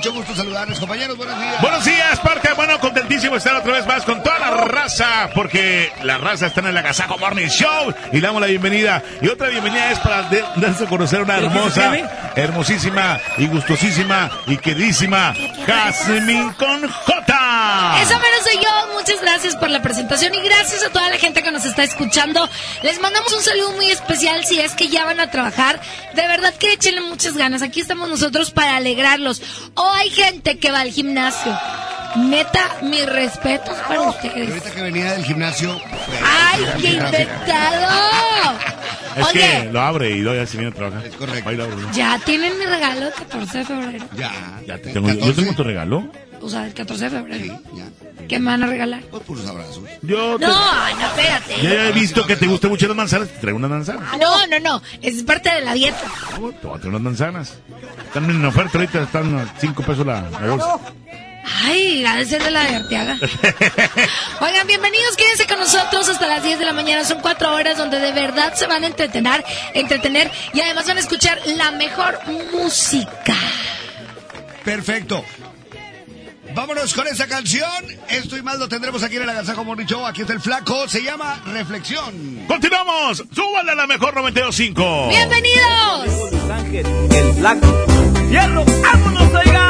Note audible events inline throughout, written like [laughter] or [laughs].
Mucho gusto saludarles, compañeros. Buenos días. Buenos días, Parque. Bueno, contentísimo estar otra vez más con toda la raza, porque la raza está en el Agasajo Morning Show y le damos la bienvenida. Y otra bienvenida es para darse a conocer una hermosa, hermosísima y gustosísima y queridísima Jasmine con J. Eso menos soy yo. Muchas gracias por la presentación y gracias a toda la gente que nos está escuchando. Les mandamos un saludo muy especial si es que ya van a trabajar. De verdad que échenle muchas ganas. Aquí estamos nosotros para alegrarlos. Hay gente que va al gimnasio. Neta, mis respetos para ustedes. ahorita que venía del gimnasio. pues, ¡Ay, qué inventado! Es que Oye, lo abre y doy así viene a trabajar. Es correcto. Ya tienen mi regalo el 14 de febrero. Ya, Ya te- tengo- yo 14. tengo tu regalo. O sea, el 14 de Sí, febrero. ya. ¿Qué me van a regalar? Pues puros abrazos. Yo te- No, no, espérate. ya he visto que te gustan mucho las manzanas, te traigo unas manzanas. No, no, no. Es parte de la dieta. No, Te voy a traer unas manzanas. Están en oferta ahorita, están a 5 pesos la, la bolsa. Ay, ha de ser de la de Arteaga. [laughs] Oigan, bienvenidos, quédense con nosotros hasta las 10 de la mañana. Son cuatro horas donde de verdad se van a entretener, entretener y además van a escuchar la mejor música. Perfecto. Vámonos con esa canción. Esto y más lo tendremos aquí en el Agasajo Morning Show. Aquí está el flaco. Se llama Reflexión. ¡Continuamos! ¡Súbale a la mejor 92.5! ¡Bienvenidos! El flaco. ¡Fierro! ¡Vámonos, oiga!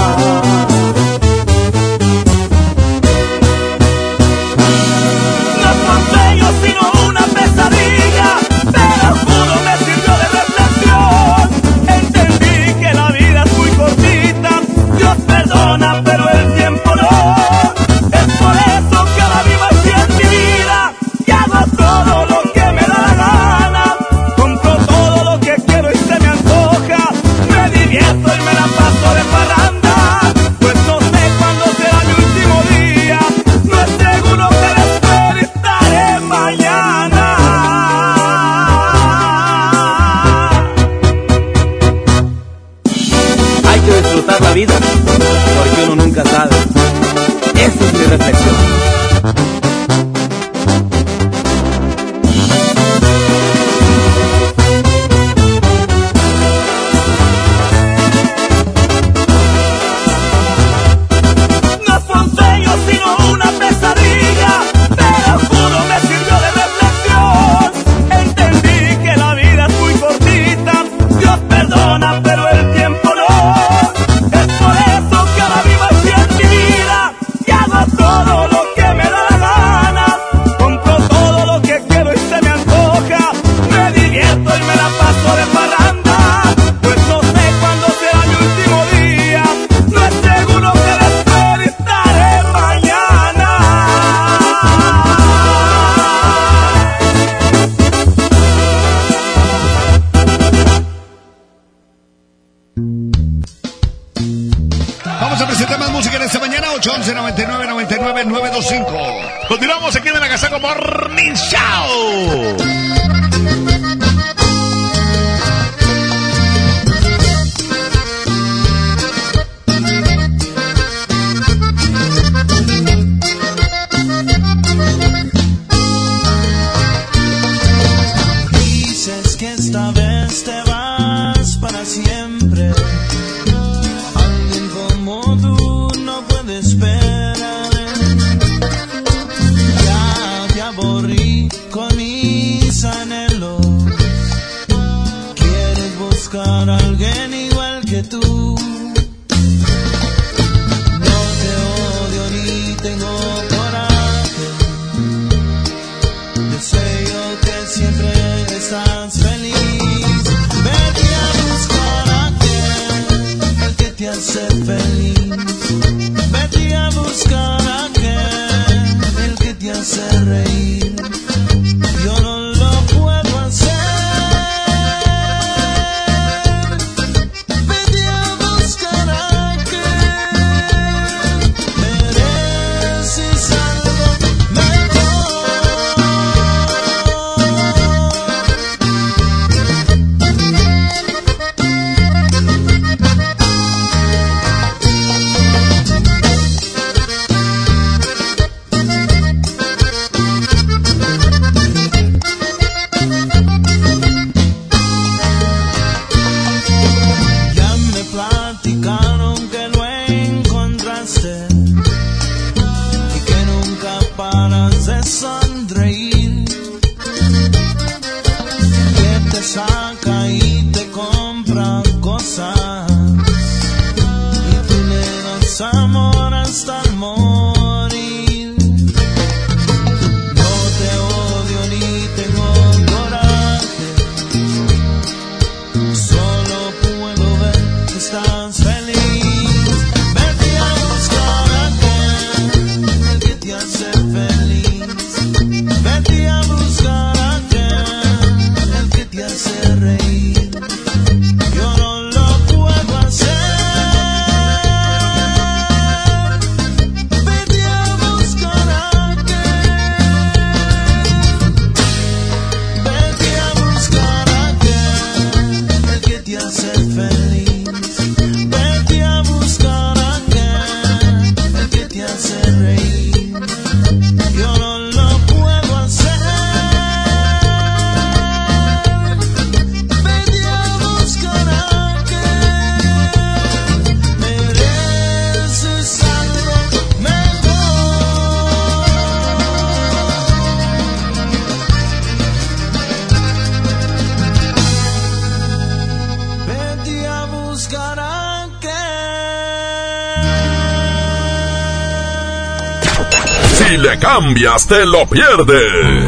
Le cambias, te lo pierdes.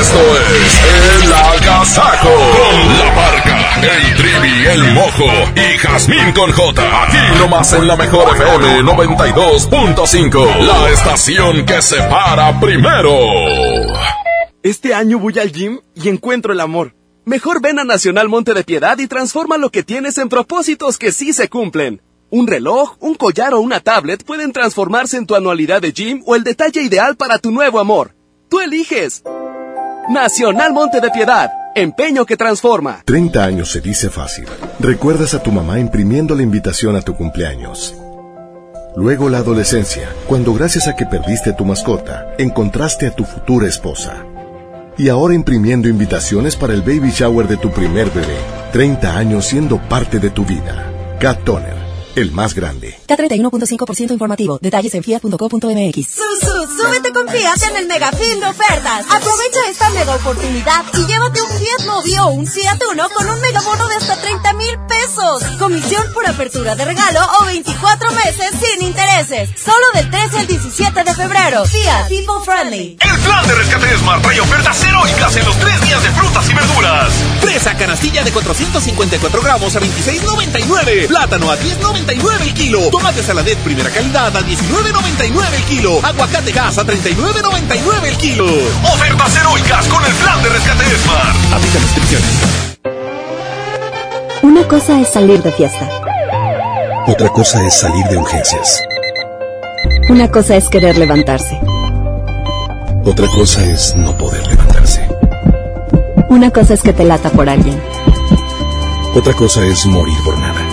Esto es El Agasajo. Con la parca, el trivi, el mojo y Jazmín con J. Aquí nomás en la mejor FM 92.5. La estación que se para primero. Este año voy al gym y encuentro el amor. Mejor ven a Nacional Monte de Piedad y transforma lo que tienes en propósitos que sí se cumplen. Un reloj, un collar o una tablet pueden transformarse en tu anualidad de gym o el detalle ideal para tu nuevo amor. Tú eliges. Nacional Monte de Piedad. Empeño que transforma. 30 años se dice fácil. Recuerdas a tu mamá imprimiendo la invitación a tu cumpleaños. Luego la adolescencia, cuando gracias a que perdiste tu mascota, encontraste a tu futura esposa. Y ahora imprimiendo invitaciones para el baby shower de tu primer bebé. 30 años siendo parte de tu vida. Cat Toner, el más grande. K31.5% informativo. Detalles en fiat.co.mx. Susu, súbete con Fiat en el Mega Fin de ofertas. Aprovecha esta mega oportunidad y llévate un Fiat Mobi o un Fiat Uno con un megabono de hasta 30 mil pesos. Comisión por apertura de regalo o 24 meses sin intereses. Solo del 13 al 17 de febrero. Fiat People Friendly. El plan de rescate Smart trae ofertas heroicas en los tres días de frutas y verduras. Fresa canastilla de 454 gramos a 26.99. Plátano a 10.99 el kilo. Tomate saladet primera calidad a 19.99 el kilo. Aguacate gas a 39.99 el kilo. Ofertas heroicas con el plan de rescate Smart. Aplica restricciones. Una cosa es salir de fiesta. Otra cosa es salir de urgencias. Una cosa es querer levantarse. Otra cosa es no poder levantarse. Una cosa es que te lata por alguien. Otra cosa es morir por nada.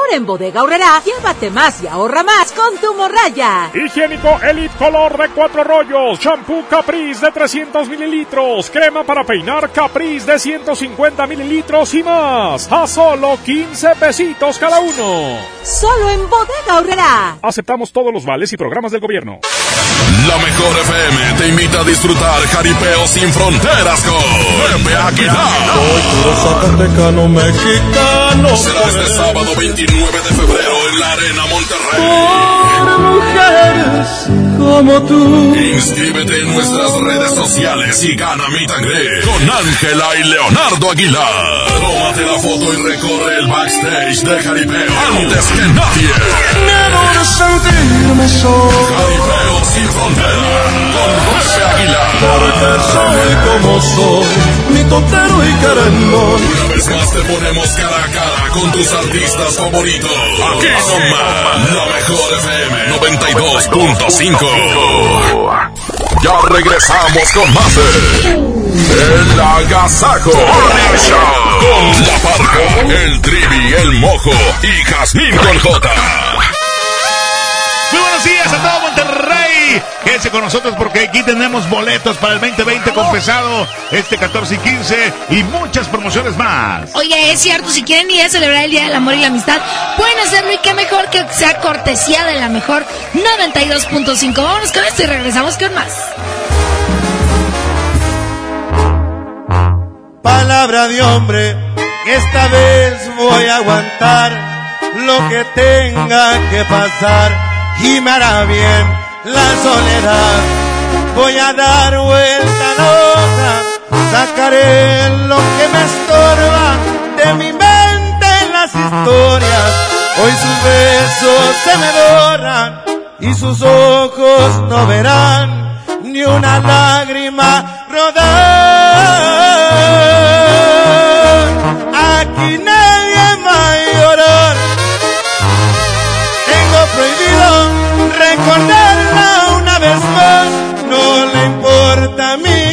Ahora en Bodega Aurrera, llévate más y ahorra más con tu morraya. Higiénico Elite Color de cuatro rollos, shampoo Caprice de 300 mililitros, crema para peinar Caprice de 150 mililitros y más. A solo 15 pesitos cada uno. Solo en Bodega Aurrera. Aceptamos todos los vales y programas del gobierno. La mejor FM te invita a disfrutar jaripeo sin fronteras con Pepe Aguilar. Soy puro zacatecano mexicano. Será este sábado 29 de febrero en la Arena Monterrey. Por mujeres como tú. Inscríbete en nuestras redes sociales y gana mi tangre con Ángela y Leonardo Aguilar. Tómate la foto y recorre el backstage de Jaripeo antes que nadie. Miedo de sentirme solo. Jaripeo sin frontera con Pepe Aguilar. Porque soy como soy, mi totero y querendón. Vez más te ponemos cara a cara con tus artistas favoritos. Aquí nomás, la mejor FM 92.5. Ya regresamos con más de El Agasajo Morning Show. Con La Parca, el Trivi, el Mojo y Jazmín con J. Buenos días a todo Monterrey. Quédense con nosotros porque aquí tenemos boletos para el 2020 con pesado este 14 y 15 y muchas promociones más. Oye, es cierto, si quieren ir a celebrar el Día del Amor y la Amistad, pueden hacerlo y qué mejor que sea cortesía de la mejor 92.5. Vámonos con esto y regresamos con más. Palabra de hombre, esta vez voy a aguantar lo que tenga que pasar y me hará bien la soledad. Voy a dar vuelta a hoja, sacaré lo que me estorba de mi mente en las historias. Hoy sus besos se me doran y sus ojos no verán ni una lágrima rodar. Aquí nadie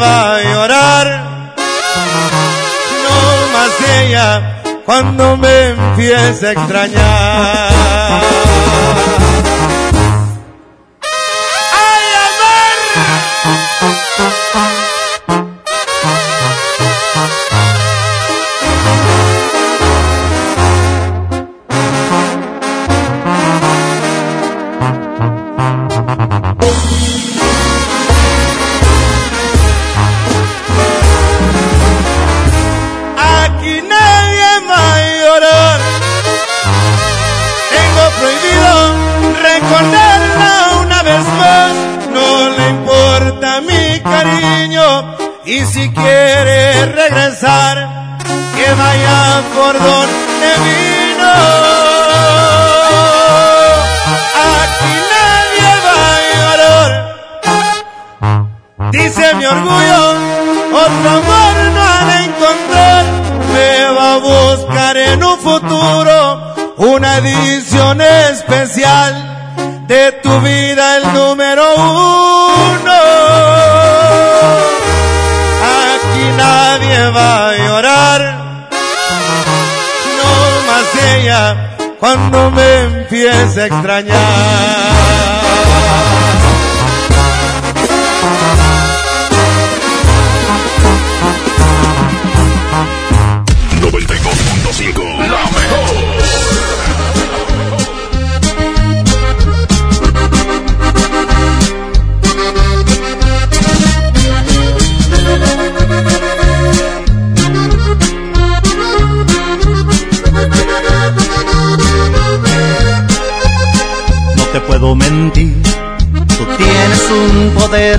Va a llorar, no más ella cuando me empiece a extrañar. Aquí Y si quiere regresar, que vaya por donde vino. Aquí nadie va a llorar. Dice mi orgullo, otro amor no ha de encontrar. Me va a buscar en un futuro una edición especial de tu vida, el número uno. Nadie va a llorar, no más ella cuando me empiece a extrañar.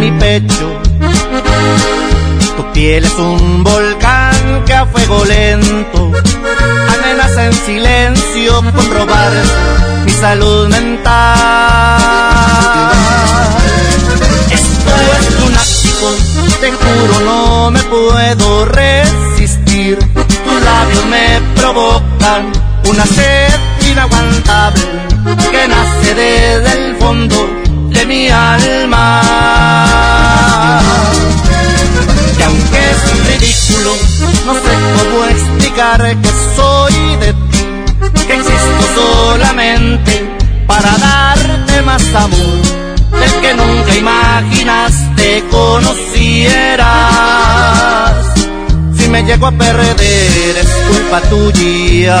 mi pecho. Tu piel es un volcán que a fuego lento amenaza en silencio con robar mi salud mental. Esto es lunático, te juro no me puedo resistir. Tus labios me provocan una sed inaguantable que nace desde el fondo de mi alma. Y aunque es ridículo, no sé cómo explicar que soy de ti, que existo solamente para darte más amor del que nunca imaginaste conocieras. Si me llego a perder es culpa tuya.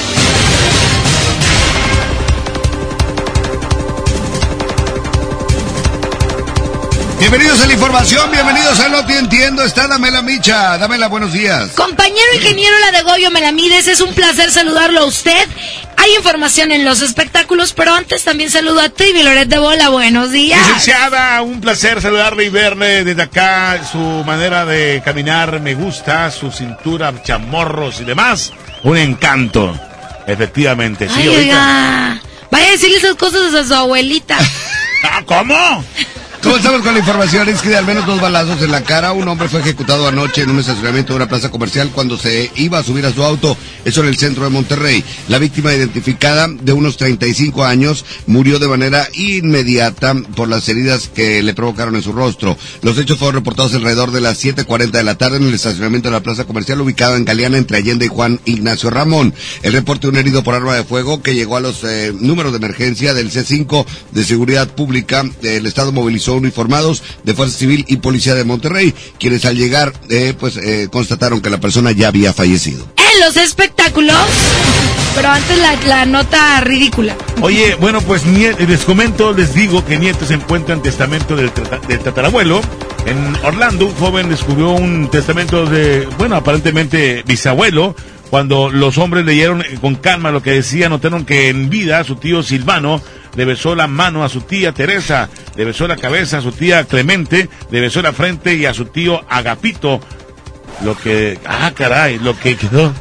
Bienvenidos a la información, bienvenidos a No Te Entiendo. Está Damela Micha. Damela, buenos días. Compañero ingeniero La de Goyo Melamides, es un placer saludarlo a usted. Hay información en los espectáculos, pero antes también saludo a Trivi Loret de Bola. Buenos días. Licenciada, un placer saludarle y verle desde acá. Su manera de caminar me gusta, su cintura, chamorros y demás. Un encanto. Efectivamente, sí, Ay, ahorita. oiga, vaya a decirle esas cosas a su abuelita. [laughs] Ah, ¿Cómo? Comenzamos con la información. Es que de al menos dos balazos en la cara. Un hombre fue ejecutado anoche en un estacionamiento de una plaza comercial cuando se iba a subir a su auto. Eso en el centro de Monterrey. La víctima identificada de unos 35 años murió de manera inmediata por las heridas que le provocaron en su rostro. Los hechos fueron reportados alrededor de las 7.40 de la tarde en el estacionamiento de la plaza comercial ubicado en Galeana entre Allende y Juan Ignacio Ramón. El reporte de un herido por arma de fuego que llegó a los eh, números de emergencia del C5 de Seguridad Pública. El Estado movilizó uniformados de Fuerza Civil y Policía de Monterrey, quienes al llegar, eh, pues, eh, constataron que la persona ya había fallecido. En los espectáculos, pero antes la, la nota ridícula. Oye, bueno, pues les comento, les digo que Nieto se encuentra en testamento del, del tatarabuelo. En Orlando, un joven descubrió un testamento de, bueno, aparentemente bisabuelo. Cuando los hombres leyeron eh, con calma lo que decía, notaron que en vida su tío Silvano le besó la mano a su tía Teresa, le besó la cabeza a su tía Clemente, le besó la frente y a su tío Agapito. Lo que, ah, caray, lo que quedó.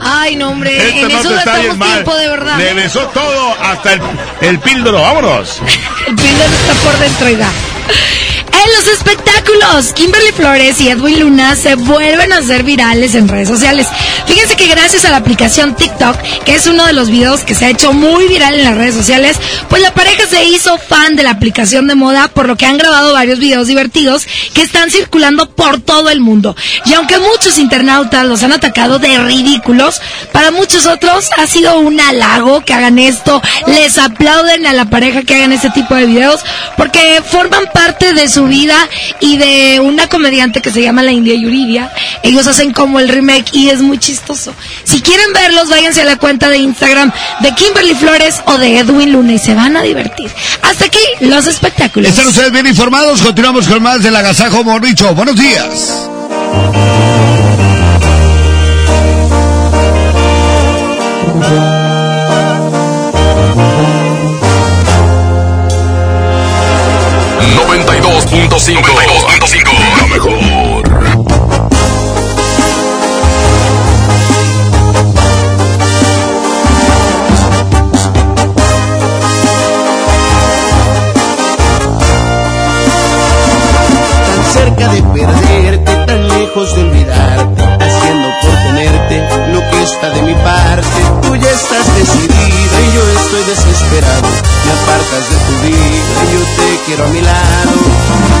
Ay, no, hombre. Esta en eso está bien gastamos mal. tiempo, de verdad. Le besó todo hasta el, el píldoro. Vámonos. [laughs] El píldoro está por dentro, oiga. Los espectáculos, Kimberly Flores y Edwin Luna se vuelven a hacer virales en redes sociales. Fíjense que gracias a la aplicación TikTok, que es uno de los videos que se ha hecho muy viral en las redes sociales, pues la pareja se hizo fan de la aplicación de moda, por lo que han grabado varios videos divertidos que están circulando por todo el mundo. Y aunque muchos internautas los han atacado de ridículos, para muchos otros ha sido un halago que hagan esto, les aplauden a la pareja que hagan este tipo de videos, porque forman parte de su y de una comediante que se llama la India Yuridia. Ellos hacen como el remake y es muy chistoso. Si quieren verlos, váyanse a la cuenta de Instagram de Kimberly Flores o de Edwin Luna y se van a divertir. Hasta aquí los espectáculos. Están ustedes bien informados. Continuamos con más del Agasajo Morricho. Buenos días. La mejor. tan cerca de perderte, tan lejos de olvidarte, haciendo por tenerte lo que está de mi parte. Tú ya estás decidida y yo estoy desesperado. Me apartas de tu vida y yo te quiero a mi lado.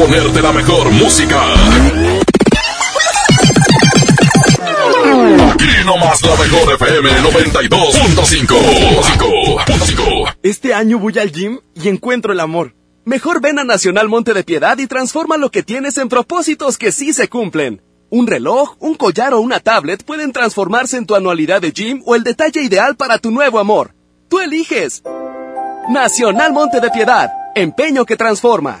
Ponerte la mejor música. Aquí nomás la mejor FM 92.5. Este año voy al gym y encuentro el amor. Mejor ven a Nacional Monte de Piedad y transforma lo que tienes en propósitos que sí se cumplen. Un reloj, un collar o una tablet pueden transformarse en tu anualidad de gym o el detalle ideal para tu nuevo amor. Tú eliges. Nacional Monte de Piedad. Empeño que transforma.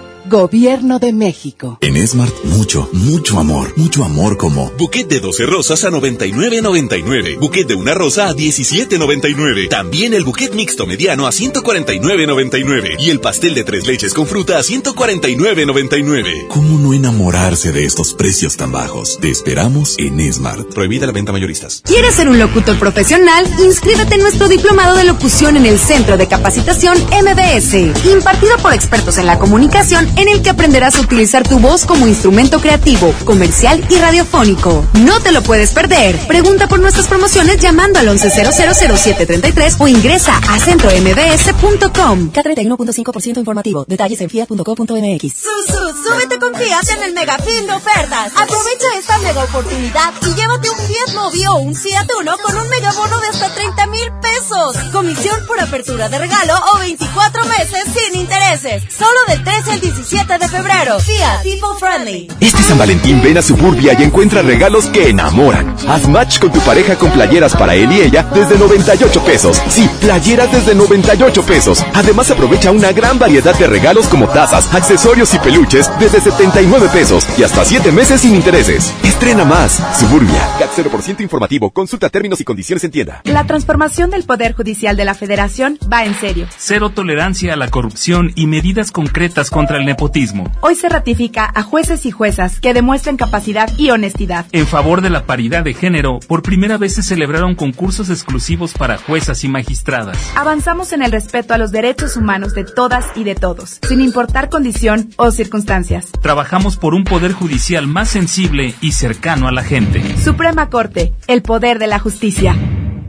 Gobierno de México. En Smart, mucho, mucho amor. Mucho amor como buquet de 12 rosas a 99.99. Buquet de una rosa a 17.99. También el buquet mixto mediano a 149.99. Y el pastel de tres leches con fruta a 149.99. ¿Cómo no enamorarse de estos precios tan bajos? Te esperamos en Smart. Prohibida la venta mayoristas. ¿Quieres ser un locutor profesional? Inscríbete en nuestro diplomado de locución en el Centro de Capacitación MBS, impartido por expertos en la comunicación, en el que aprenderás a utilizar tu voz como instrumento creativo, comercial y radiofónico. No te lo puedes perder. Pregunta por nuestras promociones llamando al 11000733 o ingresa a centrombs.com. K31.5% informativo. Detalles en fiat.com.mx. Su, su, súbete con Fiat en el mega fin de ofertas. Aprovecha esta mega oportunidad y llévate un Fiat Mobi o un Fiat Uno con un mega bono de hasta 30 mil pesos. Comisión por apertura de regalo o 24 meses sin intereses. Solo del 13 al 17 de febrero. Fiat People Friendly. Este San Valentín ven a Suburbia y encuentra regalos que enamoran. Haz match con tu pareja con playeras para él y ella desde 98 pesos. Sí, playeras desde 98 pesos. Además aprovecha una gran variedad de regalos como tazas, accesorios y peluches desde 79 pesos y hasta 7 meses sin intereses. Estrena más. Suburbia. CAT 0% informativo. Consulta términos y condiciones en tienda. La transformación del Poder Judicial de la Federación va en serio. Cero tolerancia a la corrupción y medidas concretas contra el nepotismo. Hoy se ratifica a jueces y juezas que demuestren capacidad y honestidad. En favor de la paridad de género, por primera vez se celebraron concursos exclusivos para juezas y magistradas. Avanzamos en el respeto a los derechos humanos de todas y de todos, sin importar condición o circunstancias. Trabajamos por un poder judicial más sensible y cercano a la gente. Suprema Corte, el poder de la justicia.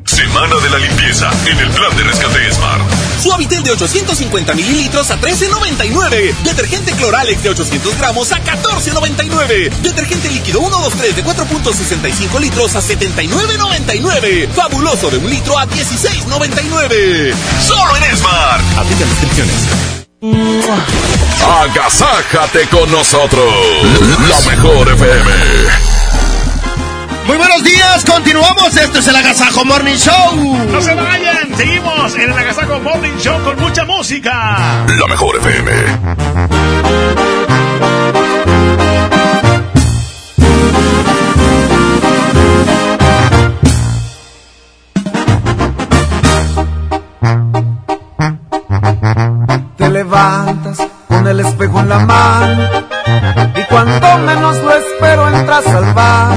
Semana de la limpieza en el plan de rescate Smart. Suavitel de 850 mililitros a 13.99. Detergente Cloralex de 800 gramos a 14.99. Detergente líquido 123 de 4.65 litros a 79.99. Fabuloso de un litro a 16.99. Solo en Smart. Aplica restricciones. Agasájate con nosotros. La mejor FM. Muy buenos días, continuamos. Esto es el Agasajo Morning Show. No se vayan, seguimos en el Agasajo Morning Show con mucha música. La mejor FM. Te levantas con el espejo en la mano y cuando menos lo espero entras al bar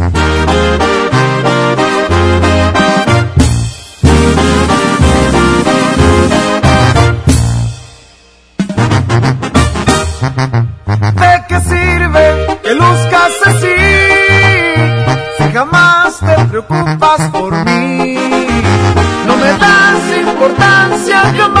Preocupas por mí. No me das importancia jamás.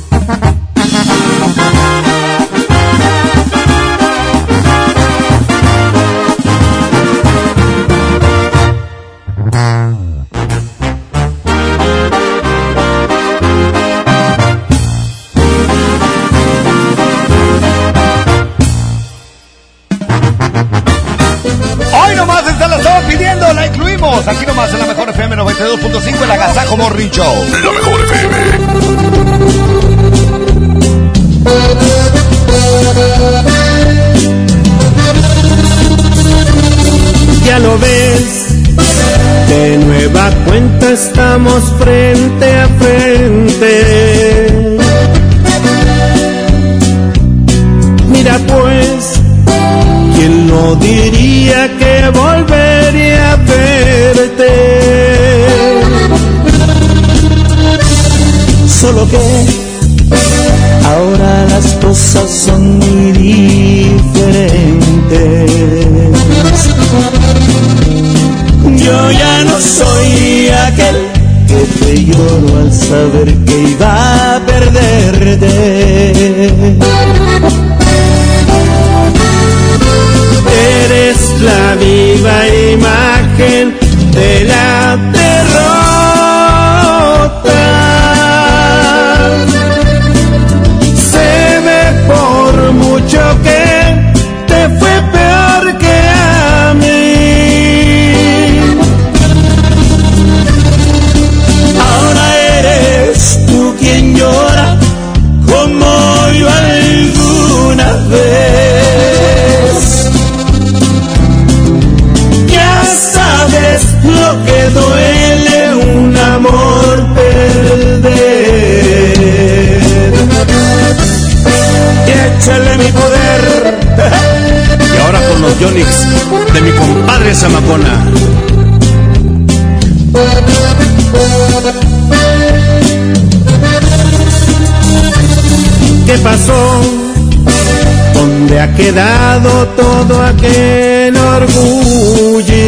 Todo aquel orgullo?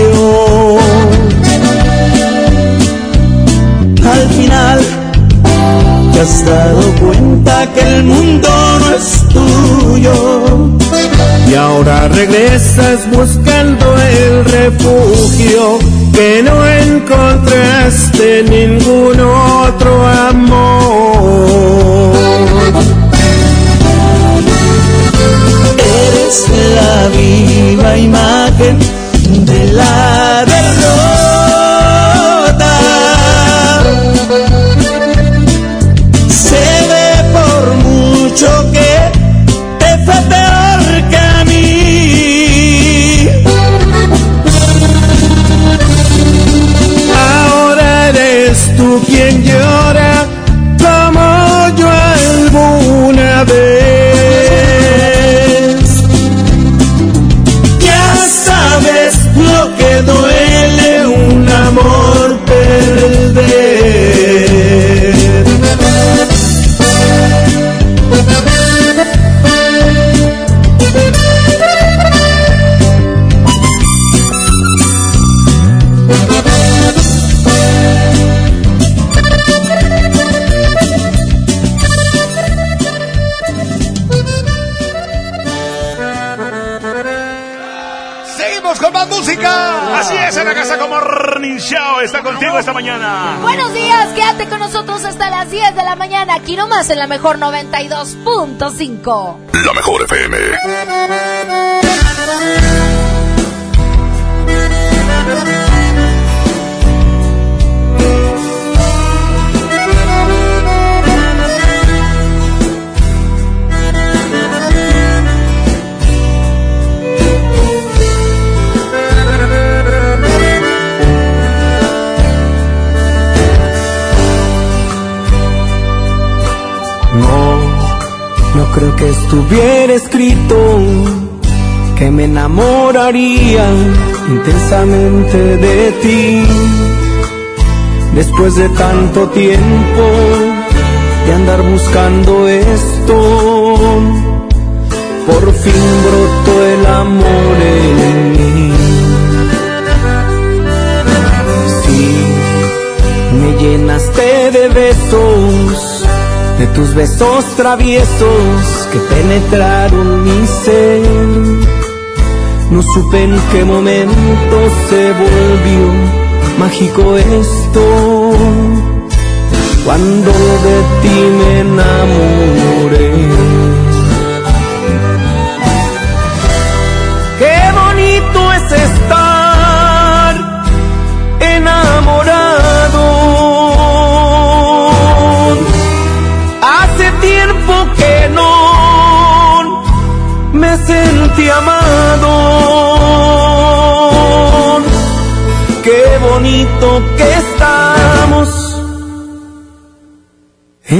Al final te has dado cuenta que el mundo no es tuyo. Y ahora regresas buscando el refugio que no encontraste ningún otro amor. Eres la viva imagen de la derrota. Se ve por mucho que te fue peor que a mí. Ahora eres tú quien llora en la mejor 92.5. La mejor FM. Estuviera escrito que me enamoraría intensamente de ti. Después de tanto tiempo de andar buscando esto, por fin brotó el amor en mí. Sí, me llenaste de besos, de tus besos traviesos que penetraron mi ser. No supe en qué momento se volvió mágico esto, cuando de ti me enamoré.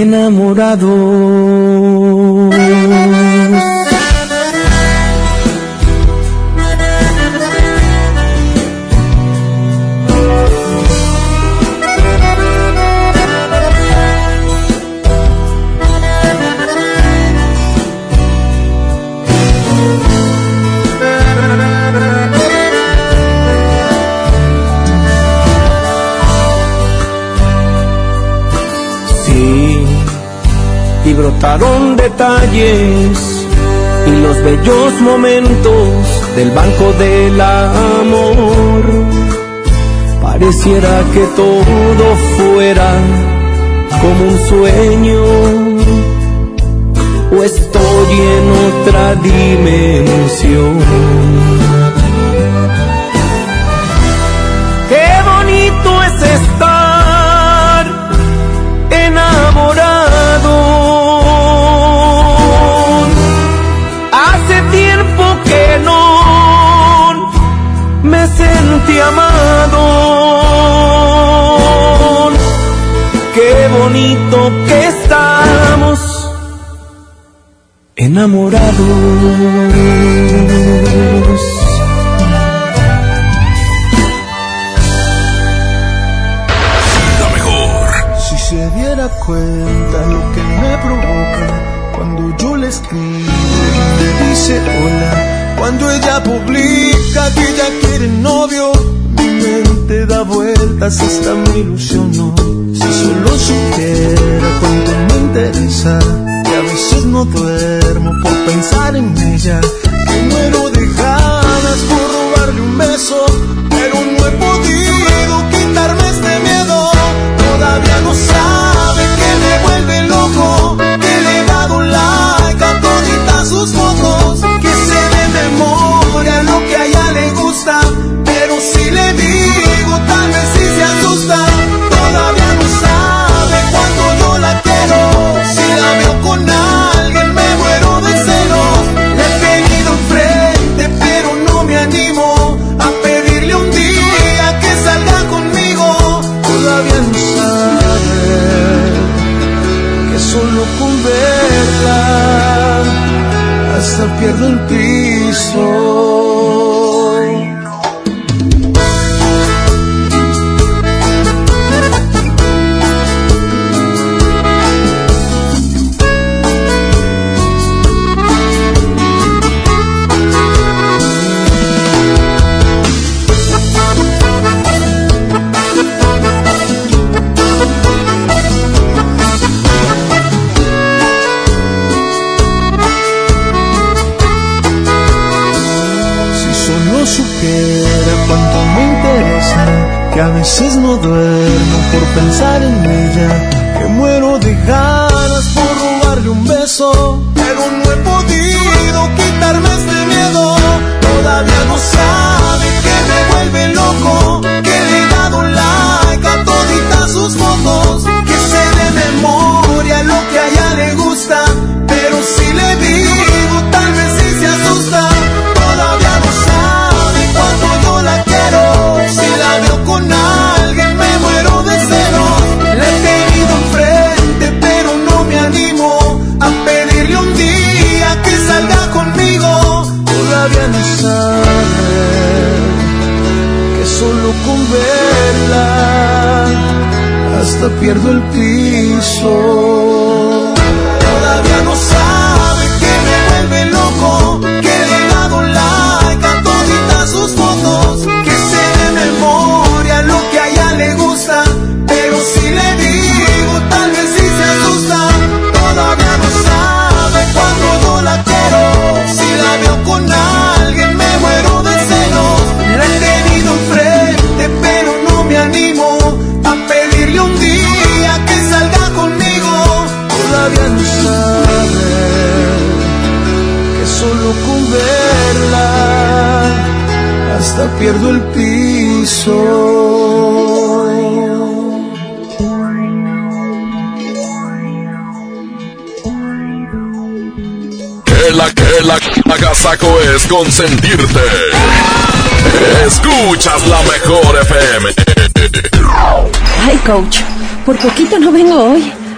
Enamorados. Y los bellos momentos del banco del amor. Pareciera que todo fuera como un sueño o estoy en otra dimensión. te amado. Qué bonito que estamos enamorados. La mejor. Si se diera cuenta lo que me provoca cuando yo le escribo y te dice hola, cuando ella publica que ya quiere novio vueltas hasta me ilusionó. Si solo supiera cuánto me interesa, que a veces no duermo por pensar en ella, que muero de ganas por robarle un beso, pierdo el piso. Veces no duermo por pensar en ella, pierdo el piso. Pierdo el piso. Que la que la agasaco es consentirte. Escuchas la mejor FM. Ay, coach, por poquito no vengo hoy.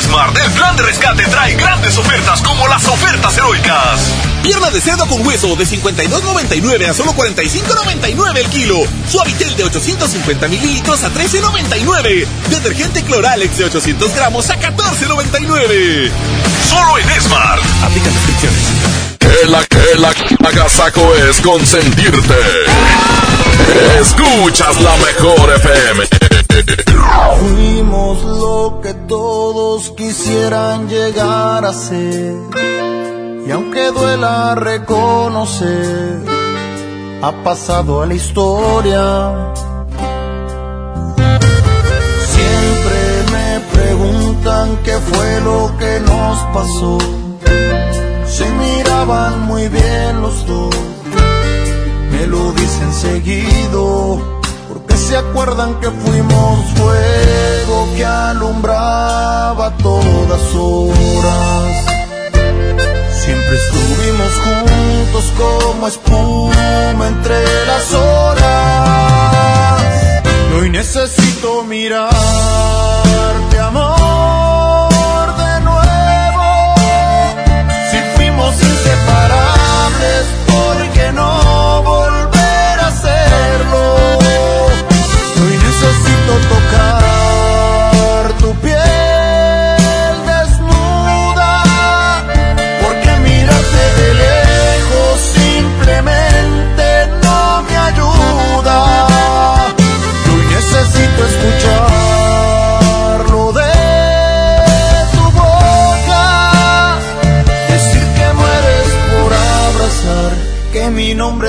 Smart, el plan de rescate trae grandes ofertas como las ofertas heroicas. Pierna de cerdo con hueso de 52.99 a solo 45.99 el kilo. Suavitel de 850 mililitros a 13.99. Detergente Cloralex de 800 gramos a 14.99. Solo en Smart. Aplica restricciones. La que la agasaco es consentirte. Escuchas la mejor FM. Fuimos lo que todos quisieran llegar a ser. Y aunque duela reconocer, ha pasado a la historia. Siempre me preguntan qué fue lo que nos pasó. Miraban muy bien los dos, me lo dicen seguido porque se acuerdan que fuimos fuego que alumbraba todas horas. Siempre estuvimos juntos como espuma entre las horas. Y hoy necesito mirarte, amor, inseparables, ¿por qué no volver a hacerlo? Hoy necesito tocar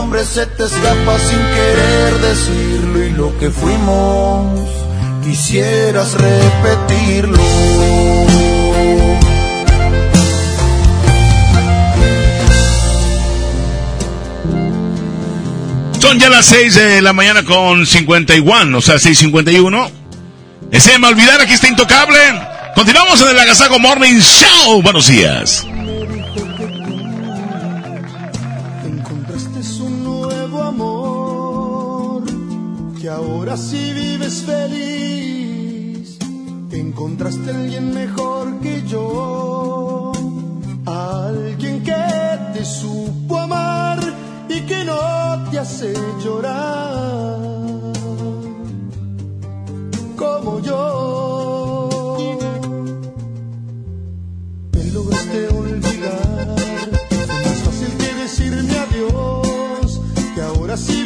nombre se te escapa sin querer decirlo y lo que fuimos quisieras repetirlo. Son ya las 6 de la mañana con 51, o sea, 6.51. Ese me olvidar, aquí está Intocable. Continuamos en el Agasago Morning Show. Buenos días. Que ahora sí vives feliz. Encontraste a alguien mejor que yo, alguien que te supo amar y que no te hace llorar como yo. Me lograste olvidar, fue más fácil que decirme adiós. Enséñame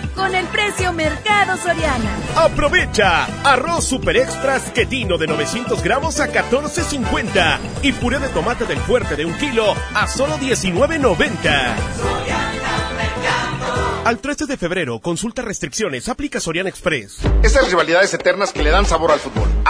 con el precio Mercado Soriana. Aprovecha arroz super extras quetino de 900 gramos a 14.50 y puré de tomate del fuerte de un kilo a solo 19.90. Al 13 de febrero, consulta restricciones, aplica Soriana Express. Esas rivalidades eternas que le dan sabor al fútbol.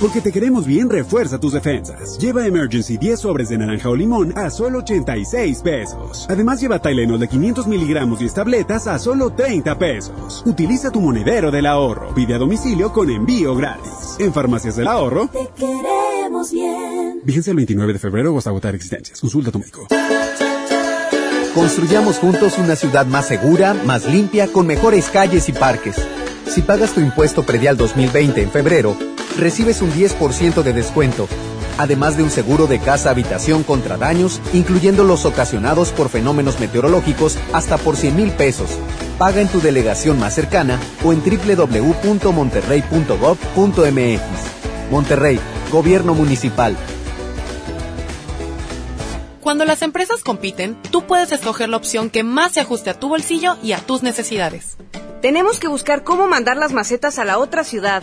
Porque te queremos bien, refuerza tus defensas. Lleva Emergency 10 sobres de naranja o limón a solo 86 pesos. Además, lleva Tylenol de 500 miligramos y tabletas a solo 30 pesos. Utiliza tu monedero del ahorro. Pide a domicilio con envío gratis. En Farmacias del Ahorro. Te queremos bien. Vigencia el 29 de febrero o hasta agotar existencias. Consulta a tu médico. Construyamos juntos una ciudad más segura, más limpia, con mejores calles y parques. Si pagas tu impuesto predial 2020 en febrero, recibes un 10% de descuento, además de un seguro de casa habitación contra daños, incluyendo los ocasionados por fenómenos meteorológicos hasta por 100 mil pesos. Paga en tu delegación más cercana o en www.monterrey.gov.mx. Monterrey, Gobierno Municipal. Cuando las empresas compiten, tú puedes escoger la opción que más se ajuste a tu bolsillo y a tus necesidades. Tenemos que buscar cómo mandar las macetas a la otra ciudad.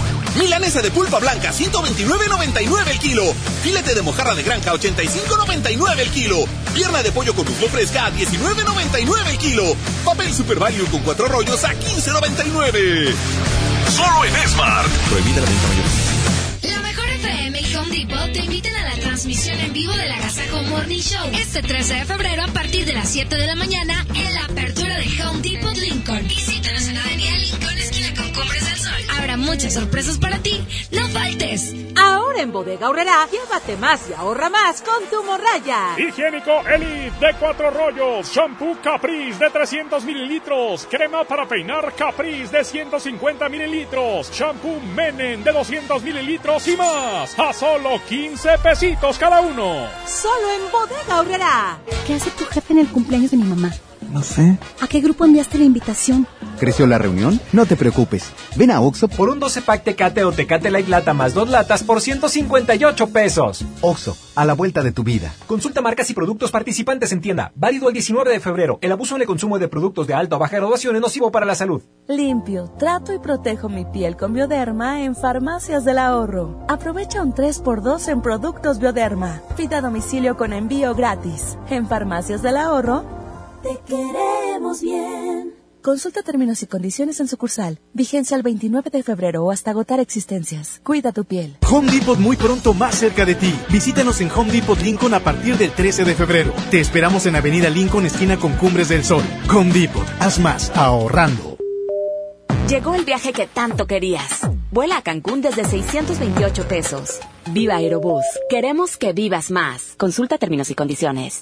Milanesa de pulpa blanca, 129.99 el kilo. Filete de mojarra de granja, 85.99 el kilo. Pierna de pollo con muslo fresca, a 19.99 el kilo. Papel Super Value con cuatro rollos a 15.99. Solo en Smart. Prohibida la venta mayor. La mejor FM y Home Depot te invitan a la transmisión en vivo de la Gazajo Morning Show este 13 de febrero a partir de las 7 de la mañana en la apertura de Home Depot Lincoln. Visítanos en Avenida Lincoln, esquina con Cumbres del Sol. Habrá muchas sorpresas para ti. ¡No faltes! Ahora en Bodega Aurrera, llévate más y ahorra más con tu morraya. Higiénico Elite de cuatro rollos, shampoo Caprice de 300 mililitros, crema para peinar Caprice de 150 mililitros, shampoo Menen de 200 mililitros y más. A solo 15 pesitos cada uno. Solo en Bodega Aurrera. ¿Qué hace tu jefe en el cumpleaños de mi mamá? No sé. ¿A qué grupo enviaste la invitación? ¿Creció la reunión? No te preocupes. Ven a Oxo por un 12 pack Tecate o Tecate Light Lata más dos latas por 158 pesos. Oxo, a la vuelta de tu vida. Consulta marcas y productos participantes en tienda. Válido el 19 de febrero. El abuso en el consumo de productos de alta o baja graduación es nocivo para la salud. Limpio, trato y protejo mi piel con Bioderma en Farmacias del Ahorro. Aprovecha un 3x2 en productos Bioderma. Pida a domicilio con envío gratis. En Farmacias del Ahorro te queremos bien. Consulta términos y condiciones en sucursal. Vigencia el 29 de febrero o hasta agotar existencias. Cuida tu piel. Home Depot muy pronto más cerca de ti. Visítanos en Home Depot Lincoln a partir del 13 de febrero. Te esperamos en Avenida Lincoln, esquina con Cumbres del Sol. Home Depot. Haz más ahorrando. Llegó el viaje que tanto querías. Vuela a Cancún desde 628 pesos. Viva Aerobús. Queremos que vivas más. Consulta términos y condiciones.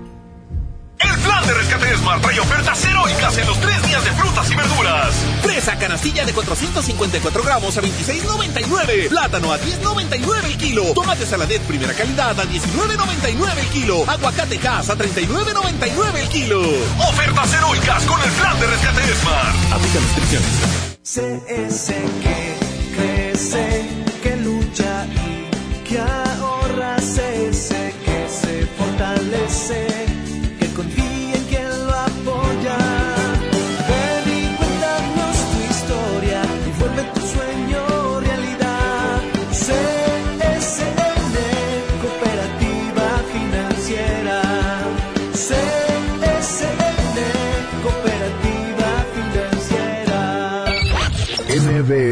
Plan de rescate Smart trae ofertas heroicas en los tres días de frutas y verduras. Fresa canastilla de 454 gramos a 26,99. Plátano a 10,99 el kilo. Tomate saladet primera calidad a 19,99 el kilo. Aguacate gas a 39,99 el kilo. Ofertas heroicas con el plan de rescate Smart. Aplica restricciones. CS que crece, que lucha y que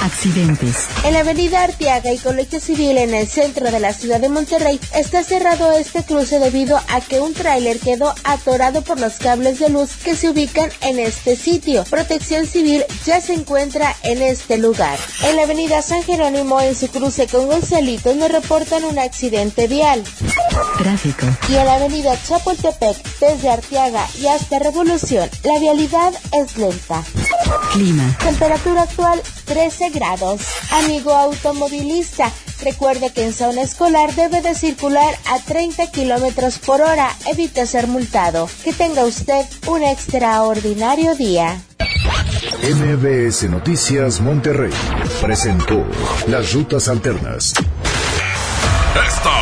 Accidentes. En la avenida Arteaga y Colegio Civil en el centro de la ciudad de Monterrey está cerrado este cruce debido a que un tráiler quedó atorado por los cables de luz que se ubican en este sitio. Protección Civil ya se encuentra en este lugar. En la avenida San Jerónimo en su cruce con Gonzalitos nos reportan un accidente vial. Tráfico. Y en la avenida Chapultepec desde Arteaga y hasta Revolución la vialidad es lenta. Clima. Temperatura actual 13 grados. Amigo automovilista, recuerde que en zona escolar debe de circular a 30 kilómetros por hora. Evite ser multado. Que tenga usted un extraordinario día. MBS Noticias Monterrey presentó Las Rutas Alternas. Esta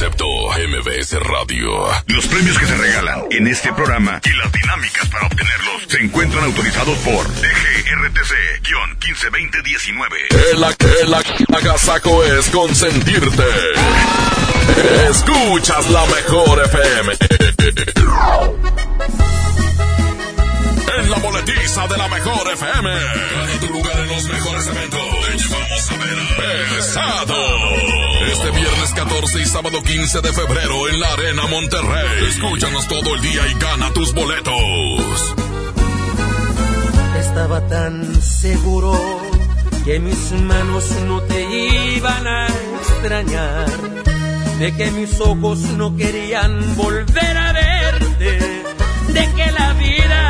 Concepto MBS Radio. Los premios que se regalan en este programa y las dinámicas para obtenerlos se encuentran autorizados por DGRTC-152019. El, el agasaco es consentirte. Escuchas la mejor FM. En la boletiza de la mejor FM. Gana tu lugar en los mejores eventos. Te llevamos a ver Pesado. Este viernes 14 y sábado 15 de febrero en la Arena Monterrey. Escúchanos todo el día y gana tus boletos. Estaba tan seguro que mis manos no te iban a extrañar, de que mis ojos no querían volver a verte, de que la vida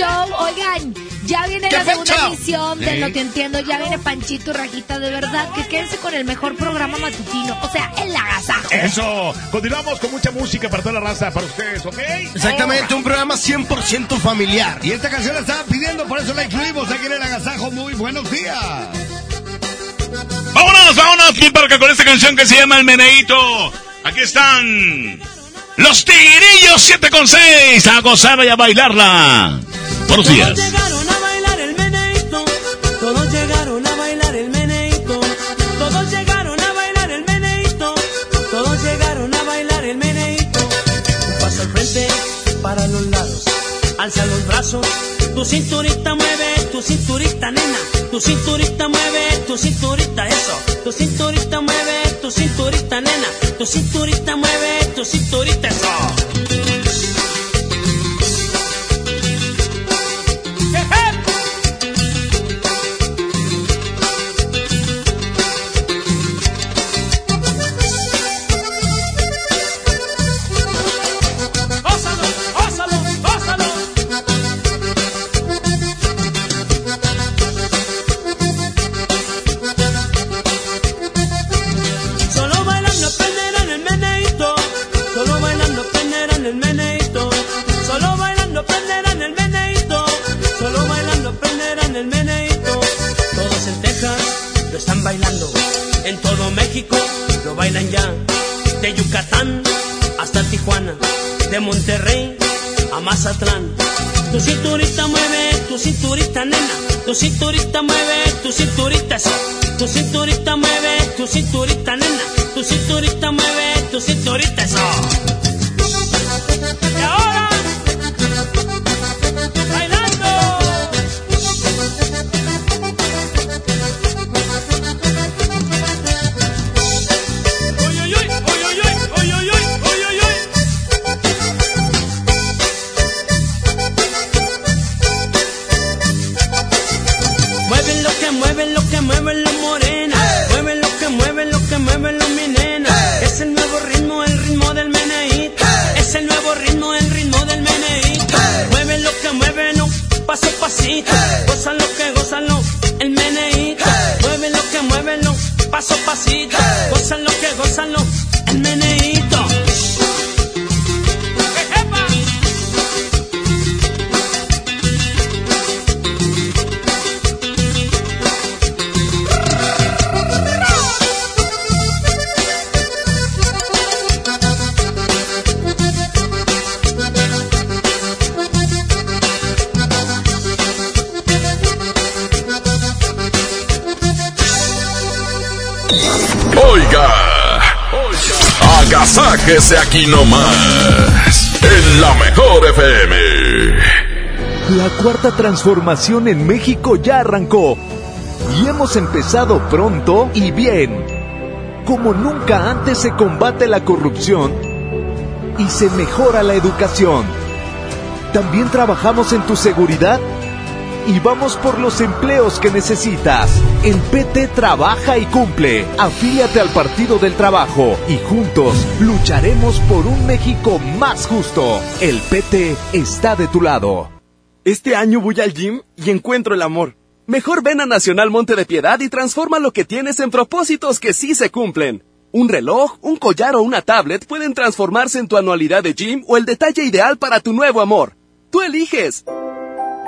Show. Oigan, ya viene la segunda fecha? edición de. Lo que entiendo. Ya viene Panchito Rajita. De verdad, que quédense con el mejor programa matutino. O sea, el agasajo. Eso. Continuamos con mucha música para toda la raza, para ustedes, ¿ok? Exactamente, un programa 100% familiar. Y esta canción la estaban pidiendo, por eso la incluimos aquí en el agasajo. Muy buenos días. Vámonos, vámonos, mi parca, con esta canción que se llama El Meneíto. Aquí están los Tigrillos 7 con 6 a gozar y a bailarla. Buenos días. Todos llegaron a bailar el meneíto, todos llegaron a bailar el meneíto, todos llegaron a bailar el meneíto, todos llegaron a bailar el meneíto. Un paso al frente, para los lados, alza los brazos, tu cinturita mueve, tu cinturita nena, tu cinturita mueve, tu cinturita eso, tu cinturita mueve, tu cinturita nena, tu cinturita mueve, tu cinturita eso. están bailando. En todo México lo bailan ya. De Yucatán hasta Tijuana, de Monterrey a Mazatlán. Tu cinturita mueve, tu cinturita nena, tu cinturita mueve, tu cinturita sí. Tu cinturita mueve, tu cinturita nena, tu cinturita mueve, tu cinturita eso. Agasáquese aquí nomás, en la mejor FM. La cuarta transformación en México ya arrancó y hemos empezado pronto y bien. Como nunca antes se combate la corrupción y se mejora la educación. También trabajamos en tu seguridad y vamos por los empleos que necesitas. El PT trabaja y cumple. Afíliate al Partido del Trabajo y juntos lucharemos por un México más justo. El PT está de tu lado. Este año voy al gym y encuentro el amor. Mejor ven a Nacional Monte de Piedad y transforma lo que tienes en propósitos que sí se cumplen. Un reloj, un collar o una tablet pueden transformarse en tu anualidad de gym o el detalle ideal para tu nuevo amor. Tú eliges.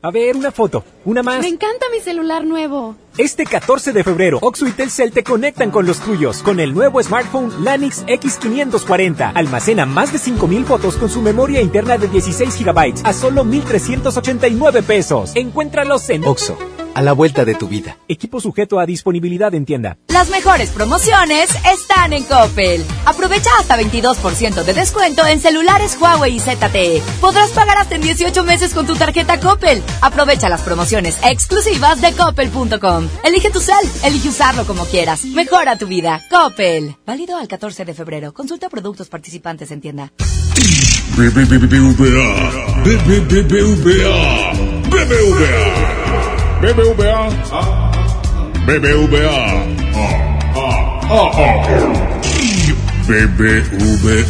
A ver, una foto, una más. Me encanta mi celular nuevo. Este 14 de febrero, Oxo y Telcel te conectan con los tuyos con el nuevo smartphone Lanix X540. Almacena más de 5000 fotos con su memoria interna de 16 GB a solo 1389 pesos. Encuéntralos en Oxo, a la vuelta de tu vida. Equipo sujeto a disponibilidad en tienda. Las mejores promociones están en Coppel. Aprovecha hasta 22% de descuento en celulares Huawei y ZTE. Podrás pagar hasta en 18 meses con tu tarjeta Coppel. Aprovecha las promociones exclusivas de coppel.com. Elige tu cel, elige usarlo como quieras. Mejora tu vida. Coppel. Válido al 14 de febrero. Consulta productos participantes en tienda. BBVA, BBVA, BBVA, BBVA, BBVA, BBVA,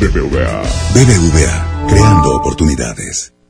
BBVA, BBVA, creando oportunidades.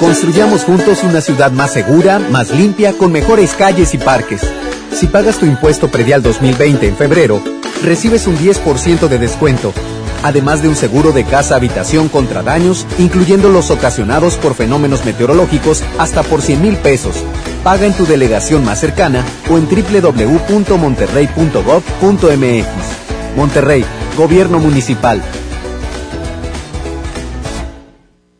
Construyamos juntos una ciudad más segura, más limpia, con mejores calles y parques. Si pagas tu impuesto predial 2020 en febrero, recibes un 10% de descuento, además de un seguro de casa-habitación contra daños, incluyendo los ocasionados por fenómenos meteorológicos, hasta por 100 mil pesos. Paga en tu delegación más cercana o en www.monterrey.gov.mx. Monterrey, Gobierno Municipal.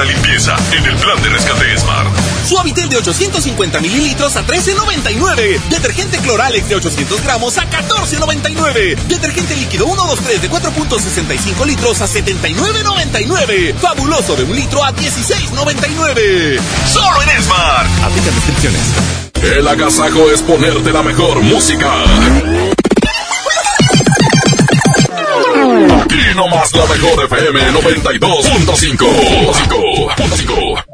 La limpieza en el plan de rescate Smart. Suavitel de 850 mililitros a 13.99. Detergente Cloralex de 800 gramos a 14.99. Detergente líquido 123 de 4.65 litros a 79.99. Fabuloso de un litro a 16.99. Solo en Smart. Aplica restricciones. El agasajo es ponerte la mejor música. Aquí nomás la mejor FM 92.5.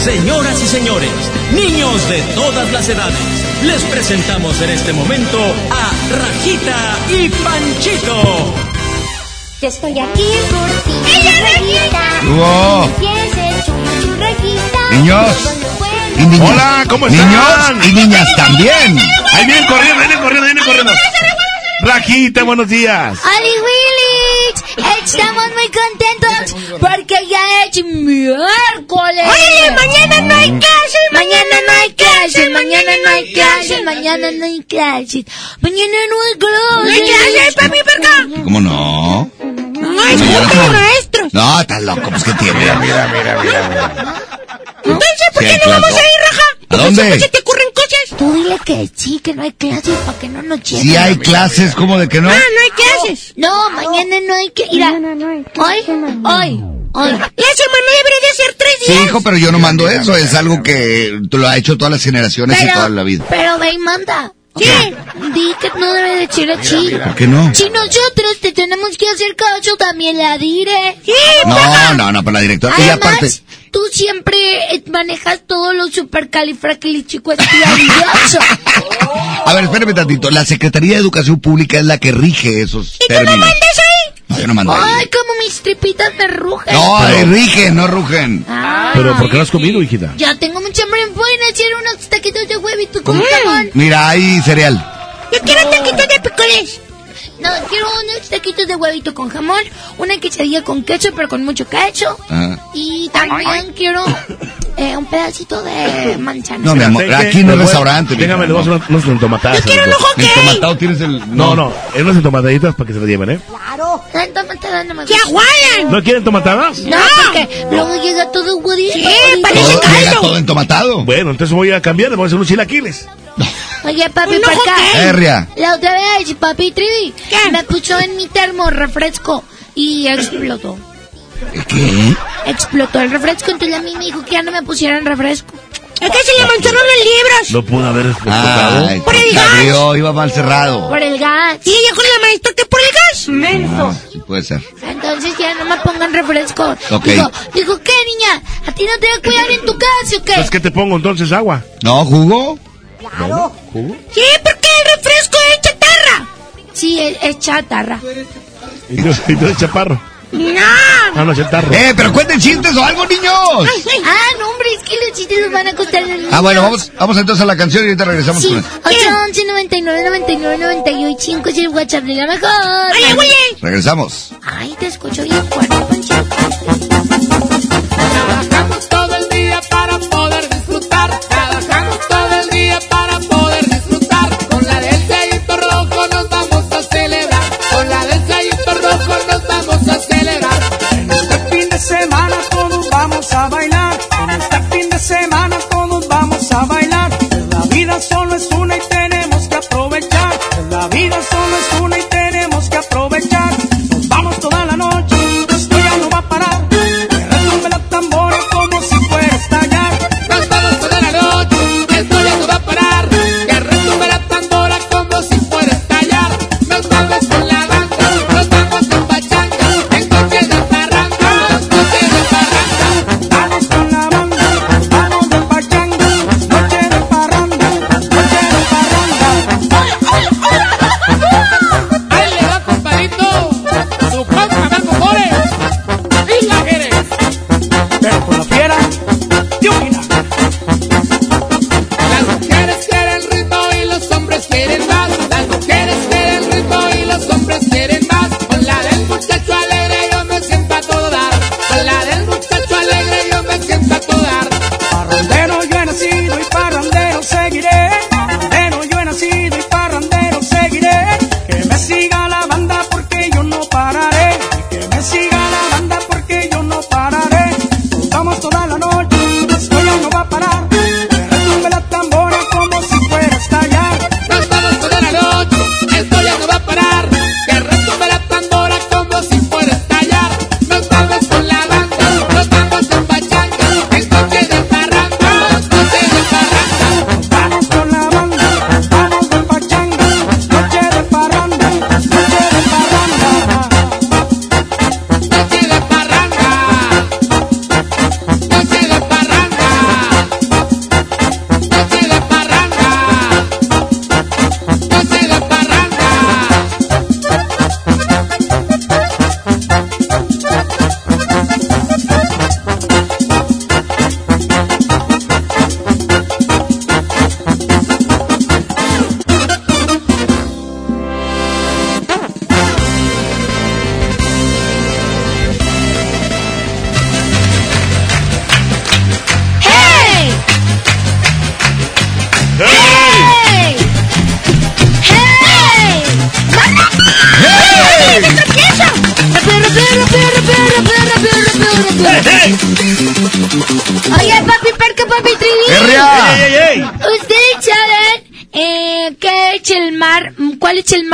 Señoras y señores, niños de todas las edades, les presentamos en este momento a Rajita y Panchito. Yo estoy aquí por ti. ¡Ella Rajita! Rajita. Niños. Y niñas. Hola, ¿cómo Niños están? y niñas también. Ahí vienen corriendo, vienen corriendo, vienen corriendo. Rajita, buenos días. ¡Ali Willich! Estamos muy contentos porque ya es miércoles. Oye, mañana no hay clases, Mañana no hay clases, mañana no hay clases, mañana no hay clases. Mañana no hay clases. ¿No hay clases, papi, verga? ¿Cómo no? No de maestros. No, estás loco, pues que tiene. Mira, mira, mira, Entonces, ¿por Sí qué no vamos a ir, Raja? ¿A dónde? Siempre se te ocurren cosas. Tú dile que sí, que no hay clases para que no nos lleven. Si hay clases, ¿cómo de que no? Ah, no hay clases. No, mañana no hay que ir a... Hoy, hoy, hoy. La semana debería de ser tres Sí, días. hijo, pero yo no mando eso. Es algo que tú lo ha hecho todas las generaciones y toda la vida. Pero ve y manda. ¿Qué? Di que no debe de ser así. ¿Por qué no? Si nosotros te tenemos que hacer caso, también la diré. No, no, no, para la directora. Y aparte, tú siempre eh, manejas todo lo supercalifragilisticoexpialidioso. [laughs] a ver, espérame tantito. La Secretaría de Educación Pública es la que rige esos términos. ¿Mandas ahí? No, yo no mando ahí. Ay, como mis tripitas me rugen. No, ahí rigen, no rugen. Pero ¿por qué no has comido, hijita? Ya tengo mucha hambre. Voy a hacer unos con jamón. Mira, hay cereal. Yo quiero taquitos de picoles. No, quiero unos taquitos de huevito con jamón, una quesadilla con queso, pero con mucho queso. Ah. Y también quiero [coughs] eh, un pedacito de [coughs] manzana. No, mi amor, aquí no es restaurante. Déjame, le voy a hacer unos entomatadas. Yo quiero un. Entomatado tienes el... No, no, en unas entomataditas para que se lo lleven, ¿eh? Claro. La entomatada no me ¡Que gusta. aguadan! ¿No quieren tomatadas? No, porque luego llega todo gordito. Sí, parece Todo, llega caldo. todo entomatado. Bueno, entonces voy a cambiar, le voy a hacer unos chilaquiles. [laughs] Oye, papi, ojo acá. Herria. La otra vez, papi Trivi, ¿Qué? me puso en mi termo refresco y explotó. ¿Qué? Explotó el refresco, entonces a mí me dijo que ya no me pusieran refresco. Es que se le mancharon los libros. No pudo haber explotado. Ay, Por el gas. abrió, iba mal cerrado. Por el gas. Y ella con la maestra que por el gas. Ah, sí puede ser. Entonces ya no me pongan refresco. Ok. Digo, digo, ¿qué niña? ¿A ti no te va a cuidar en tu casa o qué? Entonces, ¿qué te pongo entonces? ¿Agua? ¿No, jugo? Claro. ¿Jugo? Sí, porque el refresco es chatarra. Sí, es, es chatarra. ¿Y tú, y tú eres chaparro? No. Ah, no, chatarro. ¡Eh, pero cuenten chistes o algo, niños! Ah, no, hombre, es que los chistes nos van a costar Ah, bueno, vamos, vamos entonces a la canción y ahorita regresamos Sí, con 811 99 99 98 5 es el WhatsApp de la mejor. Oye, güey. Regresamos. Ay, te escucho bien fuerte. Vamos a bailar. En este fin de semana todos vamos a bailar. La vida solo es una y tenemos que aprovechar. La vida solo es una y tenemos que aprovechar.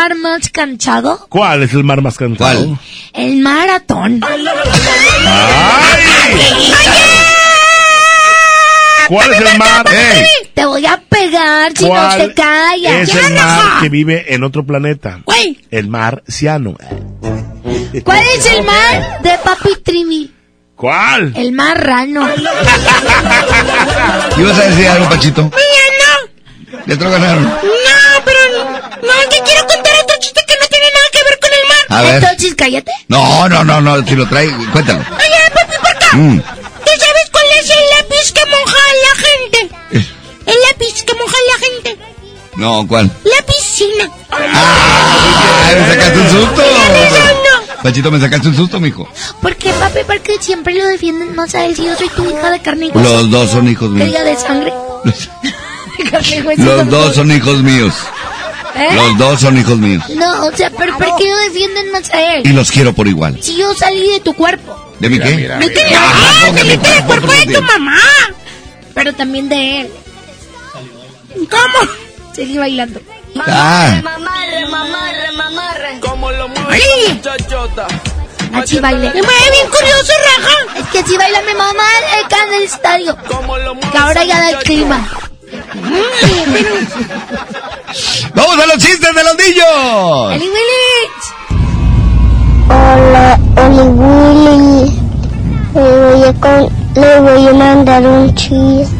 Mar más cansado? ¿Cuál es el mar más cansado? El maratón. ¿Cuál es el mar? Te voy a pegar si no ¿Cuál te callas. es el mar que vive en otro planeta? Güey. El mar ciano. ¿Cuál es el mar de papi trivi? ¿Cuál? El marrano. ¿Ibas a decir algo, Pachito? Mira, Ya te lo ganaron. A ver. Entonces, cállate. No, no, no, no, si lo trae, cuéntalo. Oye, papi, por acá. Mm. ¿Tú sabes cuál es el lápiz que moja a la gente? El lápiz que moja a la gente. No, ¿cuál? La piscina. ¡Ay, me sacaste un susto! Pachito, me sacaste un susto, mijo. ¿Por qué, papi? Porque siempre lo defienden más a él si yo soy tu hija de carne y hueso. Los dos son hijos míos. Ella de sangre. [laughs] De carne y hueso Los dos son hijos míos. ¿Eh? Los dos son hijos míos. No, o sea, pero ¿por qué lo defienden más a él? Y los quiero por igual. Si yo salí de tu cuerpo. ¿De mi qué? Ah, ah, póngale saliste del cuerpo cuerpo de de- tu mamá. Pero también de él. ¿Cómo? Seguí bailando. Ah, Ay, Así baile. me mueve bien curioso, raja. Es que así baila mi mamá acá en el estadio. Que ahora ya da el clima. ¡Vamos a los chistes de los niños! ¡Eli Willich! Hola, Oli Willy. Le voy, a con- le voy a mandar un chiste.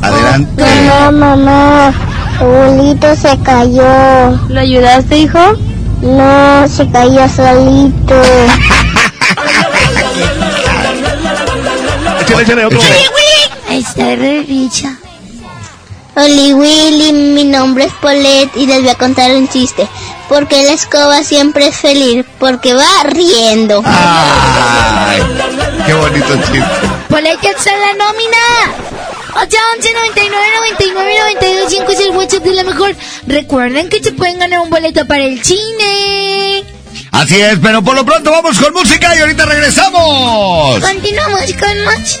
Adelante. mamá, mamá, abuelito se cayó. ¿Lo ayudaste, hijo? No, se cayó solito. [laughs] Échale, échale otro. Está re rica. Oli Willy, mi nombre es Paulette y les voy a contar un chiste. Porque la escoba siempre es feliz, porque va riendo. ¡Ay! ¡Qué bonito chiste! Ahí que está la nómina. 8, 11, 99, 99, 92, 5 es el WhatsApp de la mejor. Recuerden que se pueden ganar un boleto para el cine. Así es, pero por lo pronto vamos con música y ahorita regresamos. Continuamos con más.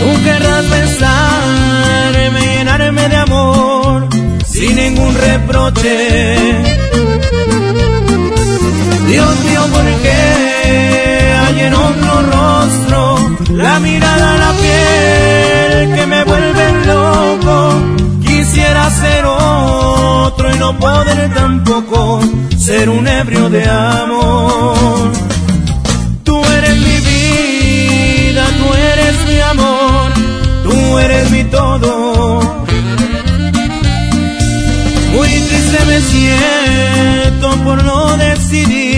Tú querrás besarme, llenarme de amor, sin ningún reproche. En rostro la mirada, la piel que me vuelve loco? Quisiera ser otro y no poder tampoco ser un ebrio de amor. Tú eres mi vida, tú eres mi amor, tú eres mi todo. Muy triste me siento por no decidir,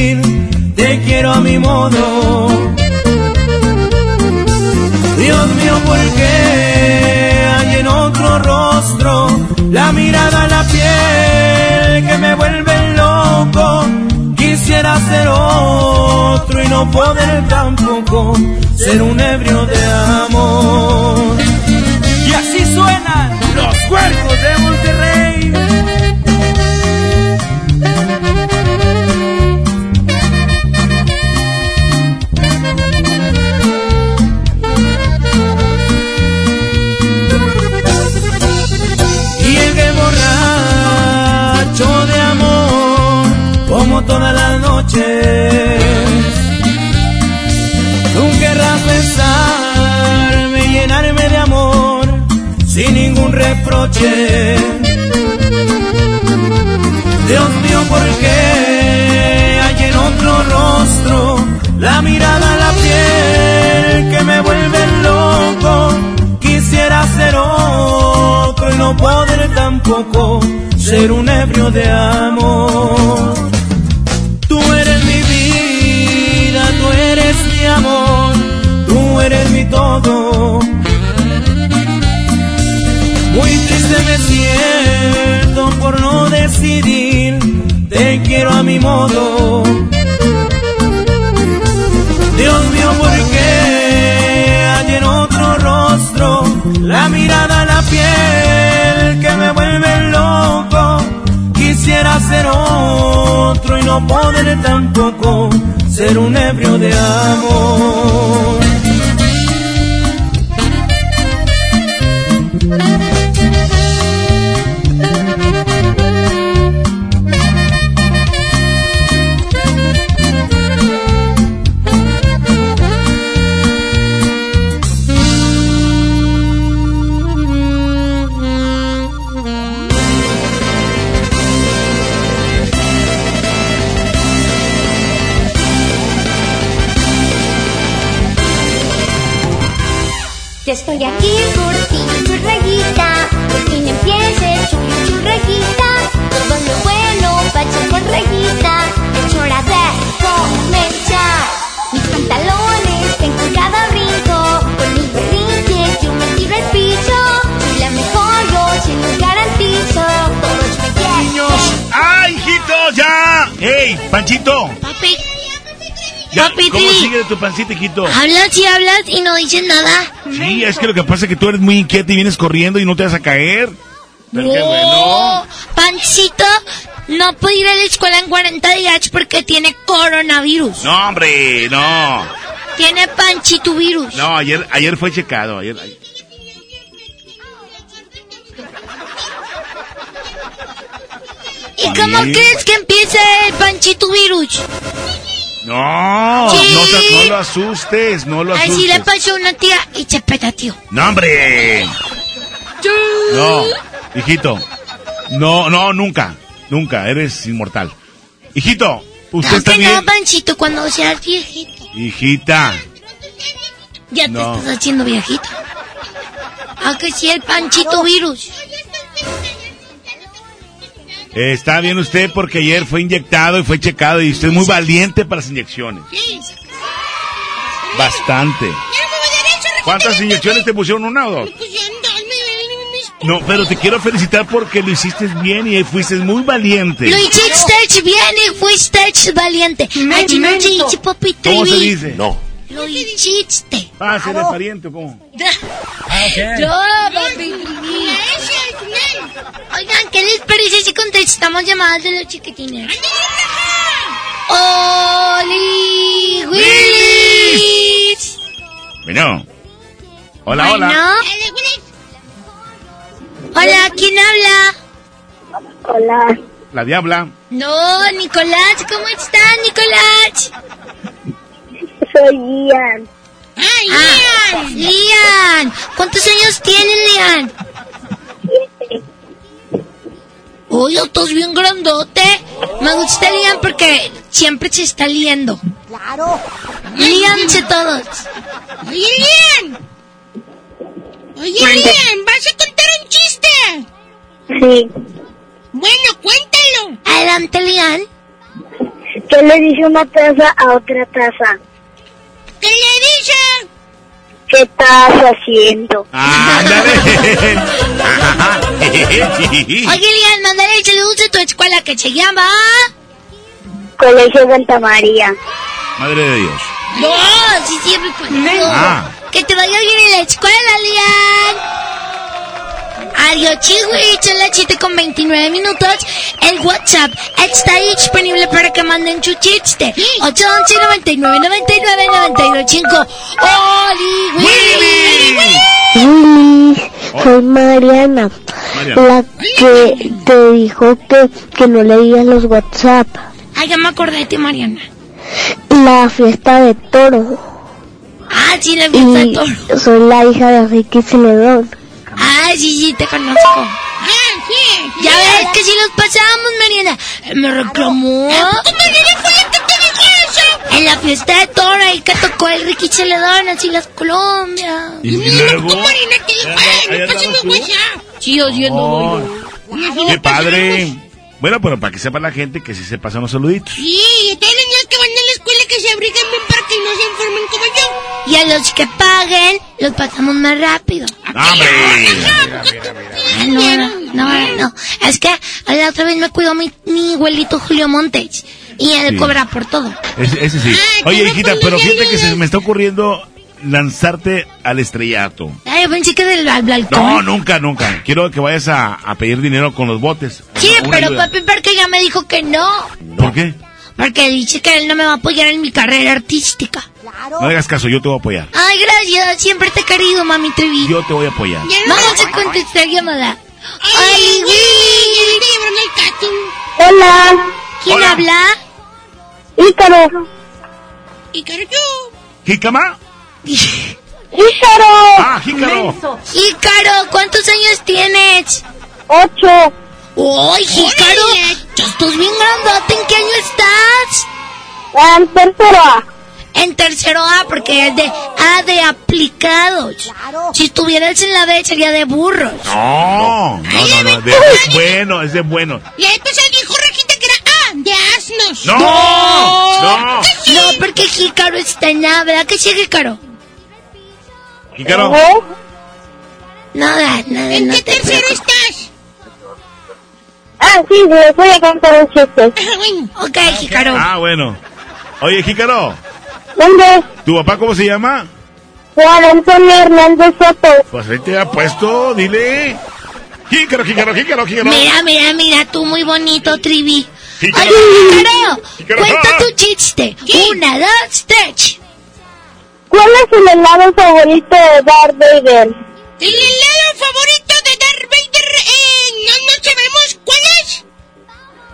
quiero a mi modo. Dios mío, ¿por qué hay en otro rostro la mirada, la piel que me vuelve loco? Quisiera ser otro y no poder tampoco ser un ebrio de amor. Y así suenan los cuerpos de Monterrey. Como todas las noches. Tú querrás besarme, llenarme de amor, sin ningún reproche. Dios mío, ¿por qué hay en otro rostro la mirada, la piel que me vuelve loco? Quisiera ser otro y no poder tampoco ser un ebrio de amor. eres mi amor, tú eres mi todo. Muy triste me siento por no decidir, te quiero a mi modo. Dios mío, ¿por qué hay en otro rostro la mirada, la piel que me vuelve loco? Quisiera ser otro y no poder tampoco ser un ebrio de amor. ¡Ey, Panchito! Papi, Ya, Papi, ¿Cómo sigue tu pancita, hijito? hablas y hablas y no dices nada. Sí, es que lo que pasa es que tú eres muy inquieta y vienes corriendo y no te vas a caer. Pero qué bueno. Pancito no puede ir a la escuela en 40 días porque tiene coronavirus. No, hombre, no. Tiene panchito virus. No, ayer, ayer fue checado. Ayer, ay- ¿Y cómo Sí. crees que empieza el panchito virus? No, Sí. no, te- no lo asustes, no lo asustes. Así le pasó a una tía y se petateó. No, hombre. No, hijito. No, no, nunca. Nunca. Eres inmortal. Hijito, usted está Aunque no, panchito, cuando seas viejito. Hijita. Ya No. te estás haciendo viejito. Aunque sí el panchito virus. Está bien usted porque ayer fue inyectado y fue checado y usted es muy valiente para las inyecciones. Bastante. ¿Cuántas inyecciones te pusieron? ¿Una o dos? No, pero te quiero felicitar porque lo hiciste bien y fuiste muy valiente. Lo hiciste bien y fuiste valiente. No ¿Cómo se dice? No. Lo hiciste. Ah, ¿se de pariente o cómo? Yo, papi. Oigan, ¿qué les parece si contestamos llamadas de los chiquitines? ¡Oli Willis! Bueno. Hola, Bueno. hola. Hola, ¿quién habla? Hola. La diabla. No, Nicolás, ¿cómo estás, Nicolás? Soy Ian. ¡Ay, Lian! ¡Lian! ¿Cuántos años tienes, Lian? Uy, estás bien grandote. Me gusta Lian porque siempre se está liando. Claro. Líanse todos. Oye, Lian. Oye, Lian, ¿vas a contar un chiste? Sí. Bueno, cuéntalo. Adelante, Lian. ¿Qué le dice una taza a otra taza? ¿Qué le dice? ¿Qué estás haciendo? [laughs] Oye, Lian, mándale el saludo de tu escuela que se llama... Colegio Santa María. Madre de Dios. No, sí, siempre conmigo. Ah. Que te vaya bien en la escuela, Lian. Adiós, chihuahua, son las 7 con 29 minutos. El WhatsApp está ahí disponible para que manden su chiste. 811 99 99 925 ¡Oli, Willy! Willy, soy Mariana. Mariana. La que te dijo que, que no leías los WhatsApp. Ay, ya me acordé de ti, Mariana. La fiesta de toro. Ah, sí, la fiesta de Y toro. soy la hija de Ricky Celedón. Ah, sí, sí, te conozco. Ah, sí. Ya ves que si los pasamos, Mariana. Eh, Me reclamó. Mariana fue la que te dije eso? En la fiesta de toro ahí que tocó el Ricky Celedón, así las Colombias. ¿Y luego? Mariana que dijo, ay, me pasé mi WhatsApp. Sí, oyendo. Qué padre. Bueno, pero para que sepa la gente que sí se pasan los saluditos. Sí, y niños que se abriguen bien para que no se enfermen como yo. Y a los que paguen, los pasamos más rápido. No, no, no. Es que la otra vez me cuidó mi, mi abuelito Julio Montes. Y él Sí. cobra por todo. Ese, ese sí. Oye, hijita, pero fíjate que se me está ocurriendo lanzarte al estrellato. Ay, yo pensé que del al balcón. No, nunca, nunca. Quiero que vayas a, a pedir dinero con los botes. Sí, pero ayuda. papi porque ya me dijo que no. ¿Por qué? Porque dice que él no me va a apoyar en mi carrera artística. No le hagas caso, yo te voy a apoyar. Ay, gracias. Siempre te he querido, mami Trevi. Yo te voy a apoyar. Vamos a contestar llamada. ¡Ay, Hola. ¿Quién Hola. habla? Ícaro. Ícaro yo. ¿Jícama? [laughs] Ícaro. Ah, Jícaro. Ícaro, ¿cuántos años tienes? Ocho. ¡Ay, Jícaro! Ya estás bien grandote. ¿En qué año estás? En tercero A. En tercero A, porque es de A de aplicados. Si estuvieras en la B, sería de burros. No, no, no, no. De, de bueno, es de bueno. Y entonces dijo Rejita que era A, de asnos. ¡No! ¡No! No, porque Jícaro está en A, ¿verdad que sí, Jícaro? Jícaro. Nada, nada. ¿En qué tercero estás? Ah, sí, les voy a contar un chiste. [laughs] Ok, Jícaro. Ah, bueno. Oye, Jícaro, ¿Dónde? ¿tu papá cómo se llama? Juan Antonio Hernández Soto. Pues ahí te ha puesto, dile. Jícaro, Jícaro, Jícaro, Jícaro. Mira, mira, mira, tú muy bonito, Trivi. Jícaro. Oye, Jícaro, Jícaro. cuenta tu chiste. Una, dos, tres. ¿Cuál es el helado favorito de Darth Vader?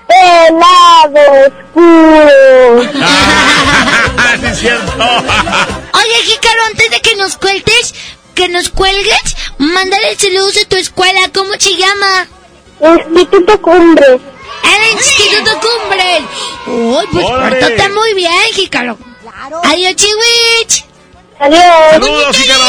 Helado oscuro. Ah, [laughs] sí es cierto. Oye, Jícaro, antes de que nos cuentes, que nos cuelgues, mándale saludos a tu escuela. ¿Cómo se llama? Instituto Cumbre. El Instituto Cumbres. Uy, pues pórtate muy bien, Jícaro. Adiós, Chiwich. Adiós. Saludos, Jícaro.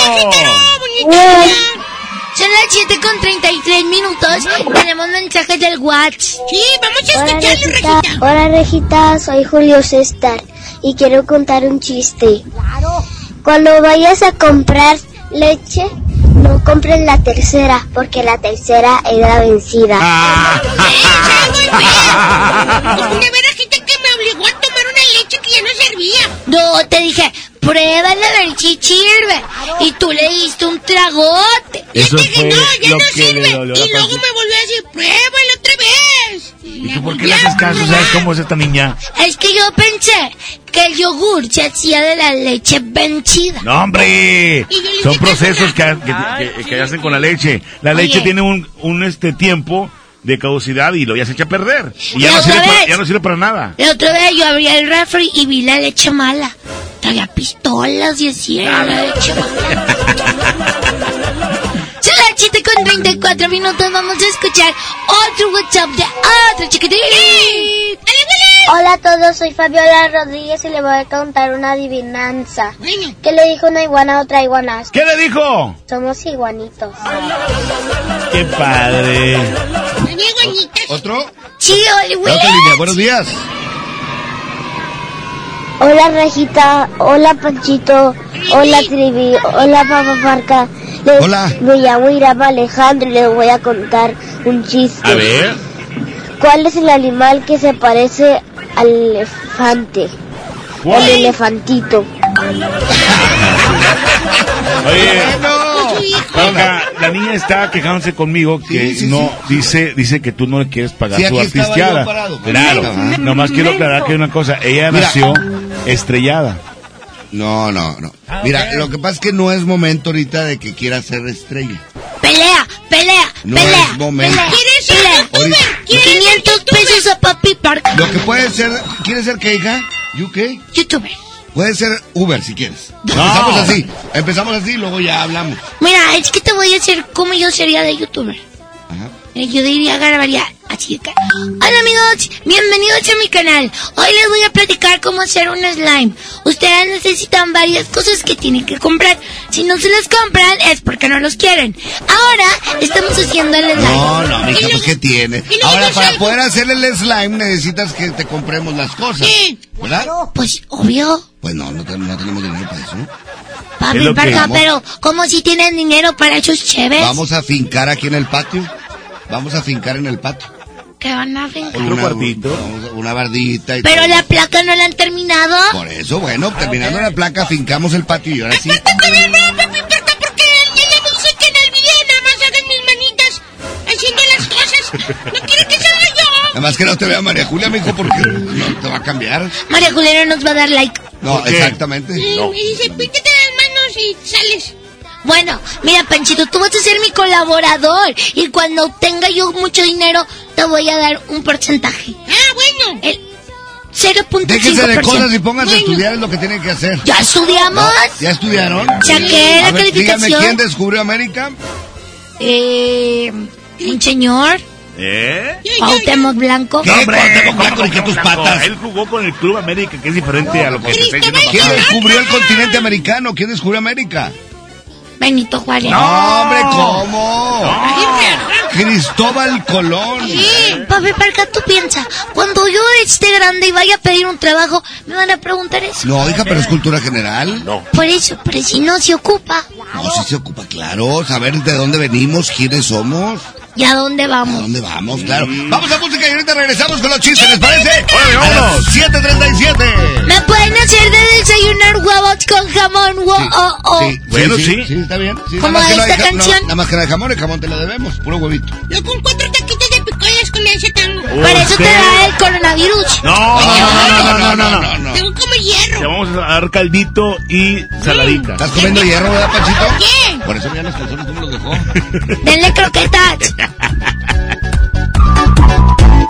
Son las 7 con 33 minutos. Tenemos mensajes del WhatsApp. Sí, vamos a Hola escucharlo, Regita. Regita. Hola Regita, soy Julio César y quiero contar un chiste. Cuando vayas a comprar leche, no compres la tercera porque la tercera era vencida. Ah. [laughs] Una gente que me obligó a tomar una leche que ya no servía. No, te dije, pruébala a ver si sirve. Y tú le diste un tragote. Eso fue no, ya lo no que le sirve. Y luego me volvió a decir, pruébala otra vez. ¿Y tú por qué le haces caso? ¿Sabes cómo es esta niña? Es que yo pensé que el yogur se hacía de la leche vencida. No, hombre. Y Son dije, procesos que, que, que- que hacen con la leche. La Oye. leche tiene un, un este tiempo de caducidad y lo ya se echa a perder. Y ya Y no, sirve para, vez. ya no sirve para nada. La otra vez yo abrí el refri y vi la leche mala. Traía pistolas y así era mala. Son las 7 con 34 minutos. Vamos a escuchar otro WhatsApp de otro chiquitín. Hola a todos, soy Fabiola Rodríguez y le voy a contar una adivinanza. ¿Qué le dijo una iguana a otra iguana? ¿Qué le dijo? Somos iguanitos. ¡Qué padre! ¿Otro? Sí, línea, buenos días. Hola Rejita, hola Panchito, hola Trivi, hola Papa Parca. Les- Hola. Me llamo Irama Alejandro y les voy a contar un chiste. A ver. ¿Cuál es el animal que se parece al elefante? ¿Cuál? El elefantito. Oye, Carla, la niña está quejándose conmigo que no dice dice que tú no le quieres pagar Sí, su artisteada. parado. Claro, nomás quiero aclarar que hay una cosa, ella Mira. nació estrellada. No, no, no. Mira, lo que pasa es que no es momento ahorita de que quiera ser estrella. Pelea, pelea, No pelea. es momento. pelea. ¿Quieres ser Ahorita- youtuber? 500 pesos a papi Park. Lo que puede ser, ¿quieres ser qué, hija? ¿You qué? Youtuber. Puede ser Uber si quieres. Empezamos así, empezamos así, luego ya hablamos. Mira, es que te voy a decir cómo yo sería de youtuber. Eh, Yo diría grabaría así cara. Hola amigos, bienvenidos a mi canal. Hoy les voy a platicar cómo hacer un slime. Ustedes necesitan varias cosas que tienen que comprar. Si no se las compran es porque no los quieren. Ahora estamos haciendo el slime. No, no, mija, pues ¿qué tiene? Ahora, para poder hacer el slime necesitas que te compremos las cosas. ¿Verdad? Pues obvio. Pues no, no, no tenemos dinero para eso. Papi, que Parca, pero como si tienen dinero para esos chéves? Vamos a fincar aquí en el patio. Vamos a fincar en el patio. ¿Qué van a fincar? Una, Una, una bardita y Pero todo. la placa no la han terminado. Por eso, bueno, terminando la placa, fincamos el patio y ahora sí. No, papi, Parca, porque ella me dice que en el video nada más hagan mis manitas haciendo las cosas. No quiere que salga yo. Nada más que no te vea María Julia, mijo, porque no te va a cambiar. María Juliana nos va a dar like. No, exactamente. Y, No. y dice, píquete las manos y sales. Bueno, mira, Panchito, tú vas a ser mi colaborador. Y cuando tenga yo mucho dinero, te voy a dar un porcentaje. Ah, bueno. El 0.5%. Déjense de cosas y pónganse a estudiar es lo que tienen que hacer. ¿Ya estudiamos? ¿Ya estudiaron? Saqué la A ver, calificación. Díganme quién descubrió América. Eh, un señor, ¿Eh? Cuauhtémoc Blanco. ¿Qué? Cuauhtémoc Blanco, ¿y qué tus patas? Él jugó con el Club América, que es diferente a lo que se está diciendo. ¿Quién descubrió el continente americano? ¿Quién descubrió América? Benito Juárez. No, hombre, ¿cómo? Cristóbal Colón. Sí, papi, Parca, tú piensa, cuando yo esté grande y vaya a pedir un trabajo, me van a preguntar eso. No, hija, pero es cultura general. No. Por eso, pero si no se ocupa, No, sí se ocupa, claro. Saber de dónde venimos, quiénes somos, ¿y a dónde a vamos? dónde vamos, claro. Vamos a música y ahorita regresamos con los chistes, ¿les parece? Vámonos. A las 7.37. ¿Me pueden hacer de desayunar huevos con jamón? Wo- oh, oh. Sí, Bueno, sí, sí. sí, está bien. Sí, ¿Cómo nada más que no esta no, canción? nada más que no hay jamón, el jamón te lo debemos, puro huevito. Yo con cuatro taquitos de picoles con ese tango. Para eso te da el coronavirus. No, no, no, no, no, no, no. Tengo como hierro. Te vamos a dar caldito y saladita. ¿Estás comiendo hierro, verdad, Panchito? ¿Qué? Por eso ya los calzones, ¿cómo los dejó? Denle croquetas. [laughs]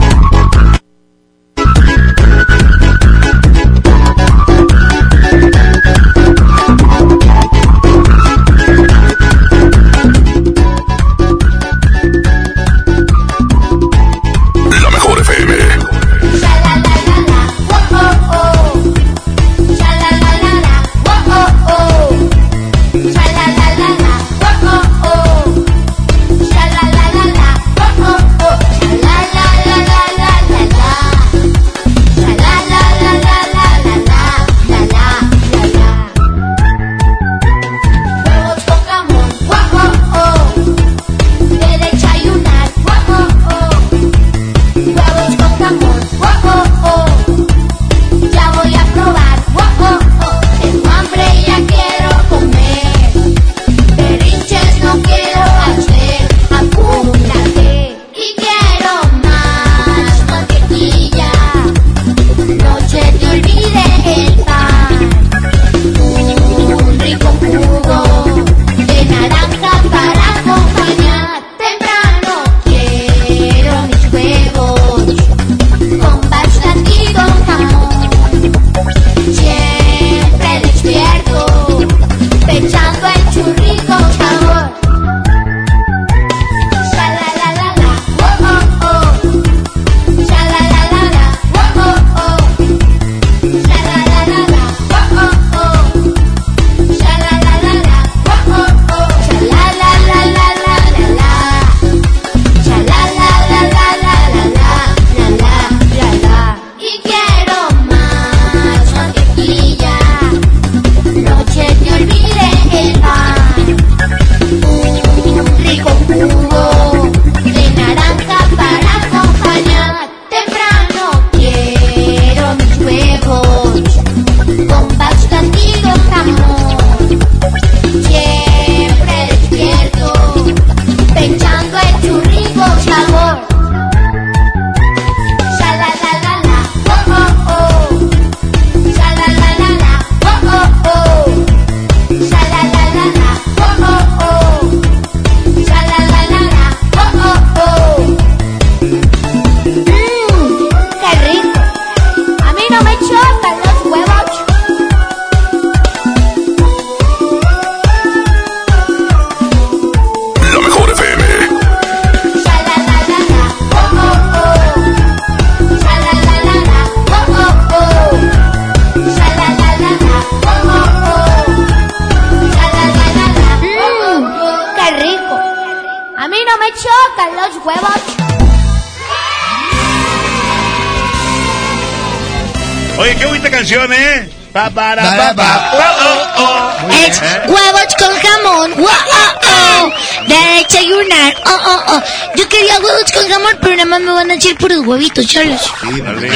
huevitos cholos. Sí, vale.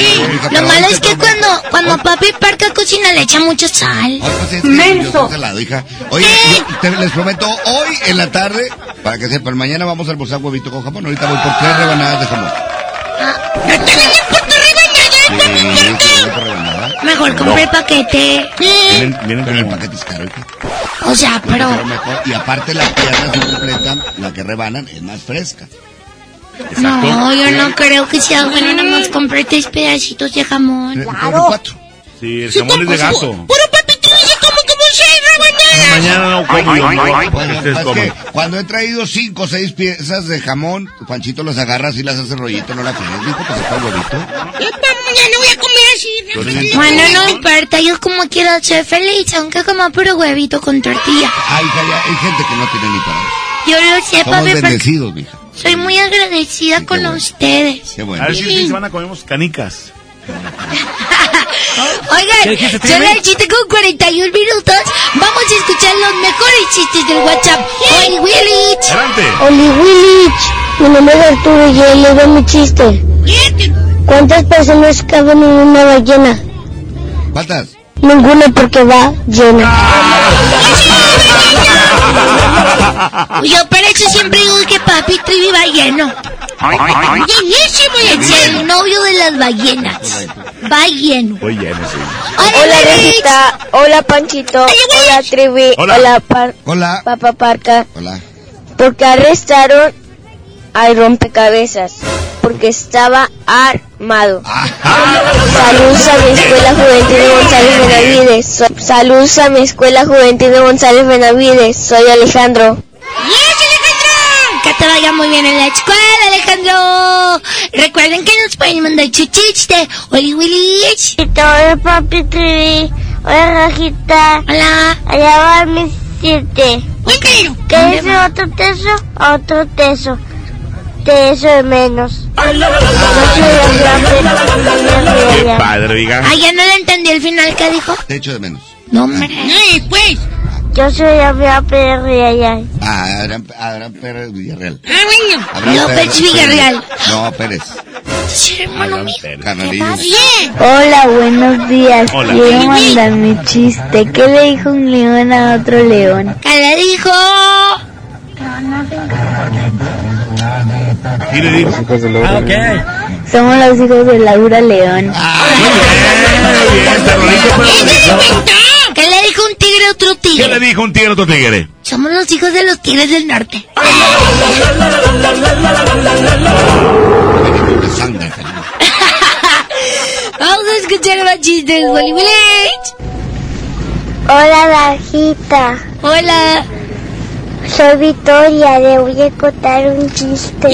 Lo malo es que cuando, cuando papi Parca cocina le echa mucha sal. Menso. hija. Oye, les prometo, hoy en la tarde, para que sepan, mañana vamos a almorzar huevito con jamón. Ahorita voy por tres rebanadas de jamón. Sí, sí, rebanada. Mejor compré paquete. Vienen, vienen con el paquete es caro, hija. O sea, pero... Y aparte la pierna completa, la que rebanan es más fresca. No, yo no creo que sea bueno nada más compré tres pedacitos de jamón. Claro. Sí, el jamón es de gato. Puro papito dice como como seis rebanadas. Mañana no como es que cuando he traído cinco o seis piezas de jamón, Panchito las agarras y las hace rollito, no la fríes, dijo que se fue el huevito. Ya no voy a comer así. Bueno, no importa, yo como quiero ser feliz, aunque coma puro huevito con tortilla. Ay, hija, ya hay gente que no tiene ni para eso. Yo lo sé, Somos papi, porque bendecidos, mija. Soy muy agradecida con ustedes. Qué bueno. A ver si ustedes van a comer canicas. [laughs] ¿Qué Oigan, son el chiste con 41 minutos. Vamos a escuchar los mejores chistes del WhatsApp. Hoy, Willy. Adelante. Oli Willich, mi nombre es Arturo y yo le doy mi chiste. ¿Cuántas personas caben en una ballena? ¿Cuántas? Ninguna porque va llena. Yo por eso siempre digo que papi Trivi va lleno. Llenísimo Es el novio de las ballenas. Va lleno. Hola Rosita, hola Panchito, hola Trivi, Hola. hola, Par- Hola. Papá Parca. Hola. Porque arrestaron al rompecabezas. Porque estaba armado. Saludos a mi escuela juvenil de González Benavides. Saludos a mi escuela juvenil de González Benavides. Soy Alejandro. Que te vaya muy bien en la escuela, Alejandro. Recuerden que nos pueden mandar su chiste. Oli Willy. Hola papi Trivi. Hola Rajita. Hola. Allá va mi siete. Cuéntalo. ¿Qué dice otro teso? Otro teso. Teso de menos. Qué padre, diga. Ah, ya no le entendí el final que dijo. Te echo de menos. No, hombre. pues. Yo soy el gran Pepe. Ah, Abraham, Abraham Pérez Villarreal. Ah, bueno. Abraham López Pérez- Villarreal. No, Pérez. Sí, hermano mío. Canalillo. Bien. Hola, buenos días. Hola. Quiero mandar mi chiste. ¿Qué le dijo un león a otro león? ¿Qué le dijo? ¿Y le digo? Somos los hijos de Laura León. ¿Qué le dijo un tigre a otro ¿Qué tigre? le dijo un tigre a otro tigre? Somos los hijos de los tigres del norte. [laughs] Vamos a escuchar más chistes, Willy Willy. Hola, Bajita. Hola. Soy Victoria. Le voy a contar un chiste.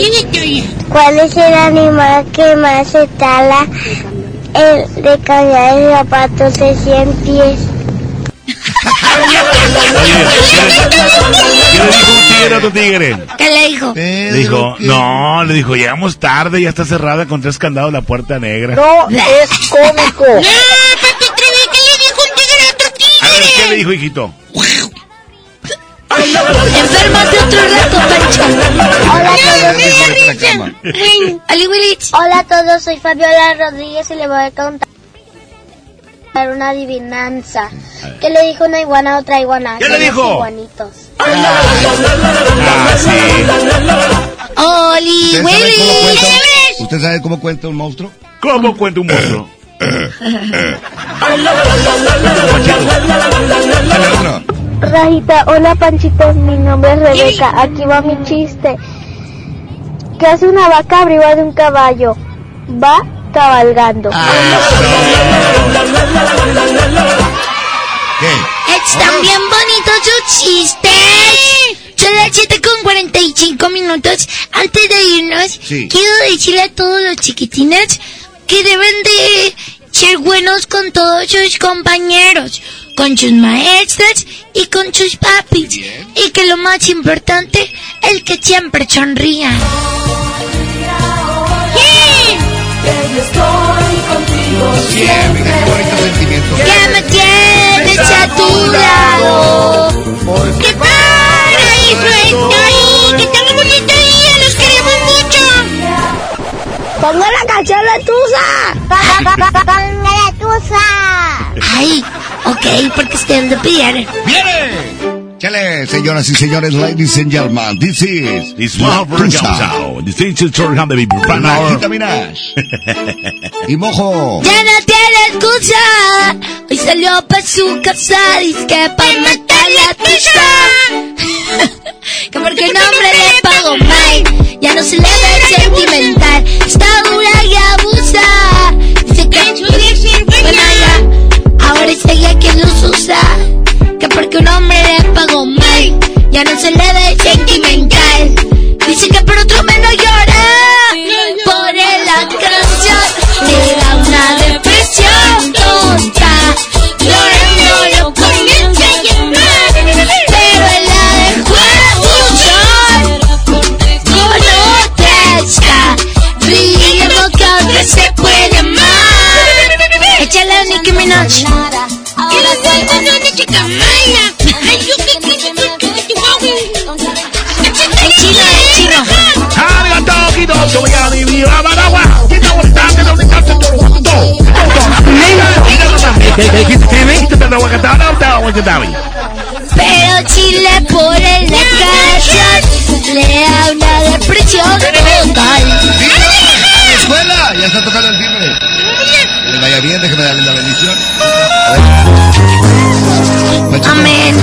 ¿Cuál es el animal que más se tala el de cambiar de zapatos de 100 pies? ¿Qué le dijo un tigre a otro tigre? ¿Qué le dijo? Le dijo, no, le dijo, llegamos tarde, ya está cerrada con tres candados la puerta negra. No, es cómico. A ver, ¿qué le dijo, hijito? Enfermas de otro rato, Pancho. Hola a Vete a la cama. Ali Willy. Hola a todos, soy Fabiola Rodríguez y le voy a contar una adivinanza. ¿Qué le dijo una iguana a otra iguana? ¿Qué le dijo? iguanitos. Ah, sí. Oli ¿Usted sabe cómo Willy. cuenta, ¿Usted sabe cómo cuenta un monstruo? ¿Cómo cuenta un monstruo? Rajita, hola Panchito, mi nombre es Rebeca, aquí va mi chiste. ¿Qué hace una vaca arriba de un caballo? Va cabalgando. ¿Qué? Están bien bonitos sus chistes. Son las 7 con 45 minutos. Antes de irnos, Sí. quiero decirle a todos los chiquitines que deben de ser buenos con todos sus compañeros, con sus maestras y con sus papis. Y que lo más importante es que siempre sonrían. Que yo estoy contigo Siempre, qué bonito sentimiento. Que me tienes a tu lado. ¡Qué paraíso estoy! ¡Que tan bonito día! ¡Los queremos mucho! Pongo la canción de Tusa. [laughs] Pongo la Tusa. Ay, ok, porque ustedes lo pidieron. ¡Viene! Chale, señoras y señores, ladies and gentlemen, this is my Tusa. Distinction Turhan de mi Panajita Minash. y mojo. Ya no tiene excusa. Hoy salió pa' su casa, dice que pa' matar la tuya. que porque el nombre le pagó mal. Ya no se le ve sentimental. Ya no se le ve Pero Chile por el la canción le da una depresión total. escuela! Ya está tocando el timbre. Que les vaya bien, déjeme darle la bendición. Amén.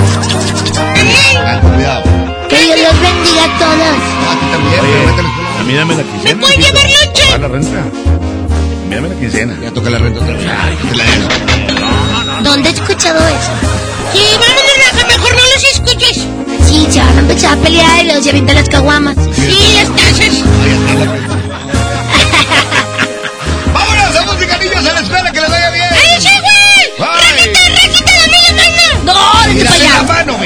Ah, Cuidado. Que Dios los bendiga a todos. A ti también, vete a. A mí dame la quincena. ¿Me puedes llevar noche? Ah, la renta. A mí dame la quincena. Ya toca la renta otra vez. La. ¿Dónde he escuchado eso? Sí, vámonos, Rafa, mejor no los escuches. Sí, se van a empezar a pelear y los lleven las caguamas. Sí, las tazas. ¡Vámonos! ¡Vamos, niños a la escuela! ¡Que les vaya bien! ¡Cállese, güey! Bye. ¡Rajita, rajita, la mía, mano! No, Mira, para de la allá. mano.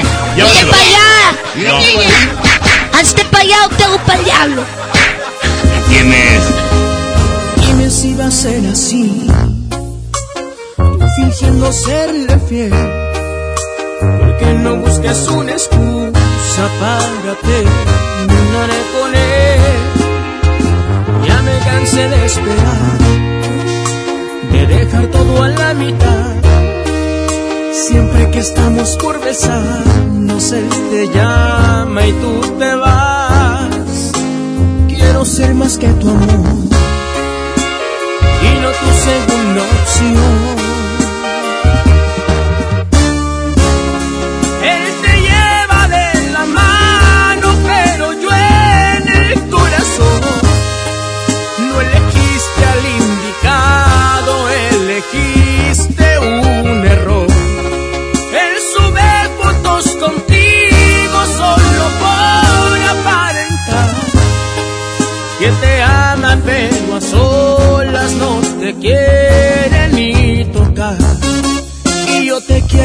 Hazte para allá. Mira, Hazte para allá o te hago para el diablo. Tienes. Dime si va a ser así, fingiendo serle fiel. No busques una excusa para terminar con él. Ya me cansé de esperar, de dejar todo a la mitad. Siempre que estamos por besarnos, él te llama y tú te vas. Quiero ser más que tu amor y no tu segunda opción.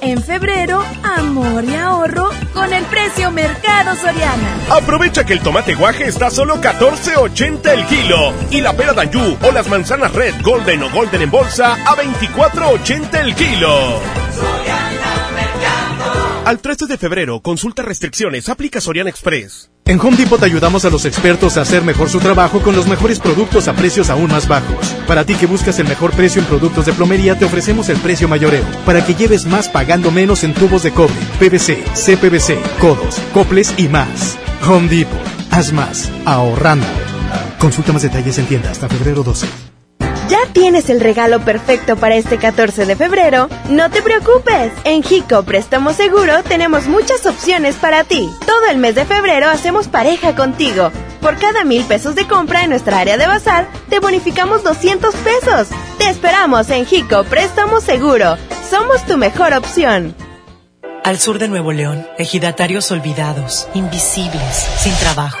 En febrero, amor y ahorro con el precio Mercado Soriana. Aprovecha que el tomate guaje está a solo 14.80 el kilo y la pera Danjú o las manzanas Red, Golden o Golden en bolsa a 24.80 el kilo. Al 13 de febrero, consulta restricciones, aplica Soriana Express. En Home Depot ayudamos a los expertos a hacer mejor su trabajo con los mejores productos a precios aún más bajos. Para ti que buscas el mejor precio en productos de plomería, te ofrecemos el precio mayoreo, para que lleves más pagando menos en tubos de cobre, PVC, CPVC, codos, coples y más. Home Depot, haz más, ahorrando. Consulta más detalles en tienda hasta febrero 12. ¿Ya tienes el regalo perfecto para este 14 de febrero? No te preocupes. En Jico Préstamo Seguro tenemos muchas opciones para ti. Todo el mes de febrero hacemos pareja contigo. Por cada mil pesos de compra en nuestra área de bazar, te bonificamos 200 pesos. Te esperamos en Jico Préstamo Seguro. Somos tu mejor opción. Al sur de Nuevo León, ejidatarios olvidados, invisibles, sin trabajo.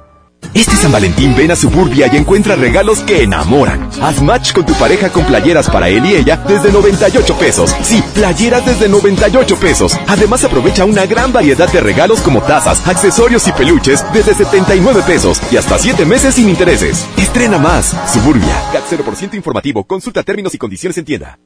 Este San Valentín ven a Suburbia y encuentra regalos que enamoran. Haz match con tu pareja con playeras para él y ella desde 98 pesos. Sí, playeras desde 98 pesos. Además aprovecha una gran variedad de regalos como tazas, accesorios y peluches desde 79 pesos y hasta 7 meses sin intereses. Estrena más. Suburbia. CAT 0% informativo. Consulta términos y condiciones en tienda.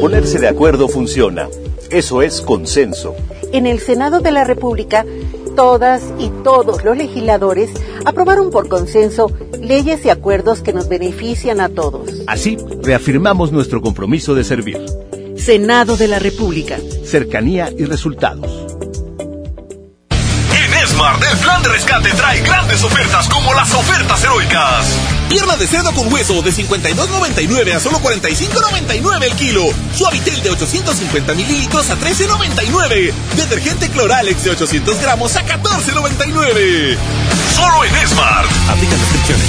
Ponerse de acuerdo funciona. Eso es consenso. En el Senado de la República, todas y todos los legisladores aprobaron por consenso leyes y acuerdos que nos benefician a todos. Así, reafirmamos nuestro compromiso de servir. Senado de la República. Cercanía y resultados. En Esmart, el plan de rescate trae grandes ofertas como las ofertas heroicas. Pierna de cerdo con hueso de 52.99 a solo 45.99 el kilo. Suavitel de 850 mililitros a 13.99. Detergente Cloralex de 800 gramos a 14.99. Solo en Esmart. Aplica restricciones.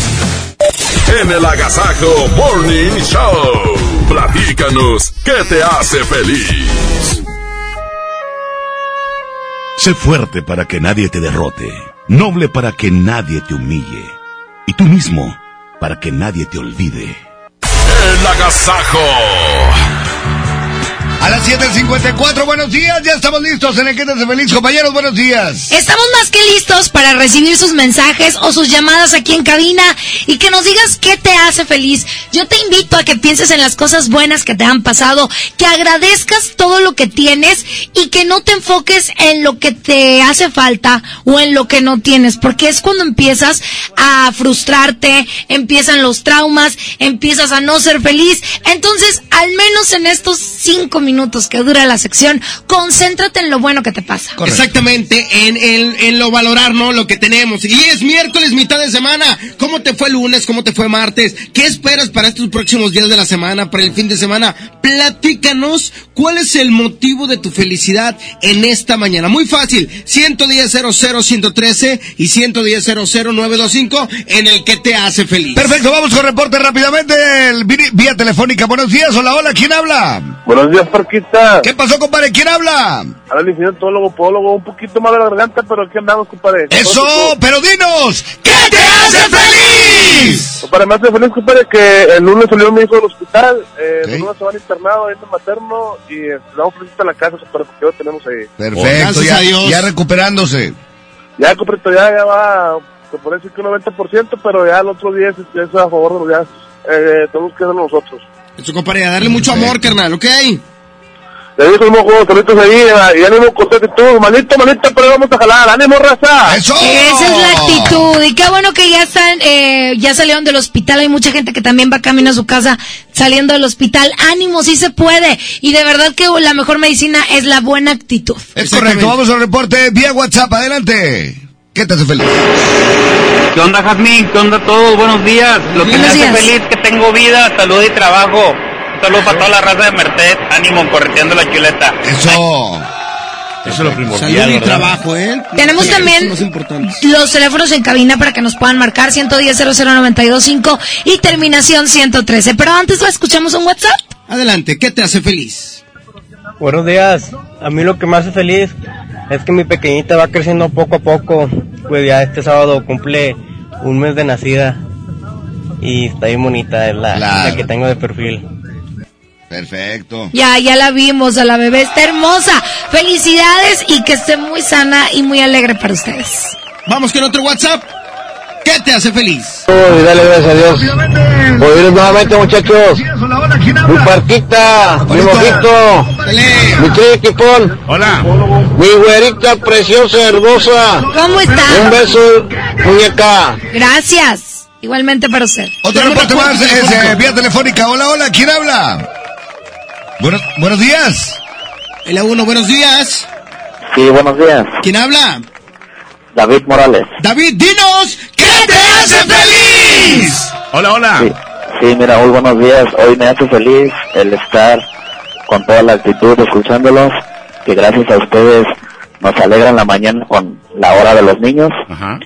En el Agasajo Morning Show. Platícanos, ¿qué te hace feliz? Sé fuerte para que nadie te derrote, noble para que nadie te humille, y tú mismo para que nadie te olvide. El Agasajo. A las 7.54, buenos días, ya estamos listos en el que te feliz, compañeros, buenos días. Estamos más que listos para recibir sus mensajes o sus llamadas aquí en cabina y que nos digas qué te hace feliz. Yo te invito a que pienses en las cosas buenas que te han pasado, que agradezcas todo lo que tienes y que no te enfoques en lo que te hace falta o en lo que no tienes, porque es cuando empiezas a frustrarte, empiezan los traumas, empiezas a no ser feliz. Entonces, al menos en estos cinco minutos que dura la sección, concéntrate en lo bueno que te pasa. Exactamente, en, en, en lo valorar, ¿no? Lo que tenemos. Y es miércoles, mitad de semana. ¿Cómo te fue lunes? ¿Cómo te fue martes? ¿Qué esperas para estos próximos días de la semana, para el fin de semana? Platícanos ¿Cuál es el motivo de tu felicidad en esta mañana? Muy fácil, 110-00-113 y 110-00-925 en el que te hace feliz. Perfecto, vamos con reporte rápidamente. el vía telefónica. Buenos días, hola, hola, ¿quién habla? Buenos días, ¿Qué pasó, compadre? ¿Quién habla? Ahora el incidentológo, podólogo, un poquito mal de la garganta, pero aquí andamos, compadre. Eso, pero dinos, ¿qué te hace feliz? Compadre, me hace feliz, compadre, que el lunes salió mi hijo del hospital, eh, el lunes se van internado ahí en el materno y eh, le damos felicita a la casa, compadre, porque ya lo tenemos ahí. Perfecto, ya, ya recuperándose. Ya, compadre, ya, ya va, se puede decir que un 90%, pero ya el otro día es, es a favor de los días, eh, tenemos que ser nosotros. Eso, compadre, a darle mucho amor, carnal, ¿ok? Le dijo el mojo, solitos ahí, y ánimo con tu actitud, manito, manito, pero vamos a jalar, ánimo, raza. ¡Eso! Esa es la actitud. Y qué bueno que ya están, eh, ya salieron del hospital. Hay mucha gente que también va camino a su casa saliendo del hospital. Ánimo, sí se puede. Y de verdad que la mejor medicina es la buena actitud. Es correcto, vamos al reporte vía WhatsApp, adelante. ¿Qué te hace feliz? ¿Qué onda, Jazmín? ¿Qué onda todos? Buenos días. Lo que me Buenos hace días. feliz que tengo vida, salud y trabajo. Un saludo para toda la raza de Merced. Ánimo, correteando la chuleta. Eso. Eso es lo primordial, Salud y ¿verdad? trabajo, ¿eh? Tenemos Sí, también los teléfonos en cabina para que nos puedan marcar 110 00925 y terminación 113. Pero antes escuchamos en WhatsApp. Adelante, ¿qué te hace feliz? Buenos días. A mí lo que me hace feliz es que mi pequeñita va creciendo poco a poco. Pues ya este sábado cumple un mes de nacida. Y está bien bonita, es la, Claro. la que tengo de perfil. Perfecto. Ya, ya la vimos, a la bebé está hermosa. Felicidades y que esté muy sana y muy alegre para ustedes. Vamos con otro WhatsApp. ¿Qué te hace feliz? y dale gracias a Dios. Volvieron nuevamente, muchachos. Mi parquita, mi mojito, mi triquipón. Hola. Mi güerita preciosa, hermosa. ¿Cómo está? Un beso, muñeca. Gracias. Igualmente para usted. Otro reporte más es eh, vía telefónica. Hola, hola, ¿quién habla? Buenos, buenos días. El A1, buenos días. Sí, buenos días. ¿Quién habla? David Morales. David, dinos, ¿qué te hace feliz? Hola, hola. Sí, sí, mira, muy buenos días. Hoy me hace feliz el estar con toda la actitud escuchándolos, que gracias a ustedes nos alegran la mañana con la hora de los niños.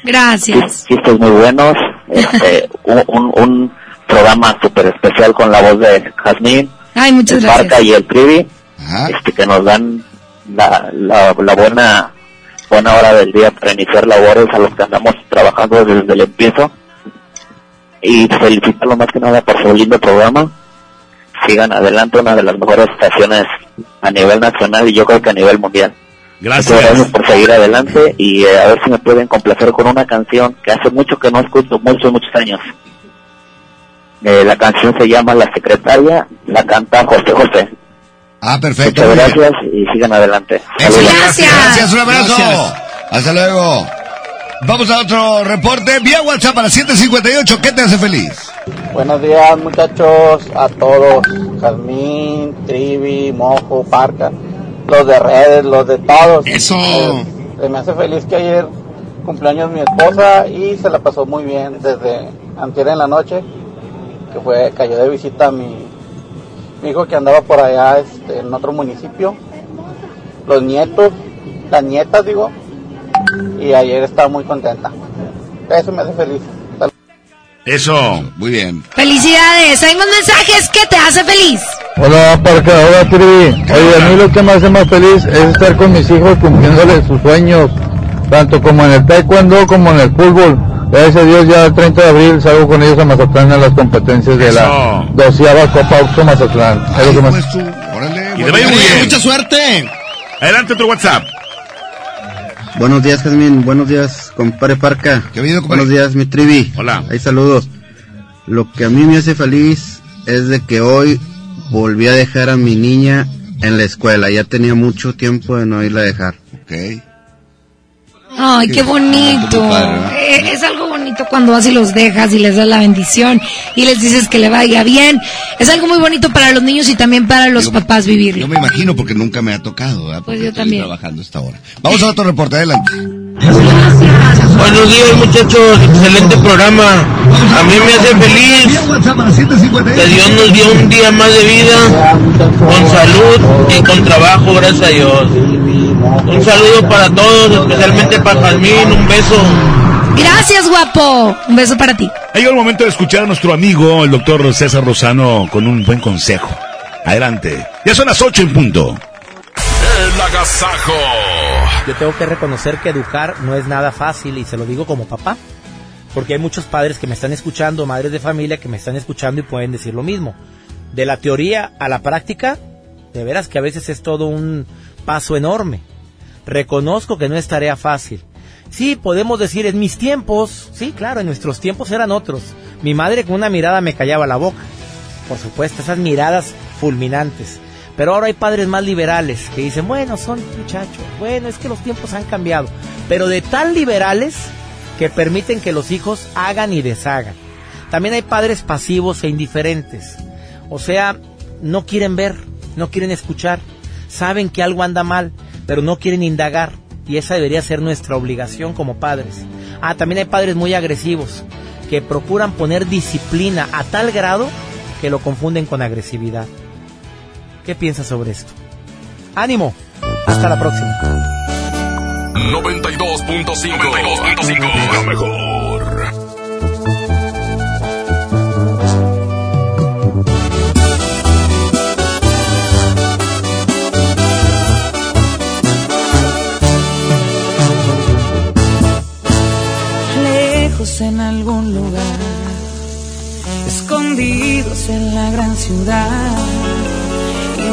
Gracias. Chistes muy buenos. [laughs] Este, un, un, un programa súper especial con la voz de Jazmín, Ay, muchas el gracias. Parca y el Trivi, este, que nos dan la, la, la buena buena hora del día para iniciar labores a los que andamos trabajando desde el empiezo. Y felicitarlo más que nada por su lindo programa. Sigan adelante, una de las mejores estaciones a nivel nacional y yo creo que a nivel mundial. Gracias. Muchas gracias por seguir adelante y eh, a ver si me pueden complacer con una canción que hace mucho que no escucho, muchos, muchos años. Eh, la canción se llama La Secretaria, la canta José José. Ah, perfecto. Muchas gracias y sigan adelante. Gracias. Gracias, un abrazo. Hasta luego. Vamos a otro reporte vía WhatsApp a las 758. ¿Qué te hace feliz? Buenos días, muchachos, a todos. Jazmín, Trivi, Mojo, Parca, los de redes, los de todos. Eso. Eh, se me hace feliz que ayer cumpleaños mi esposa y se la pasó muy bien desde antier en la noche, que fue, cayó de visita a mi, mi hijo que andaba por allá este, en otro municipio, los nietos, las nietas digo, y ayer estaba muy contenta. Eso me hace feliz. Eso. Muy bien. Felicidades. Hay más mensajes. ¿Qué te hace feliz? Hola, Parca, hola, Trivi. Oye, a mí lo que me hace más feliz es estar con mis hijos cumpliéndoles sus sueños, tanto como en el taekwondo como en el fútbol. Gracias a Dios, ya el 30 de abril salgo con ellos a Mazatlán en las competencias de la doceava Copa Auto Mazatlán. Es lo que más... Y te vaya muy bien. Mucha suerte. Adelante otro WhatsApp. Buenos días, Jazmín. Buenos días, compadre Parca. Buenos días, mi trivi. Hola. Hay saludos. Lo que a mí me hace feliz es de que hoy volví a dejar a mi niña en la escuela. Ya tenía mucho tiempo de no irla a dejar. Ok. Ay, qué bonito. Eh, Es algo bonito cuando vas y los dejas y les das la bendición y les dices que le vaya bien. Es algo muy bonito para los niños y también para los papás vivirlo. Yo me imagino porque nunca me ha tocado, ¿verdad? Pues yo estoy también. trabajando a esta hora. Vamos a otro reporte, adelante. Buenos días muchachos, excelente programa. A mí me hace feliz que Dios nos dio un día más de vida, con salud y con trabajo, gracias a Dios. Un saludo para todos, especialmente para Jazmín, un beso. Gracias, guapo. Un beso para ti. Ha llegado el momento de escuchar a nuestro amigo, el doctor César Rosano, con un buen consejo. Adelante. Ya son las 8 en punto. El agasajo. Yo tengo que reconocer que educar no es nada fácil y se lo digo como papá. Porque hay muchos padres que me están escuchando, madres de familia que me están escuchando y pueden decir lo mismo. De la teoría a la práctica, de veras que a veces es todo un paso enorme. Reconozco que no es tarea fácil. Sí, podemos decir en mis tiempos, sí, claro, en nuestros tiempos eran otros. Mi madre con una mirada me callaba la boca. Por supuesto, esas miradas fulminantes. Pero ahora hay padres más liberales que dicen, bueno, son muchachos, bueno, es que los tiempos han cambiado. Pero de tan liberales que permiten que los hijos hagan y deshagan. También hay padres pasivos e indiferentes. O sea, no quieren ver, no quieren escuchar, saben que algo anda mal, pero no quieren indagar. Y esa debería ser nuestra obligación como padres. Ah, también hay padres muy agresivos que procuran poner disciplina a tal grado que lo confunden con agresividad. ¿Qué piensas sobre esto? ¡Ánimo! Hasta la próxima. 92.5 92.5 Lo mejor. Lejos en algún lugar, escondidos en la gran ciudad,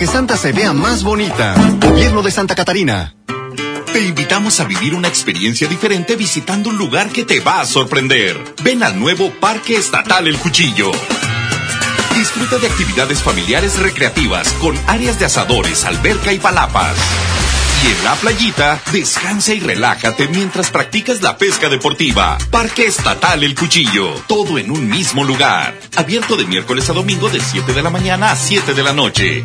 Que Santa se vea más bonita. Gobierno de Santa Catarina. Te invitamos a vivir una experiencia diferente visitando un lugar que te va a sorprender. Ven al nuevo Parque Estatal El Cuchillo. Disfruta de actividades familiares recreativas con áreas de asadores, alberca y palapas. Y en la playita, descansa y relájate mientras practicas la pesca deportiva. Parque Estatal El Cuchillo. Todo en un mismo lugar. Abierto de miércoles a domingo de 7 de la mañana a 7 de la noche.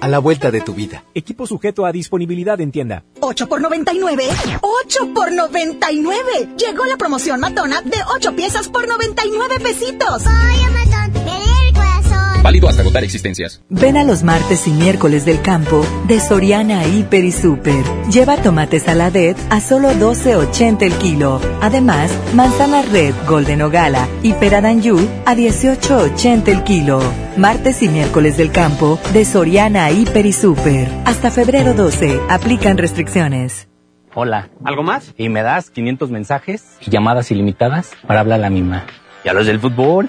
a la vuelta de tu vida. Equipo sujeto a disponibilidad en tienda. 8 por 99. 8 por 99. Llegó la promoción matona de 8 piezas por 99 pesitos. Válido hasta agotar existencias. Ven a los martes y miércoles del campo de Soriana Hiper y Super. Lleva tomates saladet a solo 12.80 el kilo. Además, manzana red Golden o Gala y peradanyu a 18.80 el kilo. Martes y miércoles del campo de Soriana Hiper y Super. Hasta febrero 12. Aplican restricciones. Hola. ¿Algo más? Y me das 500 mensajes y llamadas ilimitadas para hablar a la misma. ¿Y a los del fútbol?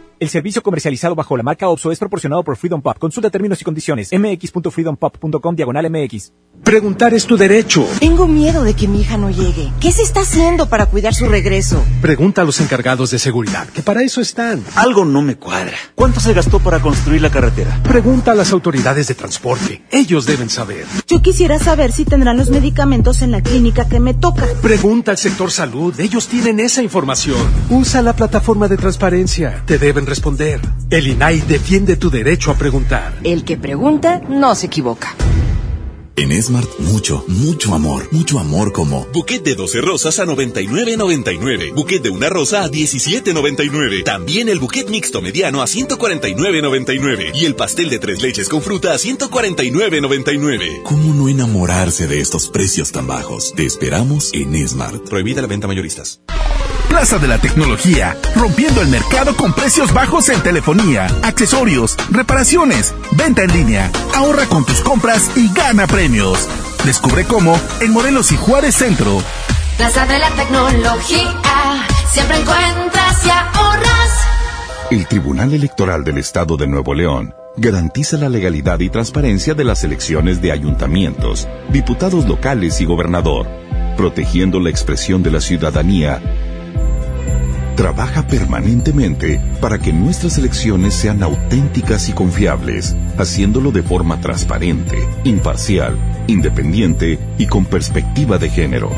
El servicio comercializado bajo la marca OPSO es proporcionado por Freedom Pop. Consulta términos y condiciones. mx.freedompop.com diagonal mx. Preguntar es tu derecho. Tengo miedo de que mi hija no llegue. ¿Qué se está haciendo para cuidar su regreso? Pregunta a los encargados de seguridad, que para eso están. Algo no me cuadra. ¿Cuánto se gastó para construir la carretera? Pregunta a las autoridades de transporte. Ellos deben saber. Yo quisiera saber si tendrán los medicamentos en la clínica que me toca. Pregunta al sector salud. Ellos tienen esa información. Usa la plataforma de transparencia. Te deben responder. El INAI defiende tu derecho a preguntar. El que pregunta no se equivoca. En Smart, mucho, mucho amor. Mucho amor como buquet de 12 rosas a 99.99. Buquet de una rosa a 17.99. También el buquet mixto mediano a 149.99. Y el pastel de tres leches con fruta a 149.99. ¿Cómo no enamorarse de estos precios tan bajos? Te esperamos en Smart. Prohibida la venta mayoristas. Plaza de la Tecnología, rompiendo el mercado con precios bajos en telefonía, accesorios, reparaciones, venta en línea. Ahorra con tus compras y gana premios. Descubre cómo en Morelos y Juárez Centro. Plaza de la Tecnología, siempre encuentras y ahorras. El Tribunal Electoral del Estado de Nuevo León garantiza la legalidad y transparencia de las elecciones de ayuntamientos, diputados locales y gobernador, protegiendo la expresión de la ciudadanía trabaja permanentemente para que nuestras elecciones sean auténticas y confiables, haciéndolo de forma transparente, imparcial, independiente y con perspectiva de género.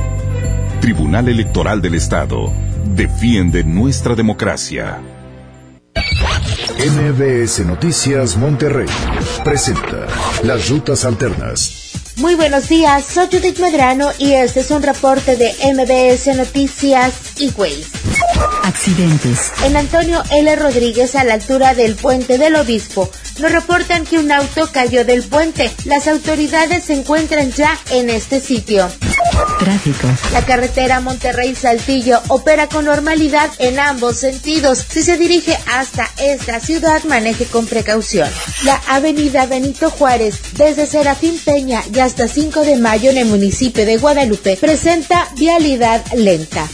Tribunal Electoral del Estado defiende nuestra democracia. MBS Noticias Monterrey presenta Las Rutas Alternas. Muy buenos días, soy Judith Medrano y este es un reporte de MBS Noticias y Ways. Accidentes. En Antonio L. Rodríguez, a la altura del puente del Obispo, nos reportan que un auto cayó del puente. Las autoridades se encuentran ya en este sitio. Tráfico. La carretera Monterrey-Saltillo opera con normalidad en ambos sentidos. Si se dirige hasta esta ciudad, maneje con precaución. La avenida Benito Juárez, desde Serafín Peña y hasta 5 de mayo en el municipio de Guadalupe, presenta vialidad lenta.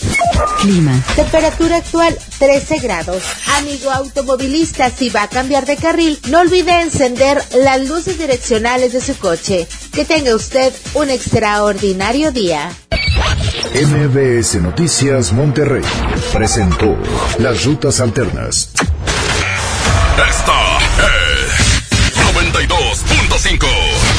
Clima. Temperatura actual 13 grados. Amigo automovilista, si va a cambiar de carril, no olvide encender las luces direccionales de su coche. Que tenga usted un extraordinario día. MBS Noticias Monterrey presentó Las Rutas Alternas. Esta es 92.5.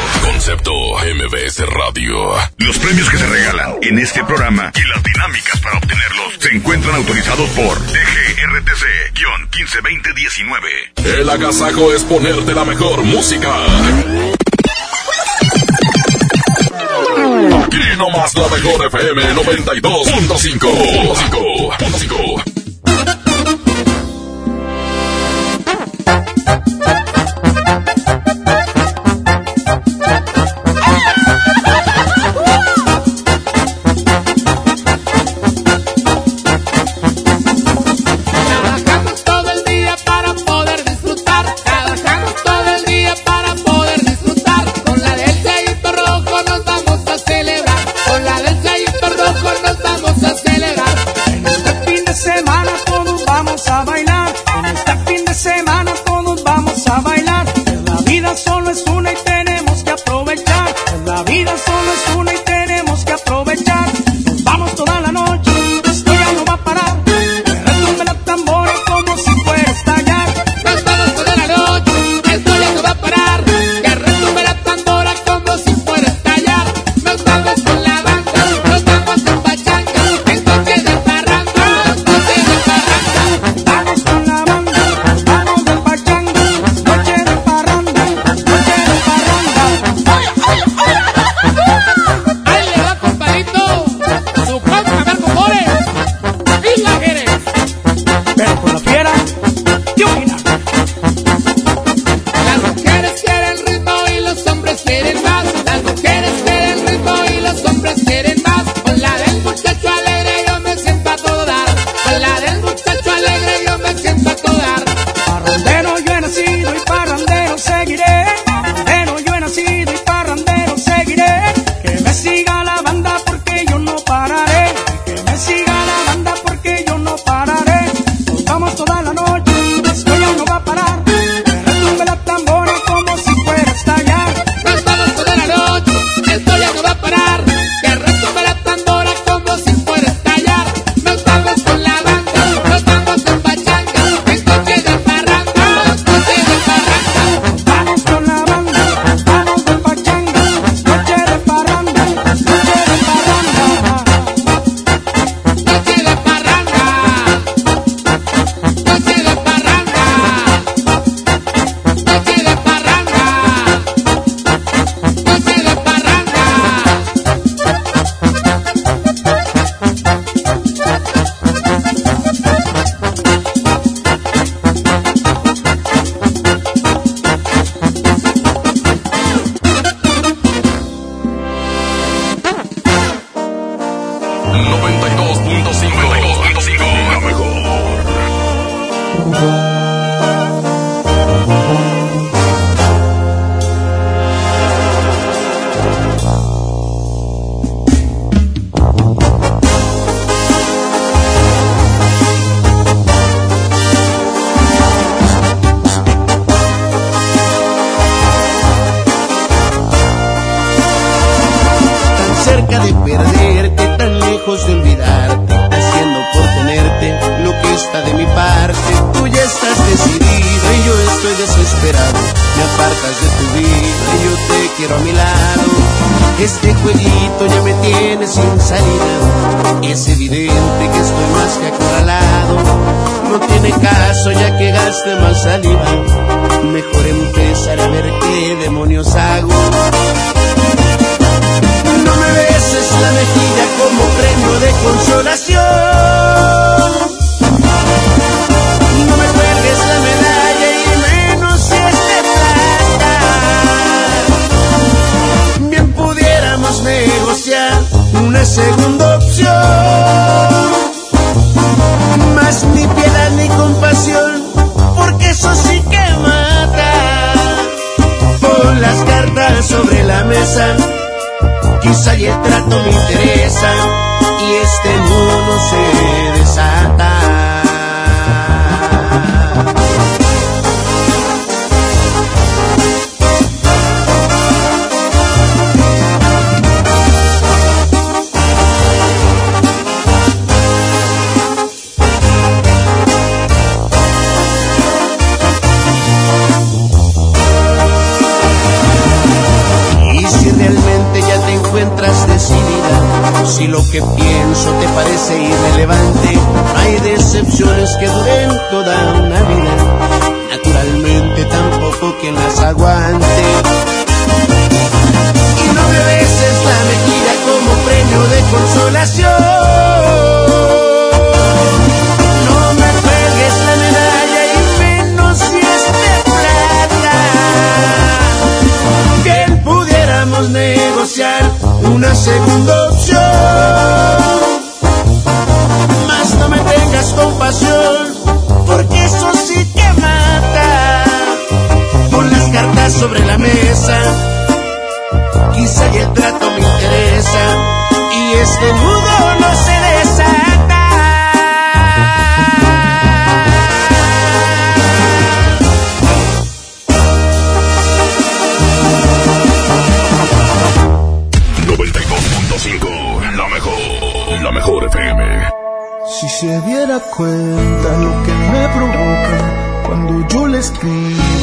Concepto MBS Radio. Los premios que se regalan en este programa y las dinámicas para obtenerlos se encuentran autorizados por DGRTC-152019. El agasajo es ponerte la mejor música. Aquí nomás la mejor FM 92.5. sobre la mesa. Quizá y el trato me interesa. Y este nudo no se desata. La mejor, la mejor FM. Si se diera cuenta lo que me provoca cuando yo le escribo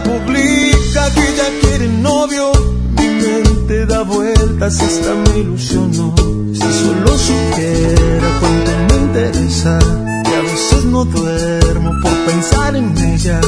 escuela pública que ya quiere novio. Mi mente da vueltas, hasta me ilusionó. Si solo supiera cuánto me interesa, que a veces no duermo por pensar en ella.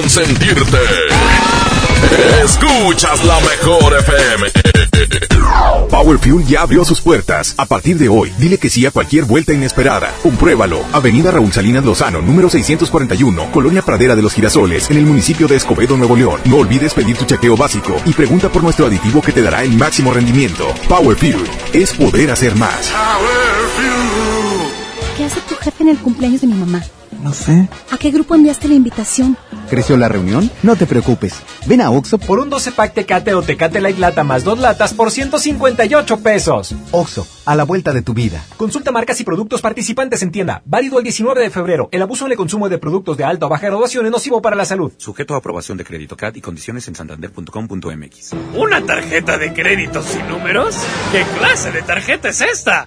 consentirte. Escuchas la mejor FM. Power Fuel ya abrió sus puertas. A partir de hoy, dile que sí a cualquier vuelta inesperada. Compruébalo. Avenida Raúl Salinas Lozano, número 641, Colonia Pradera de los Girasoles, en el municipio de Escobedo, Nuevo León. No olvides pedir tu chequeo básico y pregunta por nuestro aditivo que te dará el máximo rendimiento. Power Fuel es poder hacer más. ¿Qué hace tu jefe en el cumpleaños de mi mamá? No sé. ¿A qué grupo enviaste la invitación? ¿Creció la reunión? No te preocupes. Ven a Oxo por un 12 pack Tecate o Tecate Light Lata más dos latas por 158 pesos. Oxo, a la vuelta de tu vida. Consulta marcas y productos participantes en tienda. Válido el 19 de febrero. El abuso en el consumo de productos de alta o baja graduación es nocivo para la salud. Sujeto a aprobación de crédito CAT y condiciones en santander.com.mx. ¿Una tarjeta de crédito sin números? ¿Qué clase de tarjeta es esta?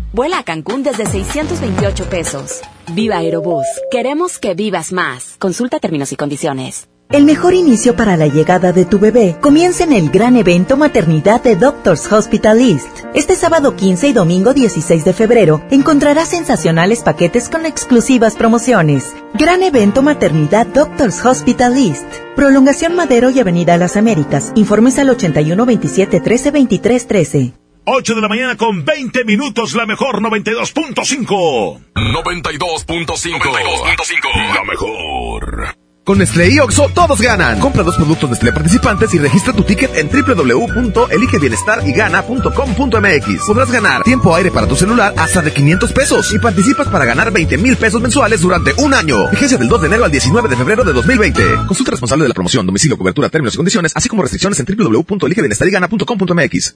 Vuela a Cancún desde 628 pesos. Viva Aerobús. Queremos que vivas más. Consulta términos y condiciones. El mejor inicio para la llegada de tu bebé comienza en el gran evento Maternidad de Doctors Hospital East. Este sábado 15 y domingo 16 de febrero encontrarás sensacionales paquetes con exclusivas promociones. Gran evento Maternidad Doctors Hospital East. Prolongación Madero y Avenida Las Américas. Informes al 81 27 13 23 13. 8 de la mañana con 20 minutos, la mejor 92.5. 92.5. La mejor. Con Nestlé y Oxo todos ganan. Compra dos productos Nestlé participantes y registra tu ticket en www.eligebienestarygana.com.mx. Podrás ganar tiempo aire para tu celular hasta de 500 pesos y participas para ganar 20 mil pesos mensuales durante un año. Vigencia del 2 de enero al 19 de febrero de 2020. Consulta responsable de la promoción, domicilio, cobertura, términos y condiciones, así como restricciones en www.eligebienestarygana.com.mx.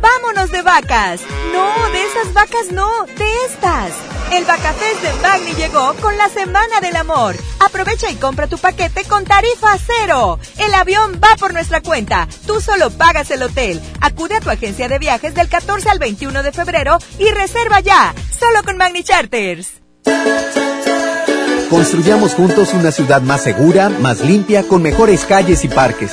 ¡Vámonos de vacas! No, de esas vacas no, de estas. El Vacafest de Magni llegó con la Semana del Amor. Aprovecha y compra tu paquete con tarifa cero. El avión va por nuestra cuenta. Tú solo pagas el hotel. Acude a tu agencia de viajes del 14 al 21 de febrero y reserva ya. Solo con Magni Charters. Construyamos juntos una ciudad más segura, más limpia, con mejores calles y parques.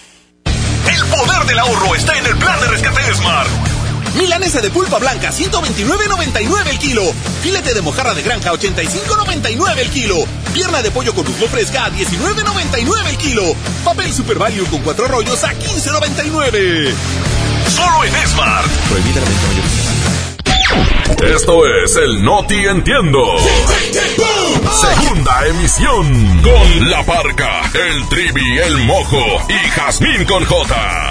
Del ahorro está en el plan de rescate Smart. Milanesa de pulpa blanca, 129.99 el kilo. Filete de mojarra de granja, 85.99 el kilo. Pierna de pollo con muslo fresca, 19.99 el kilo. Papel Super Value con cuatro rollos a 15.99. Solo en Smart. Prohibida la venta Esto es el Noti Entiendo. Segunda emisión. Con La Parca, el Trivi, el Mojo y Jazmín con J.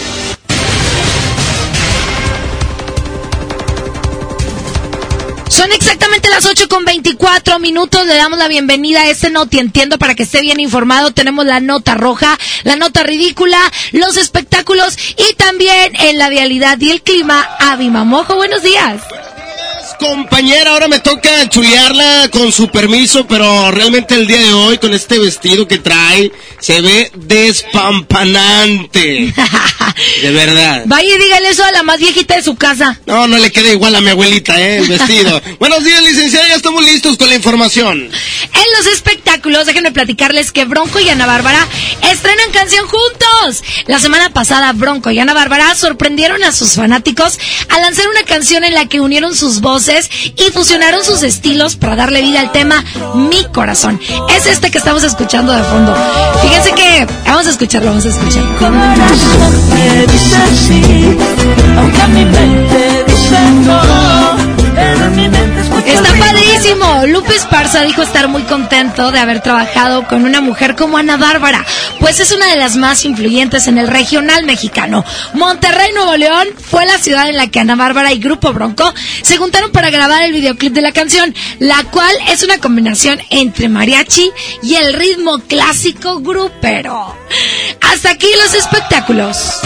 Son exactamente las 8 con 24 minutos. Le damos la bienvenida a este Noti Entiendo para que esté bien informado. Tenemos la nota roja, la nota ridícula, los espectáculos y también en la vialidad y el clima. Avi Mamojo, buenos días compañera, ahora me toca chulearla con su permiso, pero realmente el día de hoy, con este vestido que trae, se ve despampanante. [laughs] de verdad. Vaya y dígale eso a la más viejita de su casa. No, no le queda igual a mi abuelita, ¿eh? El vestido. Buenos días, licenciada, ya estamos listos con la información. En los espectáculos, déjenme platicarles que Bronco y Ana Bárbara estrenan canción juntos. La semana pasada, Bronco y Ana Bárbara sorprendieron a sus fanáticos al lanzar una canción en la que unieron sus voces y fusionaron sus estilos para darle vida al tema Mi Corazón. Es este que estamos escuchando de fondo. Fíjense que vamos a escucharlo, vamos a escucharlo. Aunque mi mente dice no. Está padrísimo. Lupe Esparza dijo estar muy contento de haber trabajado con una mujer como Ana Bárbara, pues es una de las más influyentes en el regional mexicano. Monterrey, Nuevo León, fue la ciudad en la que Ana Bárbara y Grupo Bronco se juntaron para grabar el videoclip de la canción, la cual es una combinación entre mariachi y el ritmo clásico grupero. Hasta aquí los espectáculos.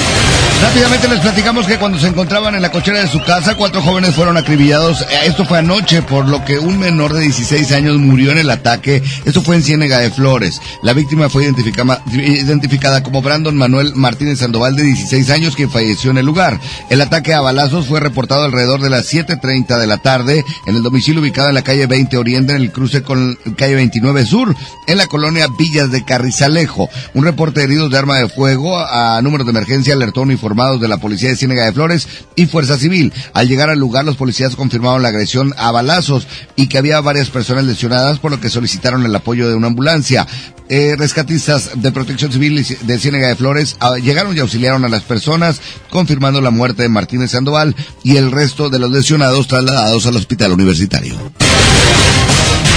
Rápidamente les platicamos que cuando se encontraban en la cochera de su casa, cuatro jóvenes fueron acribillados. Eh, esto fue anoche, por lo que un menor de 16 años murió en el ataque. Esto fue en Ciénega de Flores. La víctima fue identificada, como Brandon Manuel Martínez Sandoval, de 16 años, quien falleció en el lugar. El ataque a balazos fue reportado alrededor de las 7.30 de la tarde en el domicilio ubicado en la calle 20 Oriente, en el cruce con calle 29 Sur, en la colonia Villas de Carrizalejo. Un reporte de heridos de arma de fuego a números de emergencia alertó uniformados de la policía de Ciénega de Flores y Fuerza Civil. Al llegar al lugar, los policías confirmaron la agresión a balazos y que había varias personas lesionadas, por lo que solicitaron el apoyo de una ambulancia. Eh, rescatistas de protección civil de Ciénega de Flores ah, llegaron y auxiliaron a las personas, confirmando la muerte de Martínez Sandoval y el resto de los lesionados trasladados al hospital universitario.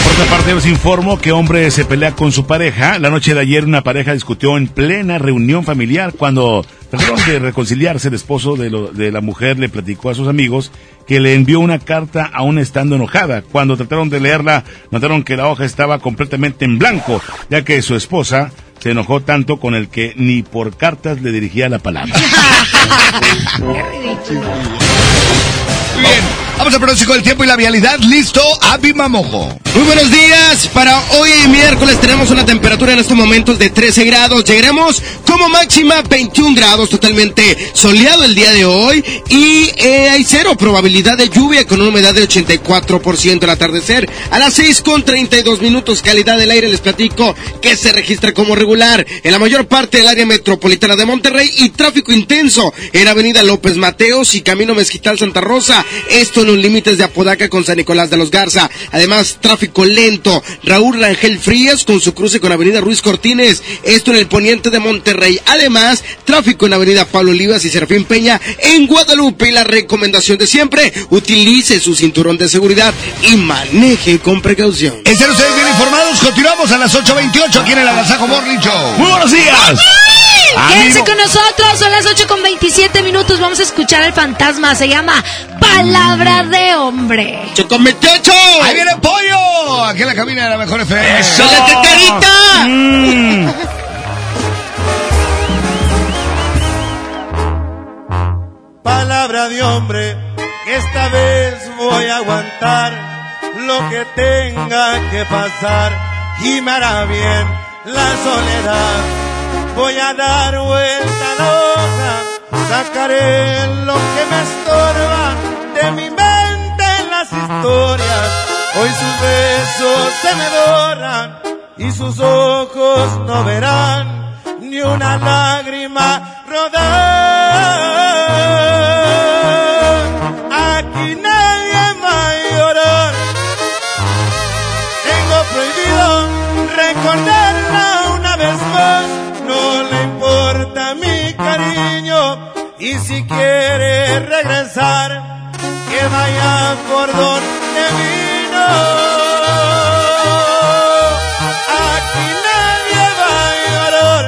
Por otra parte, os informo que hombre se pelea con su pareja. La noche de ayer una pareja discutió en plena reunión familiar cuando trataron de reconciliarse. El esposo de, de la mujer le platicó a sus amigos que le envió una carta aún estando enojada. Cuando trataron de leerla, notaron que la hoja estaba completamente en blanco, ya que su esposa se enojó tanto con el que ni por cartas le dirigía la palabra. [laughs] Bien. Vamos al pronóstico del tiempo y la vialidad. Listo, Avi Mamojo. Muy buenos días. Para hoy miércoles tenemos una temperatura en estos momentos de 13 grados. Llegaremos como máxima 21 grados, totalmente soleado el día de hoy. Y eh, hay cero probabilidad de lluvia con una humedad de 84% al atardecer. A las 6 con 32 minutos, calidad del aire, les platico que se registra como regular en la mayor parte del área metropolitana de Monterrey y tráfico intenso en Avenida López Mateos y Camino Mezquital Santa Rosa. Esto los límites de Apodaca con San Nicolás de los Garza. Además, tráfico lento. Raúl Rangel Frías con su cruce con Avenida Ruiz Cortines. Esto en el poniente de Monterrey. Además, tráfico en Avenida Pablo Olivas y Serafín Peña en Guadalupe. Y la recomendación de siempre, utilice su cinturón de seguridad y maneje con precaución. Estén ustedes bien informados. Continuamos a las 8.28 aquí en el Agasajo Morning Show. Muy buenos días. Quédense con nosotros, son las 8 con 27 minutos. Vamos a escuchar el fantasma. Se llama Palabra de Hombre. ¡Chocometecho! ¡Ahí viene el pollo! Aquí en la cabina de la mejor FM. ¡Eso! ¡La carita! Mm. Palabra de hombre, que esta vez voy a aguantar lo que tenga que pasar y me hará bien la soledad voy a dar vuelta a la hoja, sacaré lo que me estorba de mi mente en las historias. Hoy sus besos se me doran y sus ojos no verán ni una lágrima rodar. Aquí nadie va a llorar. Tengo prohibido recordarla una vez más y si quiere regresar, que vaya por donde vino. Aquí nadie va a llorar.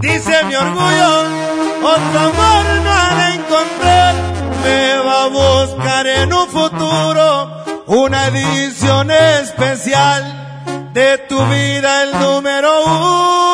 Dice mi orgullo, otro amor no encontrar, me va a buscar en un futuro una edición especial de tu vida, el número uno.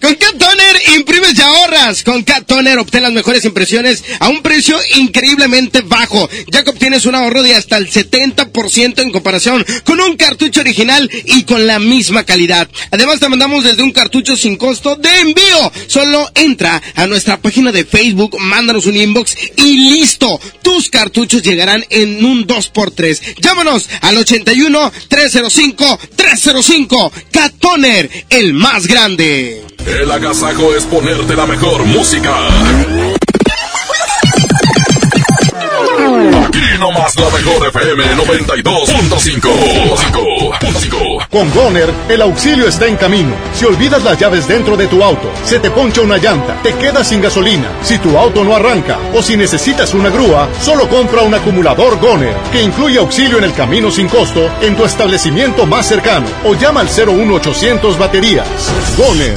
Con, Cat Toner imprimes y ahorras. Con Cat Toner obtén las mejores impresiones a un precio increíblemente bajo, ya que obtienes un ahorro de hasta el 70% en comparación con un cartucho original y con la misma calidad. Además te mandamos desde un cartucho sin costo de envío. Solo entra a nuestra página de Facebook, mándanos un inbox y listo. Tus cartuchos llegarán en un 2x3. Llámanos al 81 305 305. Cat Toner, el más grande. El agasajo es ponerte la mejor música. Aquí nomás la mejor FM 92.5. Con Goner, el auxilio está en camino. Si olvidas las llaves dentro de tu auto, se te poncha una llanta, te quedas sin gasolina, si tu auto no arranca o si necesitas una grúa, solo compra un acumulador Goner, que incluye auxilio en el camino sin costo en tu establecimiento más cercano o llama al 01800 baterías. Goner,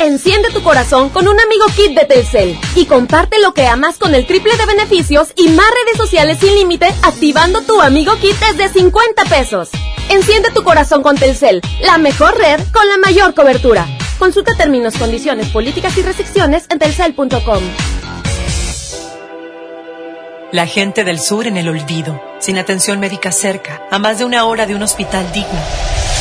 Enciende tu corazón con un amigo kit de Telcel y comparte lo que amas con el triple de beneficios y más redes sociales sin límite activando tu amigo kit desde 50 pesos. Enciende tu corazón con Telcel, la mejor red con la mayor cobertura. Consulta términos, condiciones, políticas y restricciones en telcel.com. La gente del sur en el olvido, sin atención médica cerca, a más de una hora de un hospital digno.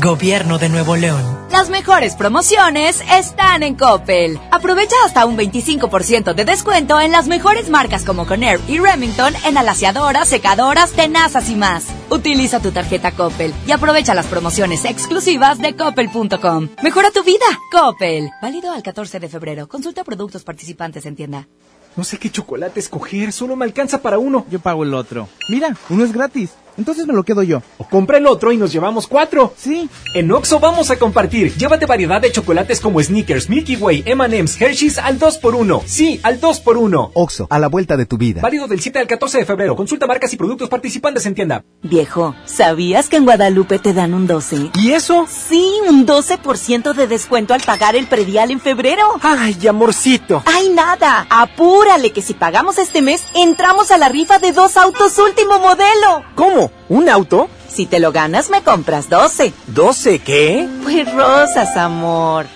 Gobierno de Nuevo León. Las mejores promociones están en Coppel. Aprovecha hasta un 25% de descuento en las mejores marcas como Conair y Remington en alaciadoras, secadoras, tenazas y más. Utiliza tu tarjeta Coppel y aprovecha las promociones exclusivas de coppel.com. Mejora tu vida, Coppel. Válido al 14 de febrero. Consulta productos participantes en tienda. No sé qué chocolate escoger, solo me alcanza para uno. Yo pago el otro. Mira, uno es gratis. Entonces me lo quedo yo. O compra el otro y nos llevamos cuatro. Sí. En Oxo vamos a compartir. Llévate variedad de chocolates como Snickers, Milky Way, M&M's, Hershey's al 2x1. Sí, al 2x1. Oxo, a la vuelta de tu vida. Válido del 7 al 14 de febrero. Consulta marcas y productos participantes en tienda. Viejo, ¿sabías que en Guadalupe te dan un 12? ¿Y eso? Sí, un 12% de descuento al pagar el predial en febrero. Ay, amorcito. Ay, nada. Apúrale que si pagamos este mes, entramos a la rifa de dos autos último modelo. ¿Cómo? ¿Un auto? Si te lo ganas, me compras 12. ¿12 qué? Pues rosas, amor.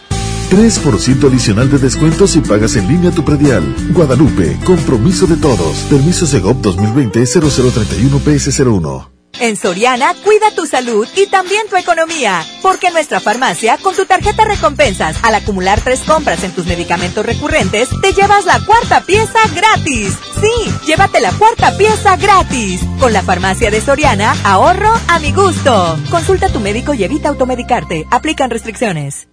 3% adicional de descuento si pagas en línea tu predial. Guadalupe, compromiso de todos. Permiso Segov 2020-0031 PS01. En Soriana, cuida tu salud y también tu economía. Porque nuestra farmacia, con tu tarjeta recompensas, al acumular tres compras en tus medicamentos recurrentes, te llevas la cuarta pieza gratis. Sí, llévate la cuarta pieza gratis. Con la farmacia de Soriana, ahorro a mi gusto. Consulta a tu médico y evita automedicarte. Aplican restricciones.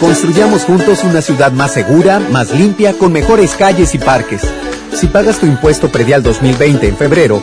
Construyamos juntos una ciudad más segura, más limpia, con mejores calles y parques. Si pagas tu impuesto predial 2020 en febrero,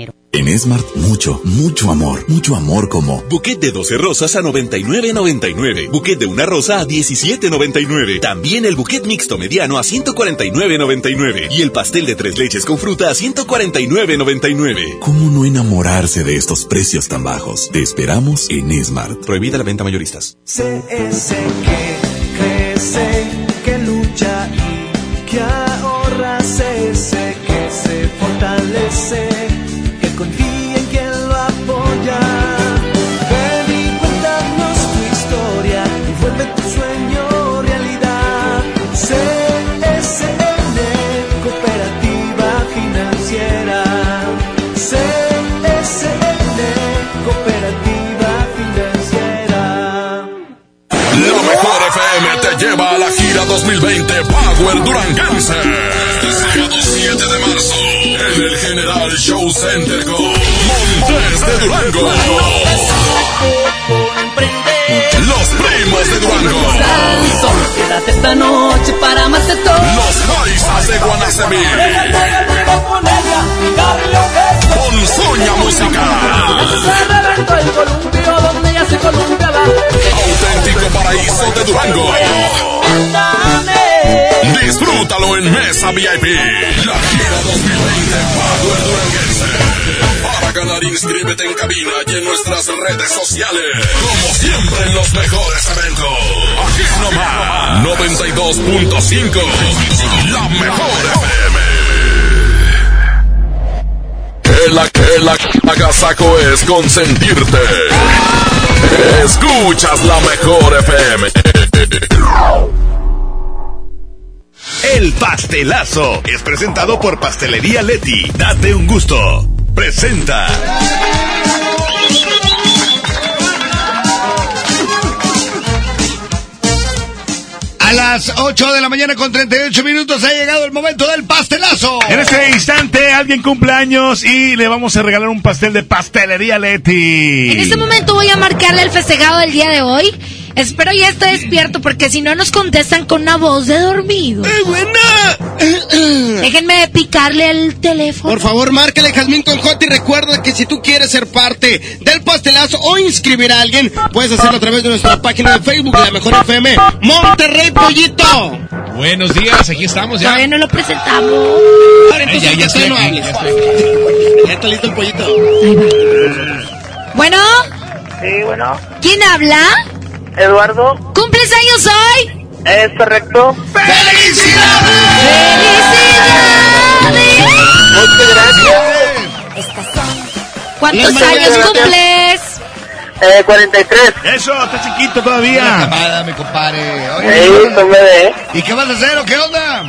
En Smart, mucho, mucho amor. Mucho amor como Buquet de 12 rosas a 99.99. Buquet de una rosa a 17.99. También el buquet mixto mediano a 149.99. Y el pastel de tres leches con fruta a 149.99. ¿Cómo no enamorarse de estos precios tan bajos? Te esperamos en Smart. Prohibida la venta mayoristas. 2020 Power Duranguense. Sábado 7 de marzo en el General Show Center con Montes de Durango. Los primos de Durango. Quédate esta noche para más de todo. Los paisas de Guanacemí. Con Soña Musical. el columpio donde ya se Auténtico paraíso de Durango. Disfrútalo en Mesa VIP. La gira 2020 Power Duranguense. Para ganar, inscríbete en cabina y en nuestras redes sociales. Como siempre en los mejores eventos. Aquí nomás. 92.5. La mejor FM. El, el, agasajo es consentirte. Escuchas la mejor FM. El pastelazo es presentado por Pastelería Leti. Date un gusto. Presenta. A las 8 de la mañana con 38 minutos ha llegado el momento del pastelazo. En este instante alguien cumple años y le vamos a regalar un pastel de pastelería Leti. En este momento voy a marcarle el festejado del día de hoy. Espero ya esté despierto porque si no nos contestan con una voz de dormido. [clears throat] Déjenme picarle el teléfono. Por favor, márcale Jazmín con J y recuerda que si tú quieres ser parte del pastelazo o inscribir a alguien, puedes hacerlo a través de nuestra página de Facebook, La Mejor FM, Monterrey Pollito. Buenos días, aquí estamos ya. Todavía no lo presentamos. Ay, ya, ya estoy no aquí, hables. ya estoy aquí. [laughs] Ya está listo el pollito. Bueno, Sí, bueno. ¿quién habla? Eduardo. ¿Cumples años hoy? Es correcto. Muchas gracias. ¿Cuántos años gracias. cumples? Eh, 43. Eso, está chiquito todavía. Una camada, mi compadre. Sí, Oye, soy bebé. ¿y qué vas a hacer o qué onda?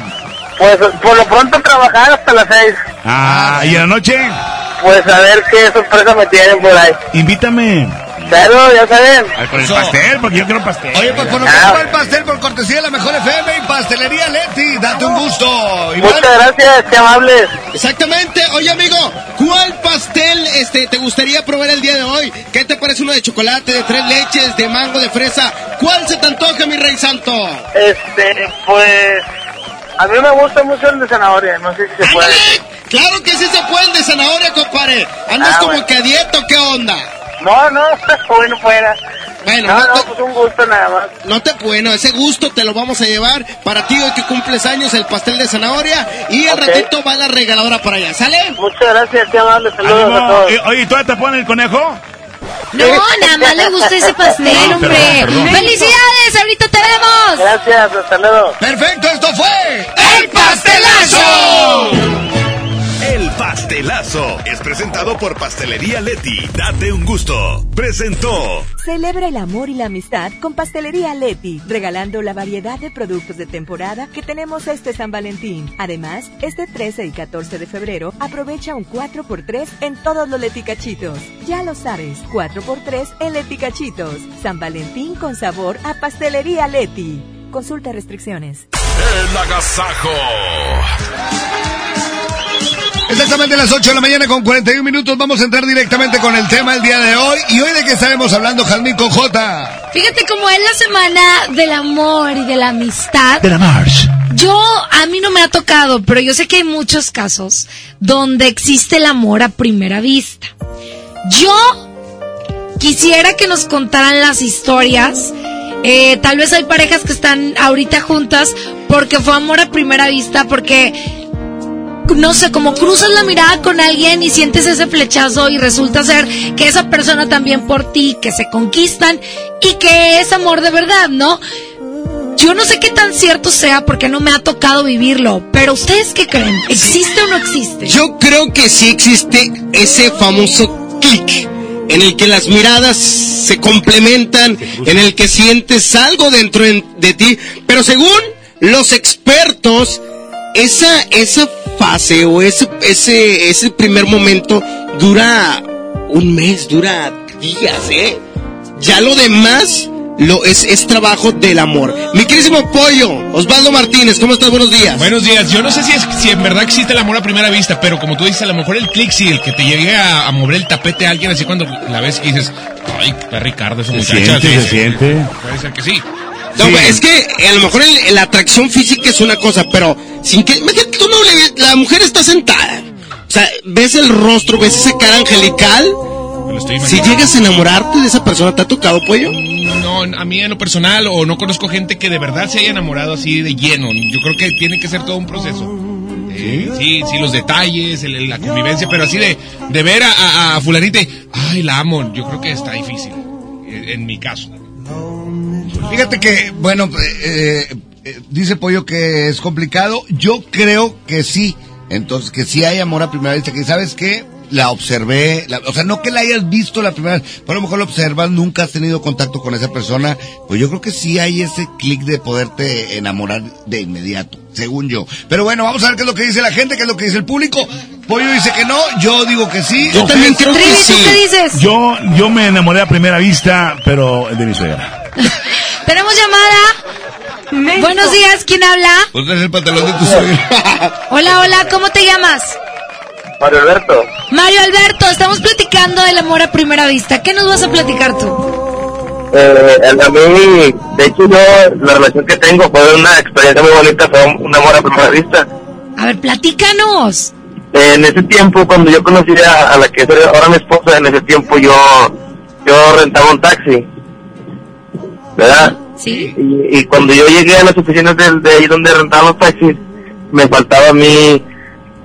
Pues por lo pronto trabajar hasta las 6. Ah, ¿y en la noche? Pues a ver qué sorpresa me tienen por ahí. Invítame. Claro, ya saben. Ay, Con el pastel, porque yo quiero pastel. Oye, pues por lo Ah. menos el pastel por cortesía de la mejor FM y pastelería Leti. Date un gusto. Iván. Muchas gracias, qué amables. Exactamente. Oye, amigo, ¿cuál pastel este te gustaría probar el día de hoy? ¿Qué te parece uno de chocolate, de tres leches, de mango, de fresa? ¿Cuál se te antoja, mi rey santo? Este, pues. A mí me gusta mucho el de zanahoria, no sé si se puede. Claro que sí se puede el de zanahoria, compadre. ¿Andas Ah, como bueno. que a dieta o qué onda? No, no, [laughs] bueno fuera. Bueno, no, no te- pues un gusto nada más. No te bueno, ese gusto te lo vamos a llevar para ti hoy que cumples años el pastel de zanahoria y al ratito va la regaladora para allá, ¿sale? Muchas gracias, qué amables, saludos Ánimo. a todos. Eh, Oye, ¿tú te pones el conejo? No, nada más le gusta ese pastel, No, hombre. perdón, perdón. ¡Felicidades! ¡Ahorita te vemos! Gracias, hasta luego. Perfecto, esto fue ¡El pastelazo! El pastelazo es presentado por Pastelería Leti. Date un gusto. Presentó. Celebra el amor y la amistad con Pastelería Leti, regalando la variedad de productos de temporada que tenemos este San Valentín. Además, este 13 y 14 de febrero aprovecha un 4x3 en todos los leticachitos. Ya lo sabes, 4x3 en leticachitos. San Valentín con sabor a Pastelería Leti. Consulta restricciones. El agasajo. Exactamente a las 8 de la mañana con 41 minutos vamos a entrar directamente con el tema del día de hoy. ¿Y hoy de qué estaremos hablando, Jalmín con J? Fíjate cómo es la semana del amor y de la amistad. De la March. Yo, a mí no me ha tocado, pero yo sé que hay muchos casos donde existe el amor a primera vista. Yo quisiera que nos contaran las historias. Eh, tal vez hay parejas que están ahorita juntas porque fue amor a primera vista, porque no sé, como cruzas la mirada con alguien y sientes ese flechazo y resulta ser que esa persona también por ti, que se conquistan y que es amor de verdad, ¿no? Yo no sé qué tan cierto sea porque no me ha tocado vivirlo, pero ¿ustedes qué creen? ¿Existe o no existe? Yo creo que sí existe ese famoso clic en el que las miradas se complementan, en el que sientes algo dentro en- de ti, pero según los expertos, esa, esa fase o ese, ese, ese primer momento dura un mes, dura días, ¿eh? Ya lo demás lo es, es trabajo del amor. Mi querísimo pollo, Osvaldo Martínez, ¿cómo estás? Buenos días. Buenos días. Yo no sé si, es, si en verdad existe el amor a primera vista, pero como tú dices, a lo mejor el click, sí, el que te llegue a, a mover el tapete a alguien así cuando la ves y dices, ay, está Ricardo, esa Se muchacha. siente, se siente. Puede ser que sí. No, Sí. es que eh, a lo mejor el- la atracción física es una cosa, pero sin que, imagínate, tú no le ves, la mujer está sentada. O sea, ves el rostro, ves esa cara angelical. Si llegas a enamorarte de esa persona, ¿te ha tocado pollo? No, a mí en lo personal, o no conozco gente que de verdad se haya enamorado así de lleno. Yo creo que tiene que ser todo un proceso. Eh, sí, sí, los detalles, el- la convivencia, pero así de, de ver a, a, a fulanita ay, la amo, yo creo que está difícil, eh, en mi caso. Fíjate que, bueno, eh, eh, dice Pollo que es complicado. Yo creo que sí. Entonces, que sí hay amor a primera vista. Que sabes qué? La observé, la- o sea, no que la hayas visto la primera vez, pero a lo mejor la observas, nunca has tenido contacto con esa persona, pues yo creo que sí hay ese clic de poderte enamorar de inmediato, según yo. Pero bueno, vamos a ver qué es lo que dice la gente, qué es lo que dice el público. Pollo dice que no, yo digo que sí. Yo también creo que Trivi, ¿tú qué dices? Yo, yo me enamoré a primera vista, pero de mi suegra. [laughs] Tenemos llamada. Buenos días, ¿quién habla? Pues es el pantalón de tu suegra. Hola, hola, ¿cómo te llamas? Mario Alberto. Mario Alberto, estamos platicando del amor a primera vista. ¿Qué nos vas a platicar tú? Eh, a mí, de hecho, yo, la relación que tengo fue una experiencia muy bonita, fue un amor a primera vista. A ver, platícanos. Eh, en ese tiempo, cuando yo conocí a, a la que es ahora mi esposa, en ese tiempo yo, yo rentaba un taxi, ¿verdad? Sí. Y, y cuando yo llegué a las oficinas de, de ahí donde rentaban los taxis, me faltaba a mí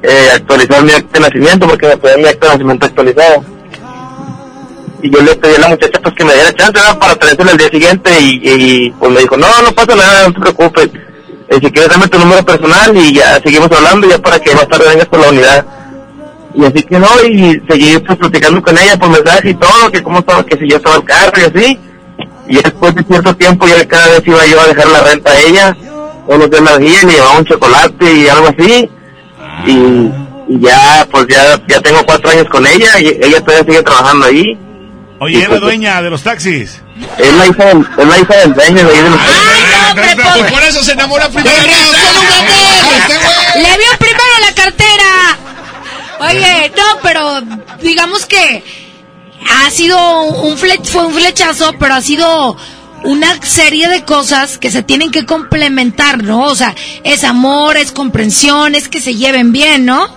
eh, actualizar mi acta de nacimiento porque me pedían mi acta de nacimiento actualizado. y yo le pedí a la muchacha pues que me diera chance para traérsela al día siguiente y, pues me dijo, no, no pasa nada, no te preocupes. Eh, si quieres dame tu número personal y ya seguimos hablando ya para que más tarde vengas por la unidad. Y así que no, y seguí pues platicando con ella por mensaje y todo, que cómo estaba, que si yo estaba el carro y así. Y después de cierto tiempo ya cada vez iba yo a dejar la renta a ella, todos los días la veía, le llevaba un chocolate y algo así. Y, y ya, pues ya, ya tengo cuatro años con ella y ella todavía sigue trabajando ahí. Oye, ¿es la dueña de los taxis? Es la hija del, es la hija del dueño de ahí de los Pues por eso se enamora primero. Le vio primero la cartera. Oye, no, pero digamos que ha sido un fle- fue un flechazo, pero ha sido una serie de cosas que se tienen que complementar, ¿no? O sea, es amor, es comprensión, es que se lleven bien, ¿no?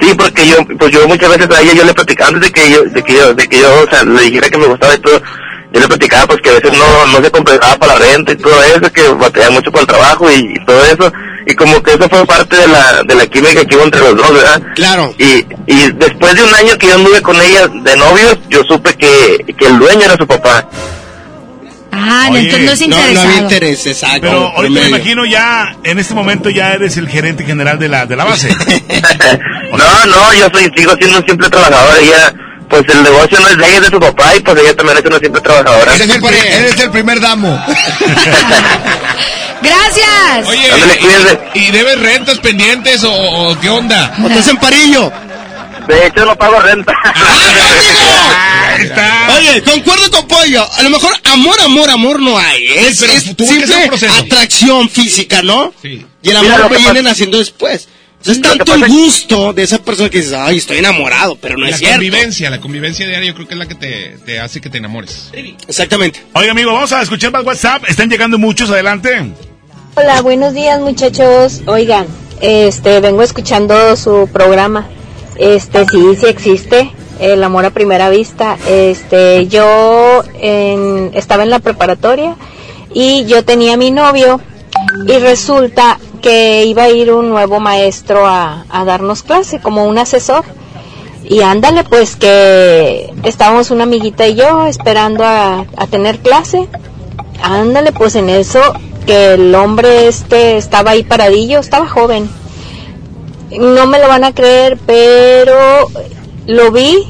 Sí, porque yo, pues yo muchas veces a ella yo le platicaba antes de que yo, de que yo, de que yo, o sea, le dijera que me gustaba y todo, yo le platicaba pues que a veces no, no se compensaba para la renta y todo eso, que batallaba mucho para el trabajo y, y todo eso, y como que eso fue parte de la, de la química que hubo entre los dos, ¿verdad? Claro. Y, y después de un año que yo anduve con ella de novios, yo supe que, que el dueño era su papá. Ah, Oye, entonces no es No, no interesado. había interés, exacto. Pero ahorita me imagino ya, en este momento ya eres el gerente general de la, de la base. [laughs] No, no, yo soy, sigo siendo un simple trabajador, ella, pues el negocio no es de ella, es de su papá, y pues ella también es una simple trabajadora. Eres el, pri- eres el primer damo. [laughs] Gracias. Oye, Ándale, cuídense. ¿y, y debes rentas pendientes o, o qué onda? ¿O estás en parillo? De hecho, no pago renta. [laughs] Ahí está. Oye, concuerdo con Pollo. A lo mejor amor, amor, amor no hay. ¿eh? Es, pero es simple atracción física, ¿no? Sí. Y el Mira, amor lo lo que vienen haciendo después. O sea, es tanto el gusto de esa persona que dices, ay, estoy enamorado, pero no la es cierto. convivencia, la convivencia diaria yo creo que es la que te, te hace que te enamores. Exactamente. Oiga, amigo, vamos a escuchar más WhatsApp. Están llegando muchos, adelante. Hola, buenos días muchachos. Oigan, este, vengo escuchando su programa. Este, sí, sí existe el amor a primera vista. Este, yo en- estaba en la preparatoria y yo tenía mi novio y resulta que iba a ir un nuevo maestro a, darnos clase como un asesor. Y ándale, pues que estábamos una amiguita y yo esperando a, a tener clase. Ándale, pues en eso que el hombre este estaba ahí paradillo, estaba joven. No me lo van a creer, pero lo vi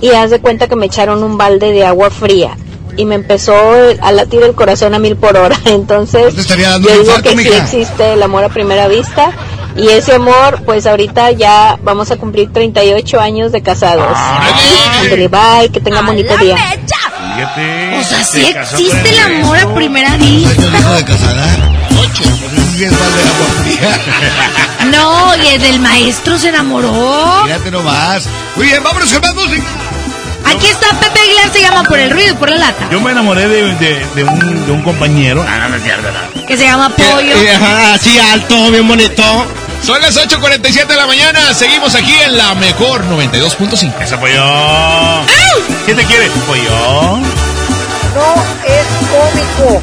y haz de cuenta que me echaron un balde de agua fría y me empezó a latir el corazón a mil por hora. [laughs] Entonces, te estaría dando yo digo infarto, que sí mija. existe el amor a primera vista y ese amor, pues ahorita ya vamos a cumplir 38 años de casados. Ándale, bye, que tengan bonito día. Fíjate. O sea, sí existe el amor a primera vista. ¿Años dijo de casada? Ocho. Agua fría. [laughs] No, y el del maestro se enamoró. Fíjate nomás. Muy bien, vámonos con más música. Aquí está Pepe Aguilar, se llama por el ruido y por la lata. Yo me enamoré de, de, de un, de un compañero. Ah, no, no es cierto, no. Que se llama Pollo. Eh, así alto, bien bonito. Son las 8.47 de la mañana, seguimos aquí en la mejor 92.5. Ese pollo. ¿Quién te quiere? Pollo. No es cómico.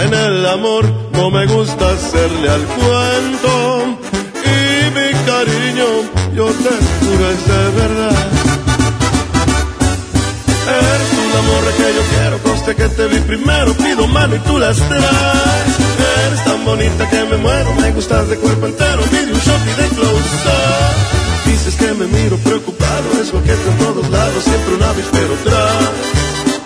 En el amor no me gusta hacerle al cuento y mi cariño yo te juro es de verdad. Eres la morra que yo quiero, coste que te vi primero, pido mano y tú las traes. Eres tan bonita que me muero, me gustas de cuerpo entero, pide un shot y de close. Dices que me miro preocupado, es coqueto en todos lados, siempre un avispero tras.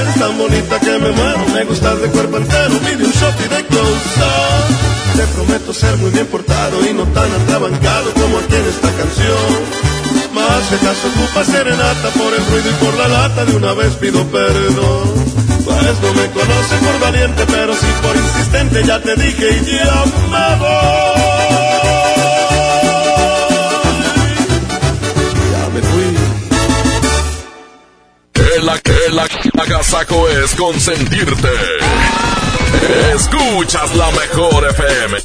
Eres tan bonita que me muero, me gustas de cuerpo entero, pide un shot y de close up. Te prometo ser muy bien portado y no tan atrabancado como aquí en esta canción. Más si acaso ocupa serenata por el ruido y por la lata, de una vez pido perdón. Pues no me conoces por valiente, pero sí por insistente, ya te dije y ya me voy. Ya me fui. El, el, el agasajo es consentirte. Escuchas la mejor FM.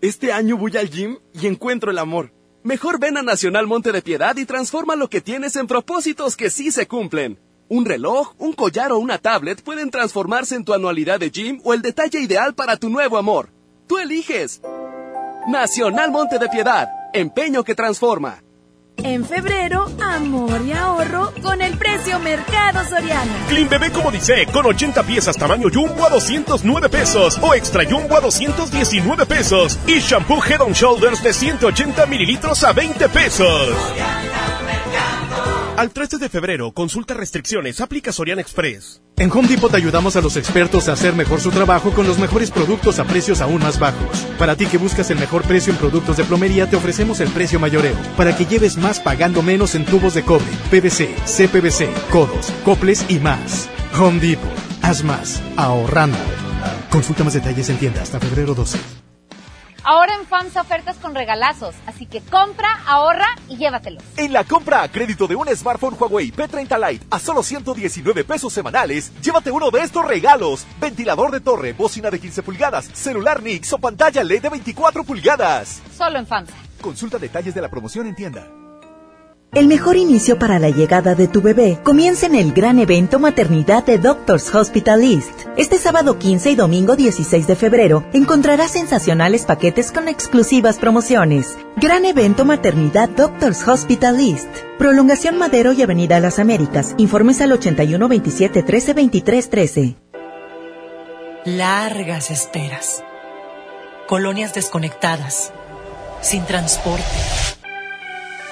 Este año voy al gym y encuentro el amor. Mejor ven a Nacional Monte de Piedad y transforma lo que tienes en propósitos que sí se cumplen. Un reloj, un collar o una tablet pueden transformarse en tu anualidad de gym o el detalle ideal para tu nuevo amor. Tú eliges. Nacional Monte de Piedad, empeño que transforma. En febrero, amor y ahorro con el precio Mercado Soriana. Clean Bebé como dice, con 80 piezas tamaño Jumbo a 209 pesos o Extra Jumbo a 219 pesos y Shampoo Head on Shoulders de 180 mililitros a 20 pesos. Al 13 de febrero, consulta restricciones, aplica Soriana Express. En Home Depot te ayudamos a los expertos a hacer mejor su trabajo con los mejores productos a precios aún más bajos. Para ti que buscas el mejor precio en productos de plomería, te ofrecemos el precio mayoreo, para que lleves más pagando menos en tubos de cobre, PVC, CPVC, codos, coples y más. Home Depot, haz más, ahorrando. Consulta más detalles en tienda hasta febrero 12. Ahora en FAMSA ofertas con regalazos, así que compra, ahorra y llévatelos. En la compra a crédito de un smartphone Huawei P30 Lite a solo 119 pesos semanales, llévate uno de estos regalos. Ventilador de torre, bocina de 15 pulgadas, celular Nix o pantalla LED de 24 pulgadas. Solo en FAMSA. Consulta detalles de la promoción en tienda. El mejor inicio para la llegada de tu bebé comienza en el gran evento Maternidad de Doctors Hospital East. Este sábado 15 y domingo 16 de febrero encontrarás sensacionales paquetes con exclusivas promociones. Gran evento Maternidad Doctors Hospital East. Prolongación Madero y Avenida Las Américas. Informes al 81 27 13 23 13. Largas esperas. Colonias desconectadas. Sin transporte.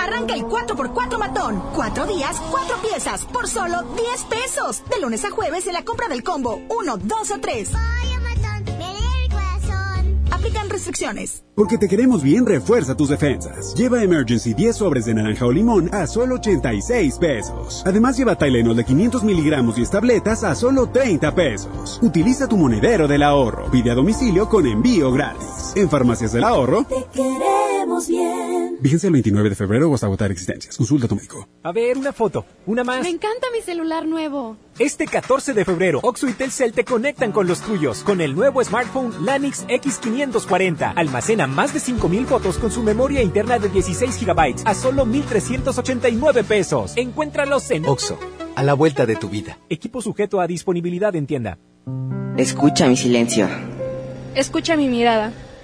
Arranca el 4x4 matón. Cuatro días, cuatro piezas, por solo 10 pesos. De lunes a jueves en la compra del combo 1, 2 o 3. Aplican restricciones. Porque te queremos bien, refuerza tus defensas. Lleva Emergency 10 sobres de naranja o limón a solo 86 pesos. Además, lleva Tylenol de 500 miligramos y tabletas a solo 30 pesos. Utiliza tu monedero del ahorro. Pide a domicilio con envío gratis. En Farmacias del Ahorro. Te queremos bien. Fíjense el 29 de febrero o hasta agotar existencias. Consulta a tu médico. A ver, una foto. Una más. Me encanta mi celular nuevo. Este 14 de febrero, Oxo y Telcel te conectan con los tuyos con el nuevo smartphone Lanix X540. Almacena más de 5000 fotos con su memoria interna de 16 GB a solo 1389 pesos. Encuéntralos en Oxo, a la vuelta de tu vida. Equipo sujeto a disponibilidad en tienda. Escucha mi silencio. Escucha mi mirada.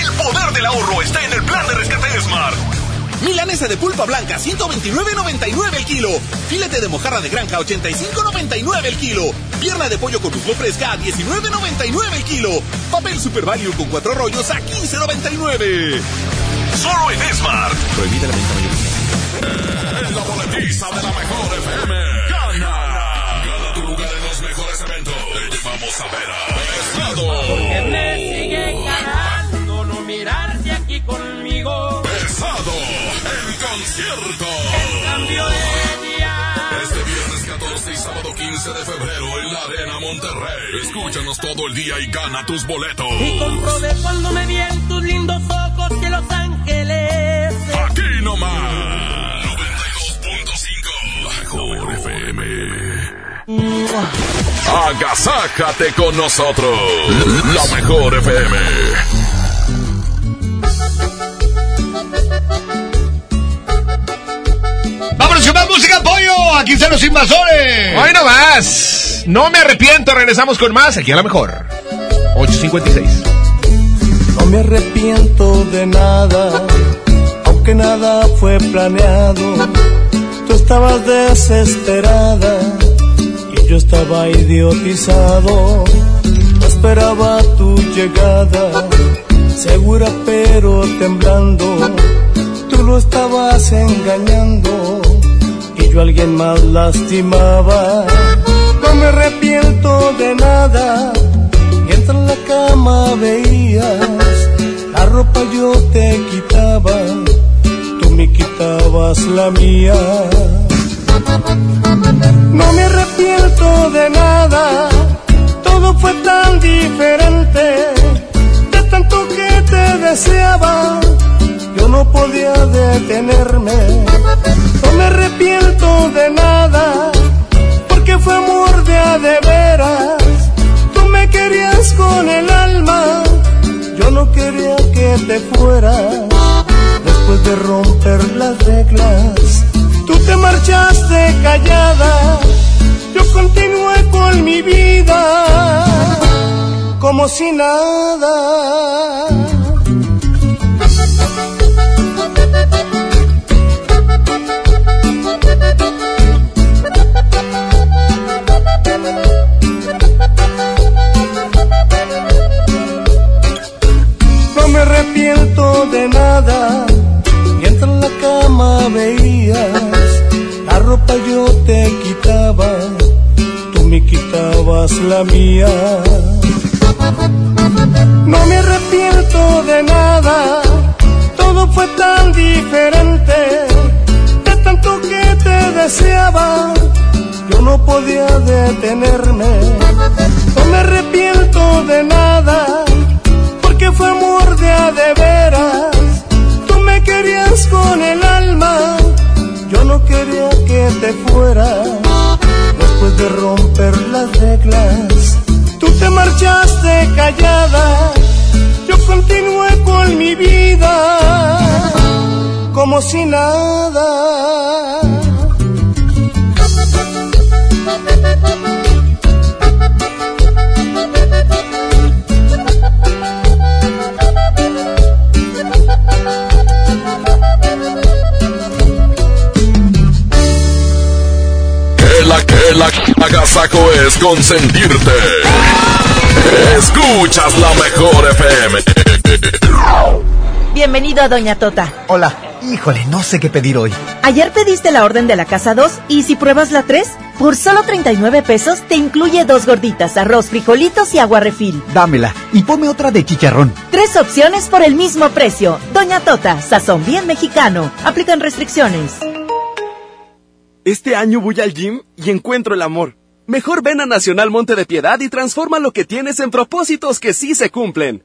El poder del ahorro está en el plan de rescate Smart. Milanesa de pulpa blanca, 129.99 el kilo. Filete de mojarra de granja, 85.99 el kilo. Pierna de pollo con muslo fresca, 19.99 el kilo. Papel Super Value con cuatro rollos a 15.99. Solo en Smart. Prohibida la venta mayorista. En la boletiza de la mejor FM. Gana. Gana tu lugar en los mejores eventos. Te llevamos a ver a. Porque me sigue concierto. En cambio de día. Este viernes 14 y sábado 15 de febrero en la Arena Monterrey. Escúchanos todo el día y gana tus boletos. Y comprobé cuando me vi en tus lindos ojos que Los Ángeles. Aquí nomás. 92.5. La mejor FM. Agasájate con nosotros. La mejor FM. Más música, pollo! ¡Aquí están los invasores! ¡Hoy no más! No me arrepiento, regresamos con más aquí a la mejor. 856. No me arrepiento de nada, aunque nada fue planeado. Tú estabas desesperada y yo estaba idiotizado. Esperaba tu llegada, segura pero temblando. Tú lo estabas engañando alguien más lastimaba. No me arrepiento de nada. Mientras en la cama veías, la ropa yo te quitaba, tú me quitabas la mía. No me arrepiento de nada, todo fue tan diferente, de tanto que te deseaba, no podía detenerme. No me arrepiento de nada, porque fue amor de de veras. Tú me querías con el alma, yo no quería que te fueras. Después de romper las reglas, tú te marchaste callada, yo continué con mi vida como si nada. No me arrepiento de nada, mientras en la cama veías, la ropa yo te quitaba, tú me quitabas la mía. No me arrepiento de nada, todo fue tan diferente, deseaba, yo no podía detenerme. No me arrepiento de nada, porque fue amor de a veras. Tú me querías con el alma, yo no quería que te fueras. Después de romper las reglas, tú te marchaste callada, yo continué con mi vida como si nada. Que la que la agasaco es consentirte. Escuchas la mejor FM. Bienvenido a Doña Tota. Hola, híjole, no sé qué pedir hoy. Ayer pediste la orden de la casa 2 y si pruebas la 3, por solo 39 pesos te incluye dos gorditas, arroz, frijolitos y agua refil. Dámela y ponme otra de chicharrón. Tres opciones por el mismo precio. Doña Tota, sazón bien mexicano. Aplican restricciones. Este año voy al gym y encuentro el amor. Mejor ven a Nacional Monte de Piedad y transforma lo que tienes en propósitos que sí se cumplen.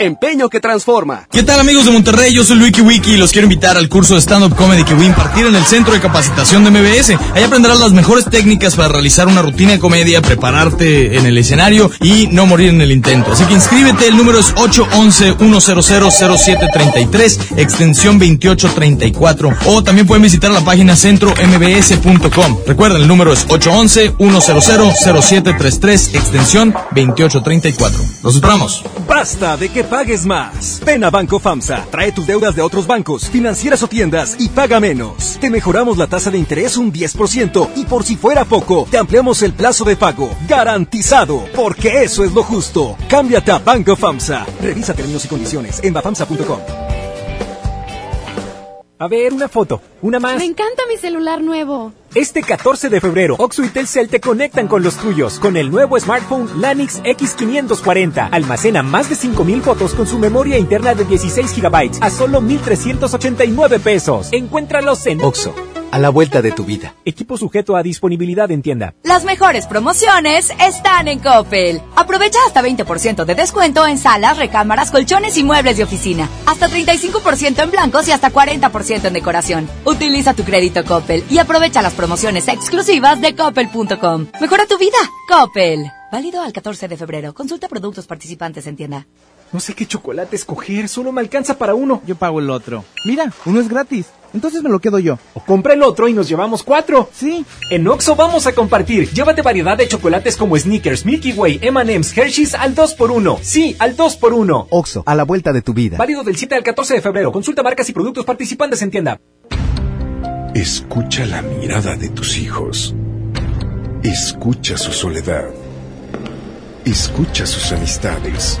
Empeño que transforma. ¿Qué tal amigos de Monterrey? Yo soy Luiki Wiki y los quiero invitar al curso de stand-up comedy que voy a impartir en el Centro de Capacitación de MBS. Ahí aprenderás las mejores técnicas para realizar una rutina de comedia, prepararte en el escenario y no morir en el intento. Así que inscríbete, el número es 811-100-0733, extensión 2834. O también pueden visitar la página centrombs.com. Recuerda, el número es 811-100-0733, extensión 2834. Los esperamos. Basta de que pagues más. Ven a Banco FAMSA, trae tus deudas de otros bancos, financieras o tiendas y paga menos. Te mejoramos la tasa de interés un 10% y por si fuera poco, te ampliamos el plazo de pago. Garantizado, porque eso es lo justo. Cámbiate a Banco FAMSA. Revisa términos y condiciones en bafamsa.com. A ver, una foto. Una más. Me encanta mi celular nuevo. Este 14 de febrero, Oxo y Telcel te conectan con los tuyos con el nuevo smartphone Lanix X540. Almacena más de 5000 fotos con su memoria interna de 16 GB a solo 1389 pesos. Encuéntralos en Oxo, a la vuelta de tu vida. Equipo sujeto a disponibilidad en tienda. Las mejores promociones están en Coppel. Aprovecha hasta 20% de descuento en salas, recámaras, colchones y muebles de oficina. Hasta 35% en blancos y hasta 40% en decoración. Utiliza tu crédito Coppel y aprovecha las promociones exclusivas de coppel.com. Mejora tu vida. Coppel. Válido al 14 de febrero. Consulta productos participantes en tienda. No sé qué chocolate escoger, solo me alcanza para uno. Yo pago el otro. Mira, uno es gratis. Entonces me lo quedo yo. O compra el otro y nos llevamos cuatro. Sí. En Oxo vamos a compartir. Llévate variedad de chocolates como Snickers, Milky Way, M&M's, Hershey's al 2x1. Sí, al 2x1. Oxo, a la vuelta de tu vida. Válido del 7 al 14 de febrero. Consulta marcas y productos participantes en tienda. Escucha la mirada de tus hijos. Escucha su soledad. Escucha sus amistades.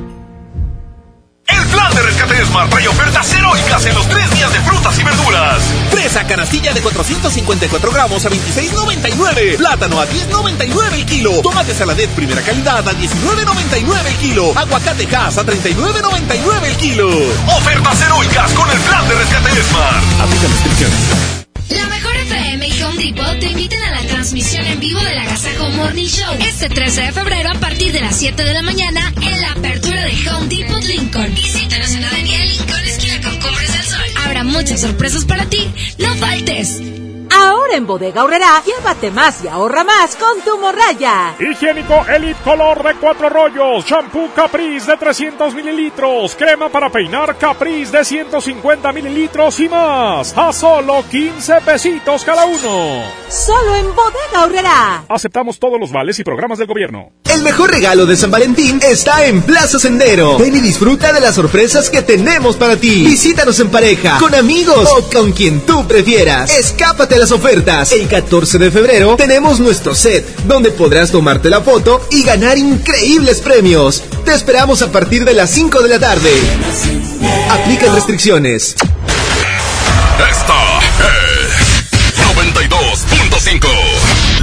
El plan de rescate Smart trae ofertas heroicas en los tres días de frutas y verduras. Fresa canastilla de 454 gramos a 26,99. Plátano a 10,99 el kilo. Tomate saladet primera calidad a 19,99 el kilo. Aguacate Hass a 39,99 el kilo. Ofertas heroicas con el plan de rescate Smart. Aplica restricciones. La mejor FM y Home Depot te invitan a la transmisión en vivo del Agasajo Morning Show este 13 de febrero a partir de las 7 de la mañana en la apertura de Home Depot Lincoln. Visítanos en Avenida Lincoln, esquina con Cumbres del Sol. Habrá muchas sorpresas para ti. ¡No faltes! Ahora en Bodega Horrera, llévate más y ahorra más con tu morraya. Higiénico Elite Color de cuatro rollos, shampoo Caprice de 300 mililitros, crema para peinar Caprice de 150 mililitros y más, a solo 15 pesitos cada uno. Solo en Bodega Horrera. Aceptamos todos los vales y programas del gobierno. El mejor regalo de San Valentín está en Plaza Sendero. Ven y disfruta de las sorpresas que tenemos para ti. Visítanos en pareja, con amigos o con quien tú prefieras. Escápate a las ofertas. El 14 de febrero tenemos nuestro set, donde podrás tomarte la foto y ganar increíbles premios. Te esperamos a partir de las 5 de la tarde. Aplican restricciones. Esta es 92.5.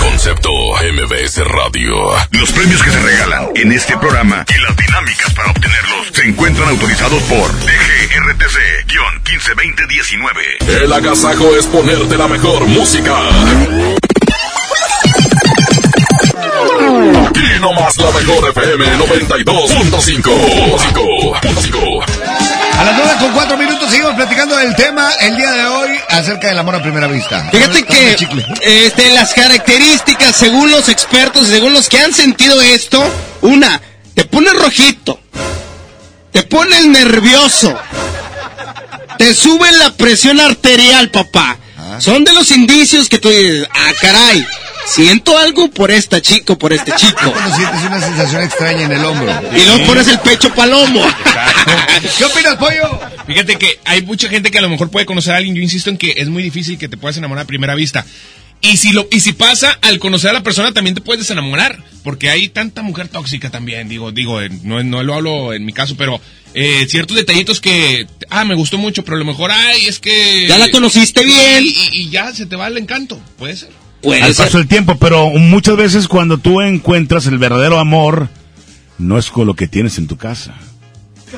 Concepto MBS Radio. Los premios que se regalan en este programa y las dinámicas para obtenerlos se encuentran autorizados por DGRTC-152019. El agasajo es ponerte la mejor música. Aquí nomás la mejor FM 92.5. A las 9 con 4 minutos seguimos platicando del tema el día de hoy acerca del amor a primera vista. Fíjate que este, las características, según los expertos, según los que han sentido esto, una, te pone rojito, te pone nervioso, te sube la presión arterial, papá. Son de los indicios que tú dices, ah, caray, siento algo por esta chico, por este chico. Cuando sientes una sensación extraña en el hombro. Y luego pones el pecho palomo. [laughs] ¿Qué opinas, pollo? Fíjate que hay mucha gente que a lo mejor puede conocer a alguien. Yo insisto en que es muy difícil que te puedas enamorar a primera vista. Y si lo y si pasa al conocer a la persona también te puedes desenamorar, porque hay tanta mujer tóxica también, digo, digo, eh, no, no lo hablo en mi caso, pero eh, ciertos detallitos que ah, me gustó mucho, pero a lo mejor ay, es que Ya la conociste bien. y, y ya se te va el encanto, puede ser. Al paso del tiempo, pero muchas veces cuando tú encuentras el verdadero amor, no es con lo que tienes en tu casa.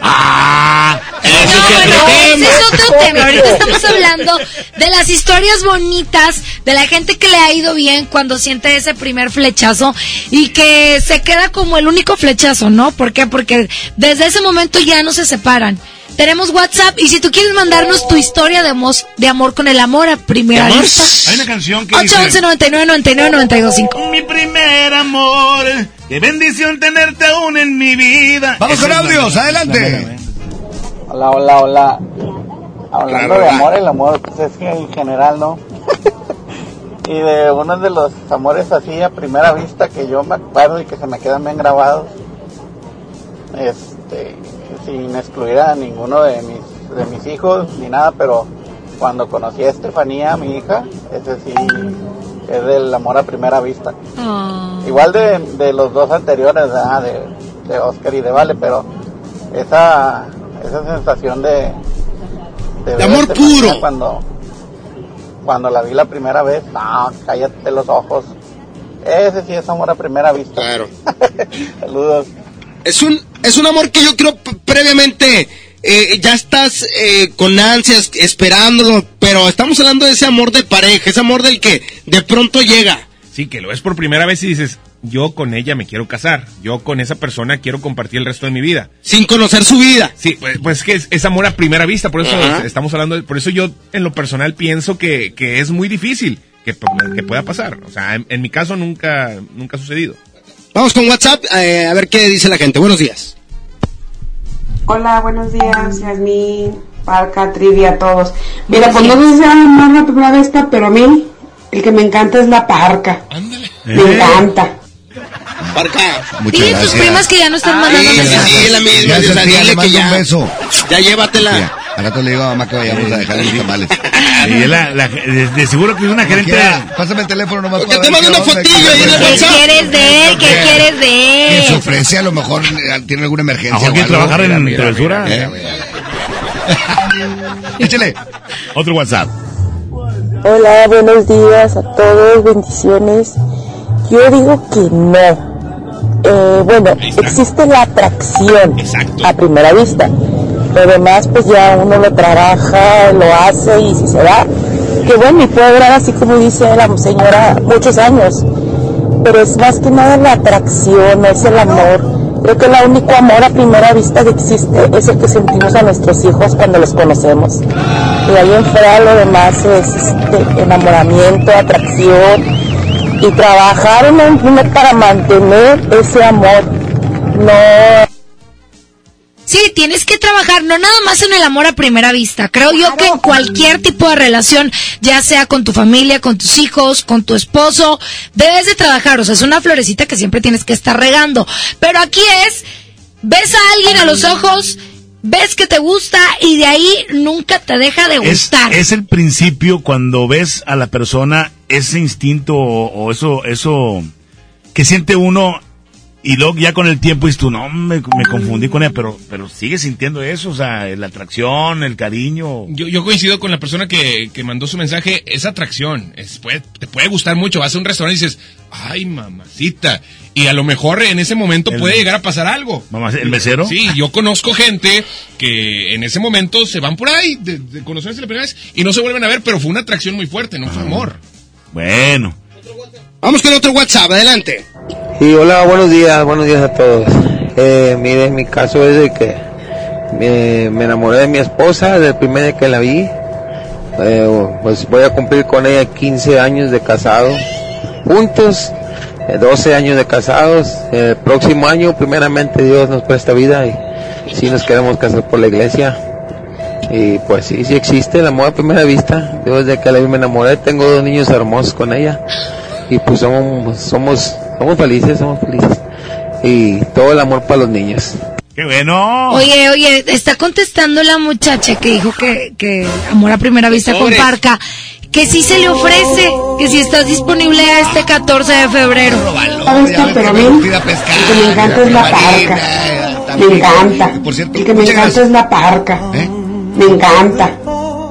Ah, Ese es otro tema. Ahorita estamos hablando de las historias bonitas de la gente que le ha ido bien cuando siente ese primer flechazo y que se queda como el único flechazo, ¿no? ¿Por qué? Porque desde ese momento ya no se separan. Tenemos WhatsApp y si tú quieres mandarnos tu historia de amor, de amor con el amor a primera vista. Hay una canción que 811 99 99 92 5. Mi primer amor, qué bendición tenerte aún en mi vida. Vamos con audios, adelante. Hola, hola, hola. Hablando de hola. amor, el amor pues es que en general, ¿no? [laughs] y de uno de los amores así a primera vista que yo me acuerdo y que se me quedan bien grabados, este, sin excluir a ninguno de mis, de mis hijos ni nada, pero cuando conocí a Estefanía, mi hija, ese sí es del amor a primera vista. Igual de, de los dos anteriores, ¿verdad? de, de Oscar y de Vale, pero esa, esa sensación de, amor puro. Cuando, cuando la vi la primera vez, no, cállate los ojos. Ese sí es amor a primera vista. Claro. [laughs] Saludos. Es un, es un amor que yo creo previamente eh, ya estás eh, con ansias esperándolo, pero estamos hablando de ese amor de pareja, ese amor del que de pronto llega. Sí, que lo ves por primera vez y dices, yo con ella me quiero casar, yo con esa persona quiero compartir el resto de mi vida. Sin conocer su vida. Sí, pues, pues es que es, es amor a primera vista, por eso Ajá. estamos hablando, de- por eso yo en lo personal pienso que, que es muy difícil que, que pueda pasar. O sea, en, en mi caso nunca, nunca ha sucedido. Vamos con WhatsApp eh, a ver qué dice la gente. Buenos días. Hola, buenos días, Yasmín, Parca, Trivia, a todos. Mira, pues no sé si sea más la primera vista, pero a mí el que me encanta es la parca. Me Eh. encanta. Parca. Muchas Dile a tus primas que ya no están mandando Sí, sí, mensajes. sí, la misma. Ya dile que ya, un beso. ya llévatela. Al rato le digo a mamá que vayamos a dejarle los tamales. Sí, es la- la- de, de seguro que es una gerente. Quiera, Pásame el teléfono nomás Porque para te qué una fotillo ahí en el ofrece. ¿Qué WhatsApp. quieres de él? ¿Qué quieres de Que se él? ofrece, a lo mejor eh, tiene alguna emergencia. A lo mejor o quiere trabajar en Mira, travesura. mira. [laughs] Échale. Otro WhatsApp. Hola, buenos días a todos, bendiciones. Yo digo que no. Eh, bueno, existe la atracción a primera vista. Lo demás, pues ya uno lo trabaja, lo hace y si se da, que bueno, y puede durar así como dice la señora muchos años. Pero es más que nada la atracción, es el amor. Creo que el único amor a primera vista que existe es el que sentimos a nuestros hijos cuando los conocemos. Y ahí en fuera lo demás es este, enamoramiento, atracción y trabajar en uno para mantener ese amor. No Sí, tienes que trabajar no nada más en el amor a primera vista. Creo yo que en cualquier tipo de relación, ya sea con tu familia, con tus hijos, con tu esposo, debes de trabajar. O sea, es una florecita que siempre tienes que estar regando. Pero aquí es, ves a alguien a los ojos, ves que te gusta y de ahí nunca te deja de Es, gustar. es el principio cuando ves a la persona ese instinto o, o eso, eso que siente uno y luego ya con el tiempo dices tú, no, me, me confundí con ella, pero, pero sigue sintiendo eso, o sea, la atracción, el cariño. Yo, yo coincido con la persona que, que mandó su mensaje, es atracción, es, puede- te puede gustar mucho, vas a un restaurante y dices, ay mamacita, y a lo mejor en ese momento El- puede llegar a pasar algo. Mamá, ¿el mesero? Sí, yo conozco gente que en ese momento se van por ahí, de, de conocerse la primera vez, y no se vuelven a ver, pero fue una atracción muy fuerte, no fue amor. Bueno. Vamos con otro WhatsApp, adelante. Sí, hola, buenos días, buenos días a todos. Eh, mire, mi caso es de que me, enamoré de mi esposa desde el primer día que la vi. Eh, pues voy a cumplir con ella 15 años de casado. Juntos, eh, 12 años de casados. El próximo año, primeramente, Dios nos presta vida y si nos queremos casar por la iglesia. Y pues sí, sí existe el amor a primera vista. Yo desde que la vi me enamoré, tengo dos niños hermosos con ella. Y pues somos, somos, somos felices, somos felices. Y todo el amor para los niños. ¡Qué bueno! Oye, oye, está contestando la muchacha que dijo que, que amor a primera vista con. Parca, que sí se le ofrece, que si estás disponible a este 14 de febrero. Esta, pero a mí, que me encanta es la parca. Me encanta. El que me encanta es la parca. Me encanta.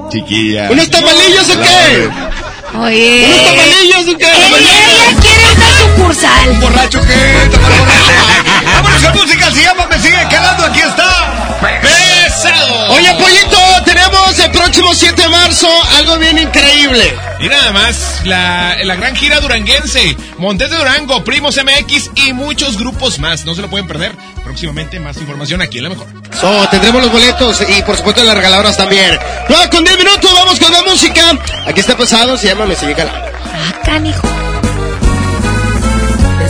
Chiquilla. ¿Unos tamalillos o qué? Oye. ¿Unos tamalillos o qué? Ella quiere sucursal. ¿Borracho qué? [laughs] Vámonos con música, se llama Me Sigue Calando, aquí está. ¡Pesado! Oye, Pollito, tenemos el próximo 7 de marzo algo bien increíble. Y nada más, la, la gran gira duranguense, Montes de Durango, Primos MX y muchos grupos más. No se lo pueden perder. Próximamente más información aquí en La Mejor. So, tendremos los boletos y por supuesto las regaladoras también. Nueva con 10 minutos, vamos con la música. Aquí está pasado, se llama Me Sigue Calando. Ah, canijo.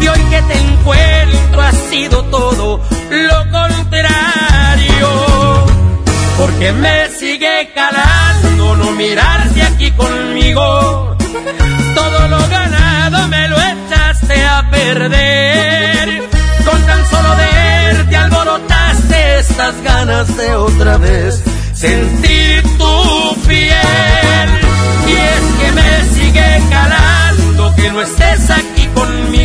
Y hoy que te encuentro ha sido todo lo contrario. Porque me sigue calando no mirarte aquí conmigo. Todo lo ganado me lo echaste a perder. Con tan solo verte alborotaste estas ganas de otra vez sentir tu piel. Y es que me sigue calando que no estés aquí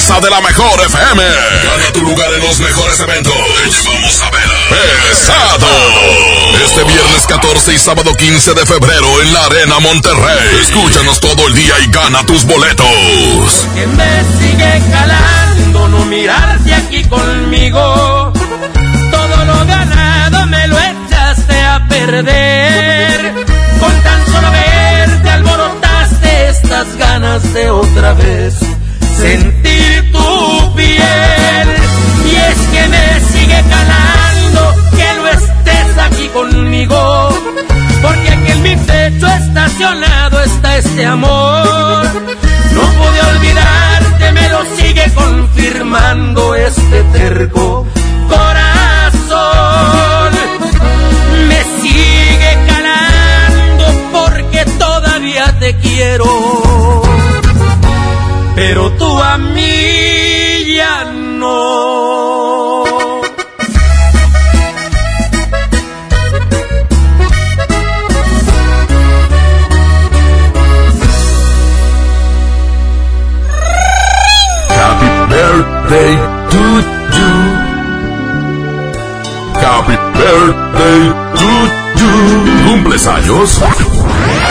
de la mejor FM. Gana tu lugar en los mejores eventos. Te llevamos a ver. Pesado. Este viernes 14 y sábado 15 de febrero en la Arena Monterrey. Escúchanos todo el día y gana tus boletos. que me sigue calando no mirarte aquí conmigo. Todo lo ganado me lo echaste a perder. Con tan solo verte alborotaste estas ganas de otra vez sentir tu piel. Y es que me sigue calando que no estés aquí conmigo. Porque aquí en mi pecho estacionado está este amor. No pude olvidarte, me lo sigue confirmando este terco corazón. Ya no. Happy birthday to you. Happy birthday to you. ¿Cumples años?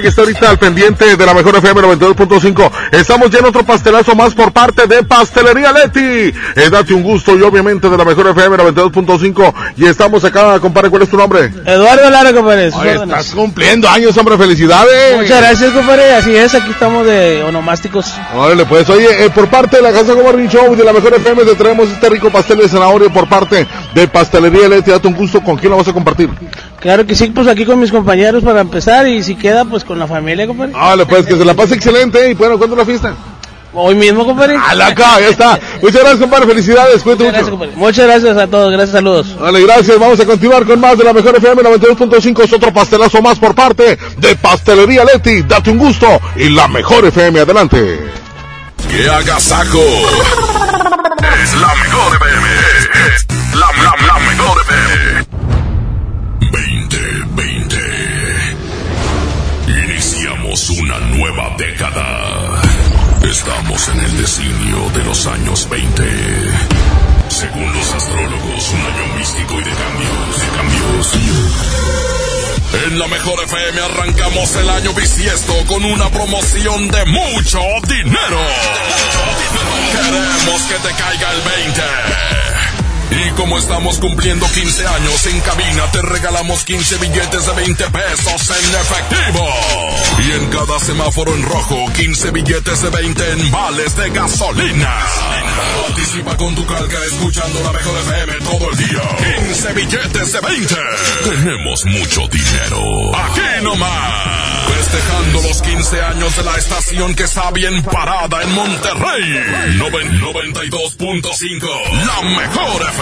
Que está ahorita al pendiente de la mejor FM 92.5. Estamos ya en otro pastelazo más por parte de Pastelería Leti. Eh, date un gusto y obviamente de la mejor FM 92.5. Y estamos acá, compadre, ¿cuál es tu nombre? Eduardo Lara, compadre. Oye, estás cumpliendo años, hombre, felicidades. Muchas gracias, compadre. Así es, aquí estamos de onomásticos. Órale, pues, oye, eh, por parte de la Casa Morning Show y de la mejor FM te traemos este rico pastel de zanahoria por parte de Pastelería Leti. Date un gusto, ¿con quién lo vas a compartir? Claro que sí, pues aquí con mis compañeros para empezar y si queda, pues con la familia, compadre. Vale, pues, que se la pase excelente. Y bueno, ¿cuándo la fiesta? Hoy mismo, compadre. ¡A la acá! Ya está. Muchas gracias, compadre. Felicidades. Muchas gracias, mucho. compadre. Muchas gracias a todos. Gracias, saludos. Vale, gracias. Vamos a continuar con más de la mejor FM 92.5. Es otro pastelazo más por parte de Pastelería Leti. Date un gusto. Y la mejor FM. Adelante. ¡Qué agasajo! Es la mejor FM. Es la, la, la mejor FM. En el designio de los años 20. Según los astrólogos, un año místico y de cambios, de cambios. En la mejor FM arrancamos el año bisiesto con una promoción de mucho dinero. Queremos que te caiga el 20. Y como estamos cumpliendo 15 años en cabina, te regalamos 15 billetes de 20 pesos en efectivo. Y en cada semáforo en rojo, 15 billetes de 20 en vales de gasolina. Participa con tu calca escuchando la mejor FM todo el día. 15 billetes de 20. Tenemos mucho dinero. Aquí nomás. Festejando los 15 años de la estación que está bien parada en Monterrey. Noven- 92.5. La mejor FM.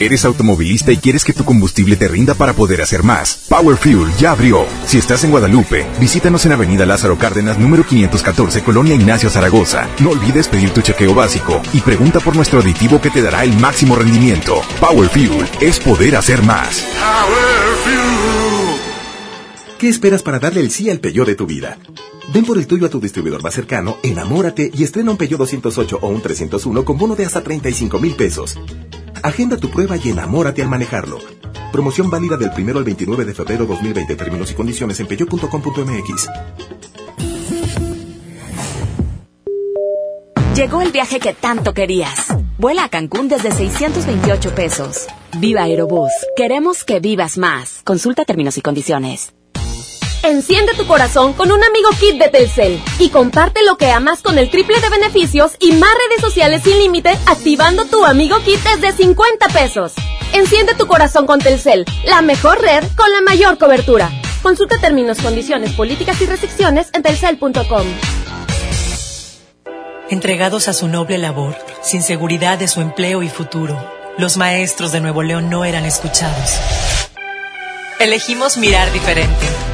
¿Eres automovilista y quieres que tu combustible te rinda para poder hacer más? Power Fuel ya abrió. Si estás en Guadalupe, visítanos en Avenida Lázaro Cárdenas, número 514, Colonia Ignacio Zaragoza. No olvides pedir tu chequeo básico y pregunta por nuestro aditivo que te dará el máximo rendimiento. Power Fuel es poder hacer más. ¿Qué esperas para darle el sí al Peugeot de tu vida? Ven por el tuyo a tu distribuidor más cercano, enamórate y estrena un Peugeot 208 o un 301 con bono de hasta 35 mil pesos. Agenda tu prueba y enamórate al manejarlo. Promoción válida del 1 al 29 de febrero 2020. Términos y condiciones en peugeot.com.mx. Llegó el viaje que tanto querías. Vuela a Cancún desde 628 pesos. Viva Aerobús. Queremos que vivas más. Consulta términos y condiciones. Enciende tu corazón con un amigo kit de Telcel y comparte lo que amas con el triple de beneficios y más redes sociales sin límite activando tu amigo kit desde 50 pesos. Enciende tu corazón con Telcel, la mejor red con la mayor cobertura. Consulta términos, condiciones, políticas y restricciones en telcel.com. Entregados a su noble labor, sin seguridad de su empleo y futuro, los maestros de Nuevo León no eran escuchados. Elegimos mirar diferente.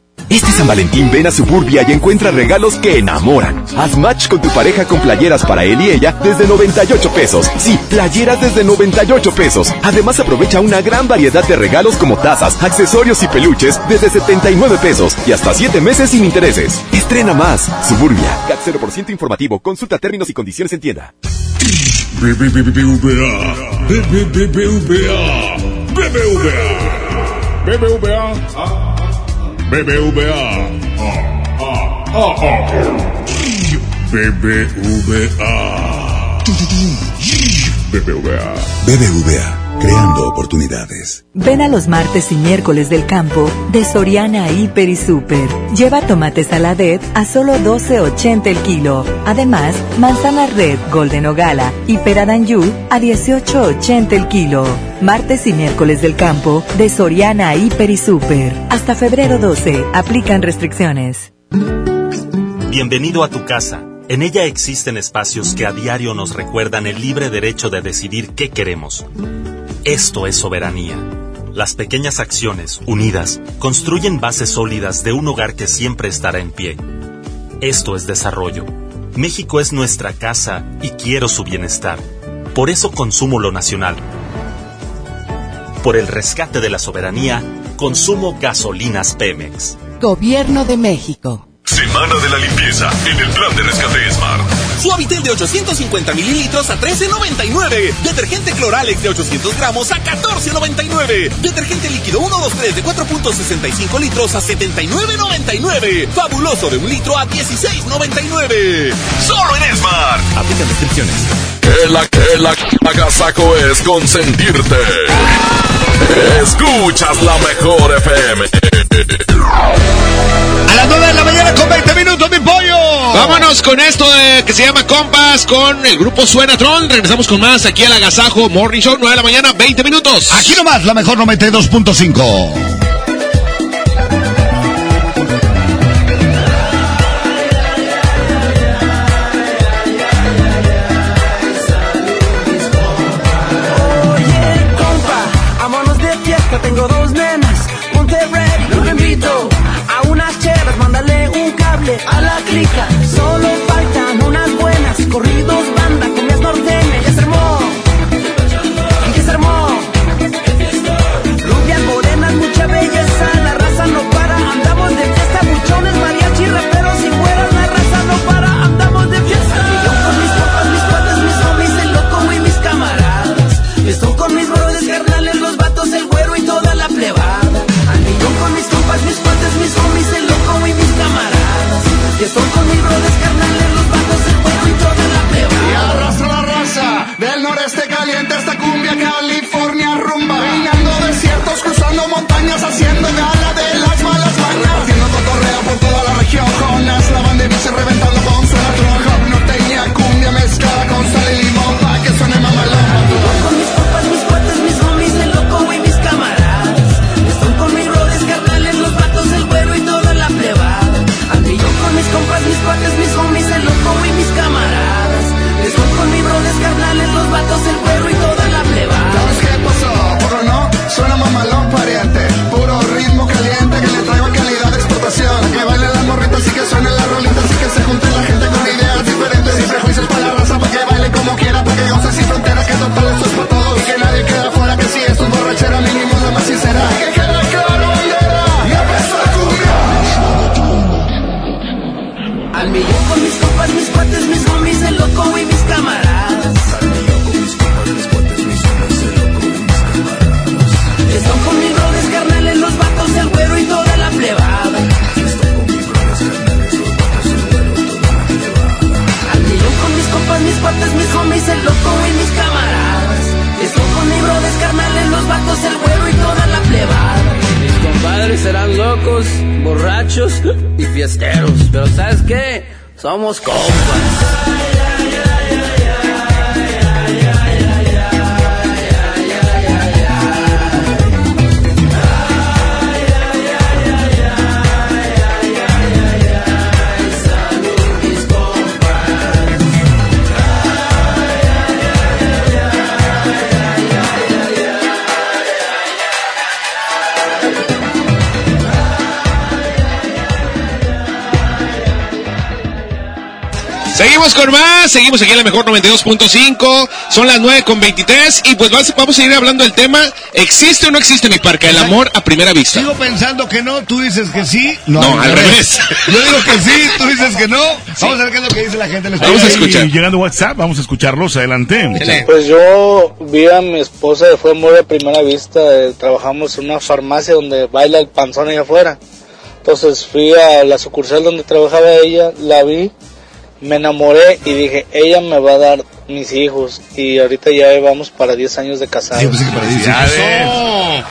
Este San Valentín ven a Suburbia y encuentra regalos que enamoran. Haz match con tu pareja con playeras para él y ella desde 98 pesos. Sí, playeras desde 98 pesos. Además aprovecha una gran variedad de regalos como tazas, accesorios y peluches desde 79 pesos y hasta 7 meses sin intereses. Estrena más. Suburbia. CAT 0% informativo. Consulta términos y condiciones en tienda. BBVA. BBVA. BBVA. BBVA. BBVA. BBVA, creando oportunidades. Ven a los martes y miércoles del campo de Soriana Hiper y Super. Lleva tomate saladet a solo 12.80 el kilo. Además, manzana red Golden o Gala y pera d'Anjou a 18.80 el kilo. Martes y miércoles del campo de Soriana Hiper y Super. Hasta febrero 12. Aplican restricciones. Bienvenido a tu casa. En ella existen espacios que a diario nos recuerdan el libre derecho de decidir qué queremos. Esto es soberanía. Las pequeñas acciones, unidas, construyen bases sólidas de un hogar que siempre estará en pie. Esto es desarrollo. México es nuestra casa y quiero su bienestar. Por eso consumo lo nacional. Por el rescate de la soberanía, consumo gasolinas Pemex. Gobierno de México. Semana de la limpieza en el plan de rescate Smart. Suavitel de 850 mililitros a 13.99. Detergente Cloralex de 800 gramos a 14.99. Detergente líquido 123 de 4.65 litros a 79.99. Fabuloso de un litro a 16.99. Solo en Smart. Aplica restricciones. El, el, el agasaco es consentirte. Escuchas la mejor FM. A las 9 de la mañana con 20 minutos, mi pollo. Vámonos con esto de, que se llama Compas con el grupo Suenatron. Regresamos con más aquí al Agasajo Morning Show, 9 de la mañana, 20 minutos. Aquí nomás, la mejor 92.5. Seguimos con más, seguimos aquí en la mejor 92.5, son las 9 con 23 y pues vamos, vamos a ir hablando del tema, ¿existe o no existe mi parca el amor a primera vista? Sigo pensando que no, tú dices que sí. No, al revés. Yo digo que sí, tú dices que no. Vamos a ver qué es lo que dice la gente. Vamos a escuchar. Llegando WhatsApp, vamos a escucharlos. Adelante. Pues yo vi a mi esposa, fue amor a primera vista, eh, trabajamos en una farmacia donde baila el panzón allá afuera. Entonces fui a la sucursal donde trabajaba ella, la vi me enamoré y dije, ella me va a dar mis hijos. Y ahorita ya vamos para 10 años de casados. Eso.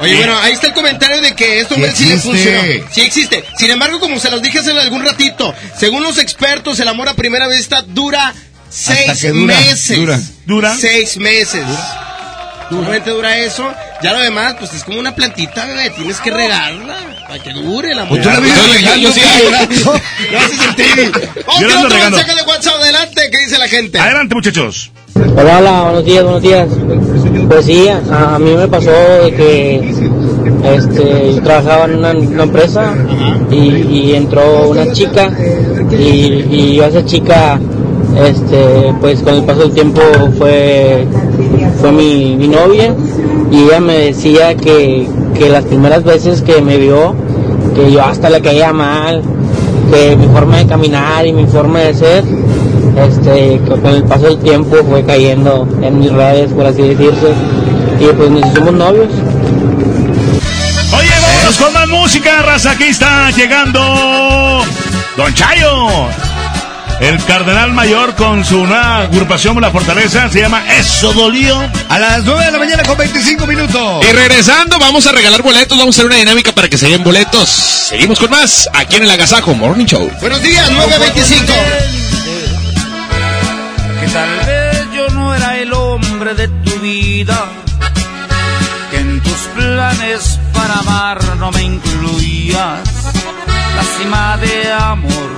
Oye, bueno, ahí está el comentario de que esto hombre sí, le funcionó. Sí existe. Sin embargo, como se los dije hace algún ratito, según los expertos, el amor a primera vista dura seis que dura, meses. dura. ¿Dura? Seis meses. Normalmente dura eso. Ya lo demás, pues es como una plantita, bebé. Tienes que regarla para que dure. Pues la Yo- yo- regando, sí, pues. haces el. Vamos Yo la otro mensaje de WhatsApp. Adelante, ¿qué dice la gente? Adelante, muchachos. Hola, hola, buenos días, buenos días. Pues sí, a, a mí me pasó de que este, yo trabajaba en una, una empresa y, y entró una chica y, y yo a esa chica, este, pues con el paso del tiempo fue, fue mi, mi novia y ella me decía que, que las primeras veces que me vio, que yo hasta le caía mal, que mi forma de caminar y mi forma de ser este, con el paso del tiempo fue cayendo en mis redes, por así decirse, y pues nos hicimos novios. Oye, vámonos con más música, raza. Aquí está llegando Don Chayo. El cardenal mayor con su nueva agrupación La Fortaleza se llama Eso Dolió. A las 9 de la mañana con 25 minutos. Y regresando, vamos a regalar boletos, vamos a hacer una dinámica para que se den boletos. Seguimos con más aquí en el Agasajo Morning Show. Buenos días, 925. que tal vez yo no era el hombre de tu vida, que en tus planes para amar no me incluías, la cima de amor,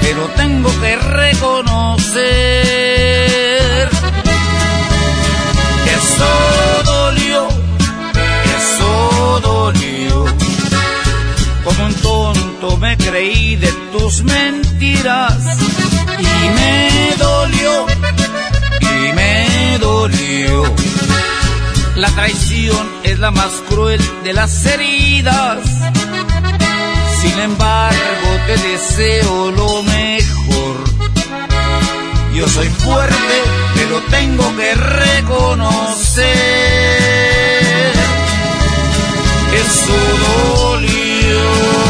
pero tengo que reconocer que eso dolió, que eso dolió. Como un tonto me creí de tus mentiras y me dolió, y me dolió. La traición es la más cruel de las heridas. Sin embargo, te deseo lo mejor. Yo soy fuerte, pero tengo que reconocer. Eso dolió.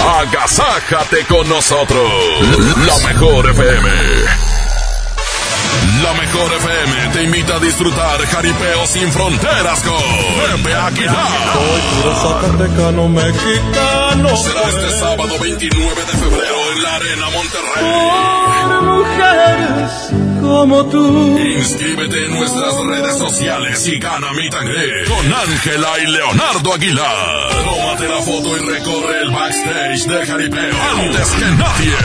Agasájate con nosotros. La mejor FM. La mejor FM te invita a disfrutar Jaripeo sin fronteras con Pepe Aguilar. Será este sábado 29 de febrero en la Arena Monterrey. Por mujeres como tú. Inscríbete en nuestras redes sociales y gana mi tangre con Ángela y Leonardo Aguilar. Tómate la foto y recorre el backstage de Jaripeo antes que nadie.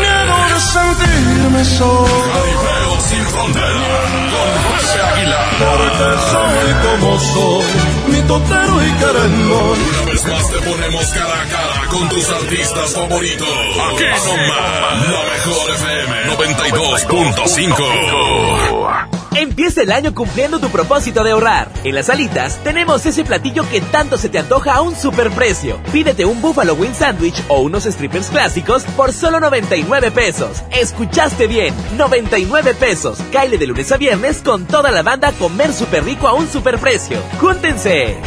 Miedo de sentirme solo. Jaripeo sin fronteras con Pepe Aguilar. Porque soy como soy. Mi totero y querendón. Más te ponemos cara a cara con tus artistas favoritos. Aquí nomás, la mejor FM 92.5. Empieza el año cumpliendo tu propósito de ahorrar. En las alitas tenemos ese platillo que tanto se te antoja a un superprecio. Pídete un Buffalo Wing Sandwich o unos strippers clásicos por solo 99 pesos. Escuchaste bien, 99 pesos. Caile de lunes a viernes con toda la banda a comer súper rico a un superprecio. ¡Júntense!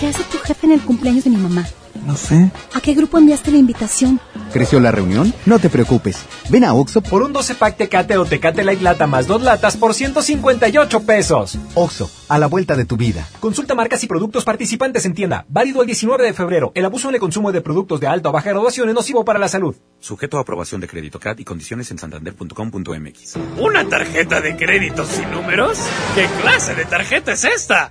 ¿Qué hace tu jefe en el cumpleaños de mi mamá? No sé. ¿A qué grupo enviaste la invitación? ¿Creció la reunión? No te preocupes. Ven a Oxo por un 12 pack Tecate o Tecate Light Lata más dos latas por 158 pesos. Oxo, a la vuelta de tu vida. Consulta marcas y productos participantes en tienda. Válido el 19 de febrero. El abuso en el consumo de productos de alta o baja graduación es nocivo para la salud. Sujeto a aprobación de crédito CAT y condiciones en santander.com.mx. ¿Una tarjeta de crédito sin números? ¿Qué clase de tarjeta es esta?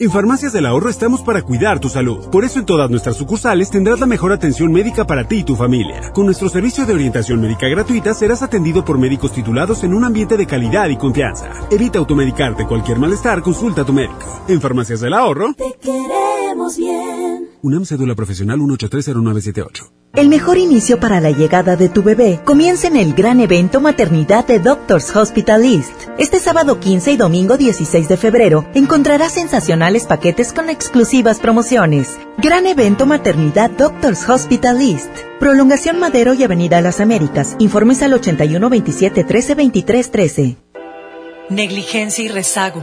En Farmacias del Ahorro estamos para cuidar tu salud. Por eso en todas nuestras sucursales tendrás la mejor atención médica para ti y tu familia. Con nuestro servicio de orientación médica gratuita serás atendido por médicos titulados en un ambiente de calidad y confianza. Evita automedicarte cualquier malestar, consulta a tu médico. En Farmacias del Ahorro. Te queremos bien. UNAM Cédula Profesional 1830978. El mejor inicio para la llegada de tu bebé comienza en el gran evento Maternidad de Doctors Hospital East. Este sábado 15 y domingo 16 de febrero encontrarás sensacionales paquetes con exclusivas promociones. Gran evento Maternidad Doctors Hospital East. Prolongación Madero y Avenida Las Américas. Informes al 81 27 13 23 13. Negligencia y rezago.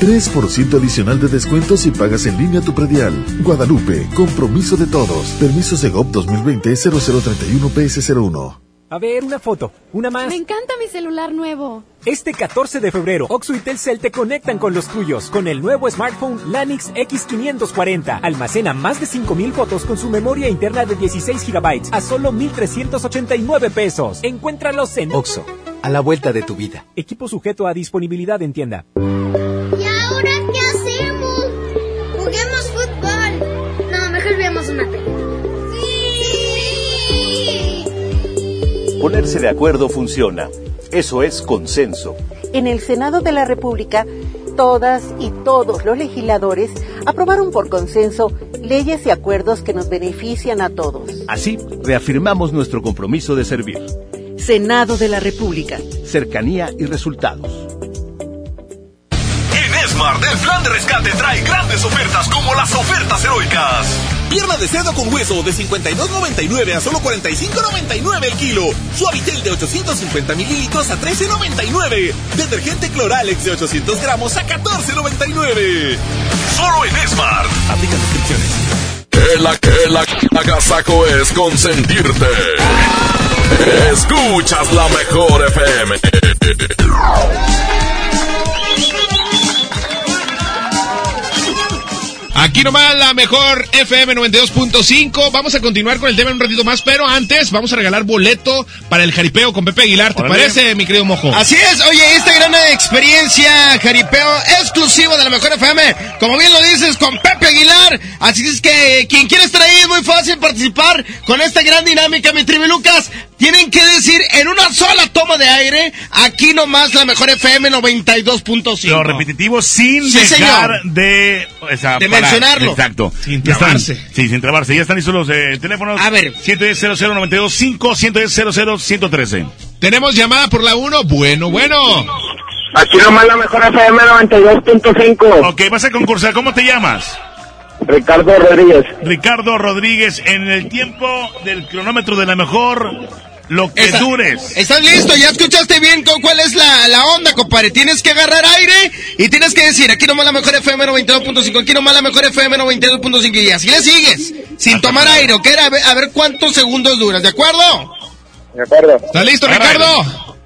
3% adicional de descuento si pagas en línea tu predial. Guadalupe, compromiso de todos. Permisos de GOP 2020-0031-PS01. A ver, una foto, una más. Me encanta mi celular nuevo. Este 14 de febrero, Oxo y Telcel te conectan con los tuyos con el nuevo smartphone Lanix X540. Almacena más de 5000 fotos con su memoria interna de 16 GB a solo 1389 pesos. Encuéntralos en Oxo, a la vuelta de tu vida. Equipo sujeto a disponibilidad en tienda. Ponerse de acuerdo funciona. Eso es consenso. En el Senado de la República, todas y todos los legisladores aprobaron por consenso leyes y acuerdos que nos benefician a todos. Así, reafirmamos nuestro compromiso de servir. Senado de la República. Cercanía y resultados. En Smart, el plan de rescate trae grandes ofertas como las ofertas heroicas. Pierna de cerdo con hueso de 52.99 a solo 45.99 el kilo. Suavitel de 850 mililitros a 13.99. Detergente Cloralex de 800 gramos a 14.99. Solo en Smart. Aplica descripciones. Que la que la agasaco es consentirte. Escuchas la mejor FM. Aquí nomás la mejor FM 92.5. Vamos a continuar con el tema en un ratito más, pero antes vamos a regalar boleto para el jaripeo con Pepe Aguilar. ¿Te Órale. parece, mi querido Mojo? Así es, oye, esta gran experiencia jaripeo exclusivo de la mejor FM, como bien lo dices, con Pepe Aguilar. Así es que quien quiera estar ahí es muy fácil participar con esta gran dinámica, mi tribu Lucas. Tienen que decir en una sola toma de aire, aquí nomás la mejor FM 92.5. Lo repetitivo sin Sí, dejar señor. de, o sea, De mencionarlo. Exacto. Sin están- trabarse. sí, sin trabarse. Ya están listos los eh, teléfonos. A ver. 110 00 5 110 00 113. Tenemos llamada por la 1. Bueno, bueno. Aquí nomás la mejor FM 92.5. Ok, vas a concursar. ¿Cómo te llamas? Ricardo Rodríguez. Ricardo Rodríguez, en el tiempo del cronómetro de la mejor, lo que Está- dures. ¿Estás listo? ¿Ya escuchaste bien con cuál es la, la onda, compadre? Tienes que agarrar aire y tienes que decir, aquí nomás la mejor FM 92.5, aquí nomás la mejor FM 92.5 y así le sigues, sin tomar aire, ¿ok? A ver, a ver cuántos segundos duras, ¿de acuerdo? De acuerdo. ¿Estás listo, Ricardo?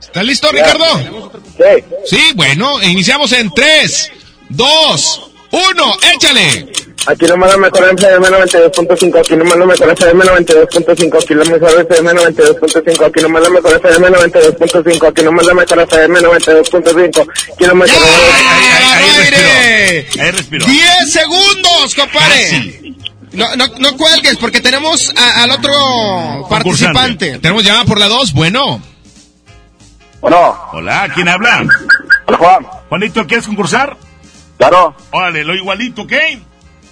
¿Estás listo, Ya. Ricardo? Sí. Sí, bueno, iniciamos en 3, 2, 1, échale. Aquí nomás la mejor FM 92.5, aquí nomás la mejor FM 92.5, aquí la mejor FM 92.5, aquí nomás la mejor FM 92.5, aquí nomás la mejor FM 92.5, aquí nomás aire! Ahí respiró. 10 segundos, compadre. No, no, no cuelgues porque tenemos a- al otro participante. Tenemos llamada por la 2. Bueno. Bueno. Hola, ¿quién habla? Juan. Juanito, ¿quieres concursar? Claro. Órale, lo igualito, ¿ok?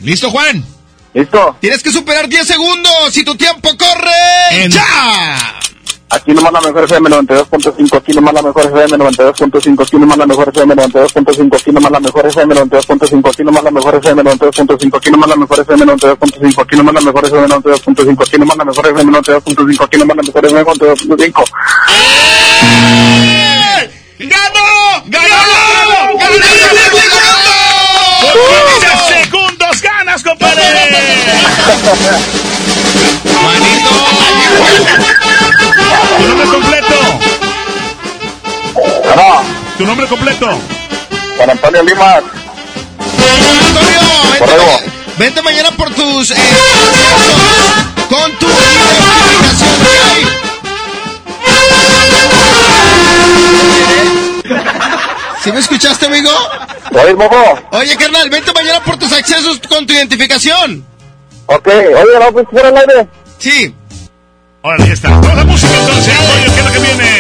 ¿Listo, Juan? Listo. Tienes que superar 10 segundos y tu tiempo corre. ¡Ya! Aquí nomás la mejor FM 92.5, aquí nomás la mejor FM 92.5, aquí nomás la mejor FM 92.5, aquí nomás la mejor FM 92.5, aquí nomás la mejor FM 92.5, aquí nomás la mejor FM 92.5, aquí nomás la mejor FM 92.5, aquí nomás la mejor FM 92.5, aquí nomás la mejor FM 92.5. ¡Ganó! ¡Ganó! Por Tu nombre completo. Tu nombre completo. Juan Antonio Lima. Antonio, vente, vente mañana por tus eh, con tu identificación. ¿Sí me escuchaste, amigo? Oye, carnal, vente mañana por tus accesos con tu identificación. Ok, oye, ¿no pues fuera al aire? Sí. Órale, ya está. Vamos a música entonces. Oye, ¿qué es lo que viene?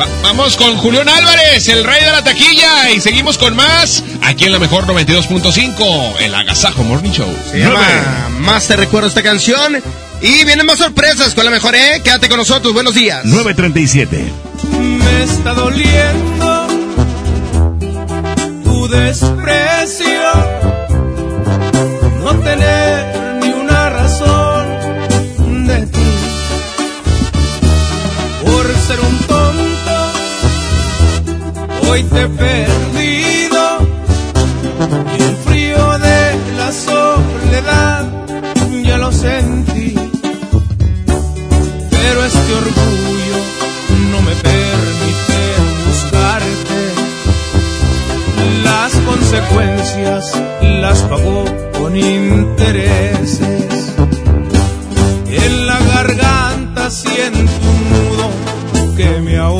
Va- vamos con Julián Álvarez, el rey de la taquilla. Y seguimos con más aquí en la mejor 92.5, el Agasajo Morning Show. Se llama Más te recuerdo esta canción. Y vienen más sorpresas con la mejor, ¿eh? Quédate con nosotros, buenos días. 937. Me está doliendo tu desprecio, no tener hoy te he perdido y el frío de la soledad ya lo sentí, pero este orgullo no me permite buscarte. Las consecuencias las pagó con intereses. En la garganta siento un nudo que me ahoga.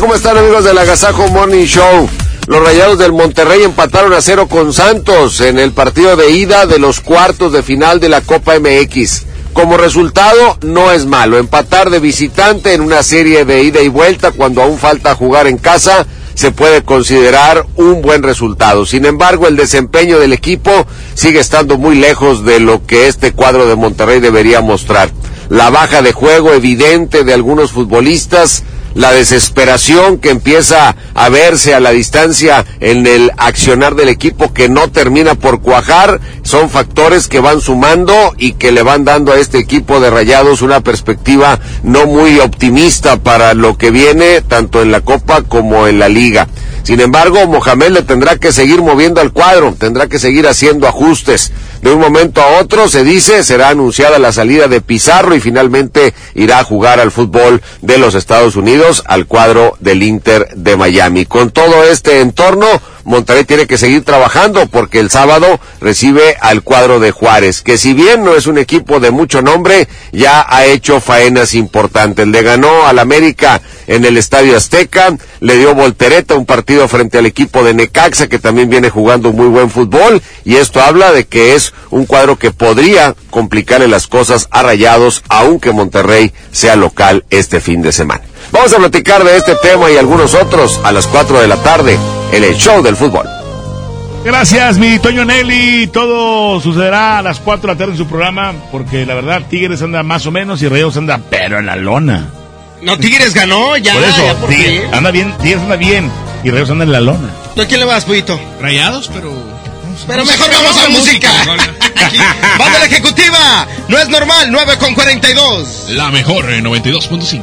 ¿Cómo están amigos del Agasajo Morning Show? Los Rayados del Monterrey empataron a cero con Santos en el partido de ida de los cuartos de final de la Copa MX. Como resultado, no es malo. Empatar de visitante en una serie de ida y vuelta cuando aún falta jugar en casa se puede considerar un buen resultado. Sin embargo, el desempeño del equipo sigue estando muy lejos de lo que este cuadro de Monterrey debería mostrar. La baja de juego evidente de algunos futbolistas, la desesperación que empieza a verse a la distancia en el accionar del equipo que no termina por cuajar, son factores que van sumando y que le van dando a este equipo de Rayados una perspectiva no muy optimista para lo que viene tanto en la Copa como en la Liga. Sin embargo, Mohamed le tendrá que seguir moviendo al cuadro, tendrá que seguir haciendo ajustes. De un momento a otro, se dice, será anunciada la salida de Pizarro y finalmente irá a jugar al fútbol de los Estados Unidos al cuadro del Inter de Miami. Con todo este entorno, Monterrey tiene que seguir trabajando porque el sábado recibe al cuadro de Juárez, que si bien no es un equipo de mucho nombre, ya ha hecho faenas importantes. Le ganó al América en el Estadio Azteca, le dio voltereta un partido frente al equipo de Necaxa, que también viene jugando muy buen fútbol, y esto habla de que es un cuadro que podría complicarle las cosas a Rayados, aunque Monterrey sea local este fin de semana. Vamos a platicar de este tema y algunos otros a las 4 de la tarde en el show del fútbol. Gracias, mi Toño Nelly. Todo sucederá a las 4 de la tarde en su programa, porque la verdad, Tigres anda más o menos y Rayados anda pero en la lona. No, Tigres ganó, ya. por eso, ya por Tigres, anda bien, Tigres anda bien y Rayados anda en la lona. ¿Tú a quién le vas, Puyito? Rayados, pero... Pero mejor vamos a música. [laughs] Aquí, Banda la ejecutiva. No es normal, 9 con 42. La mejor en 92.5.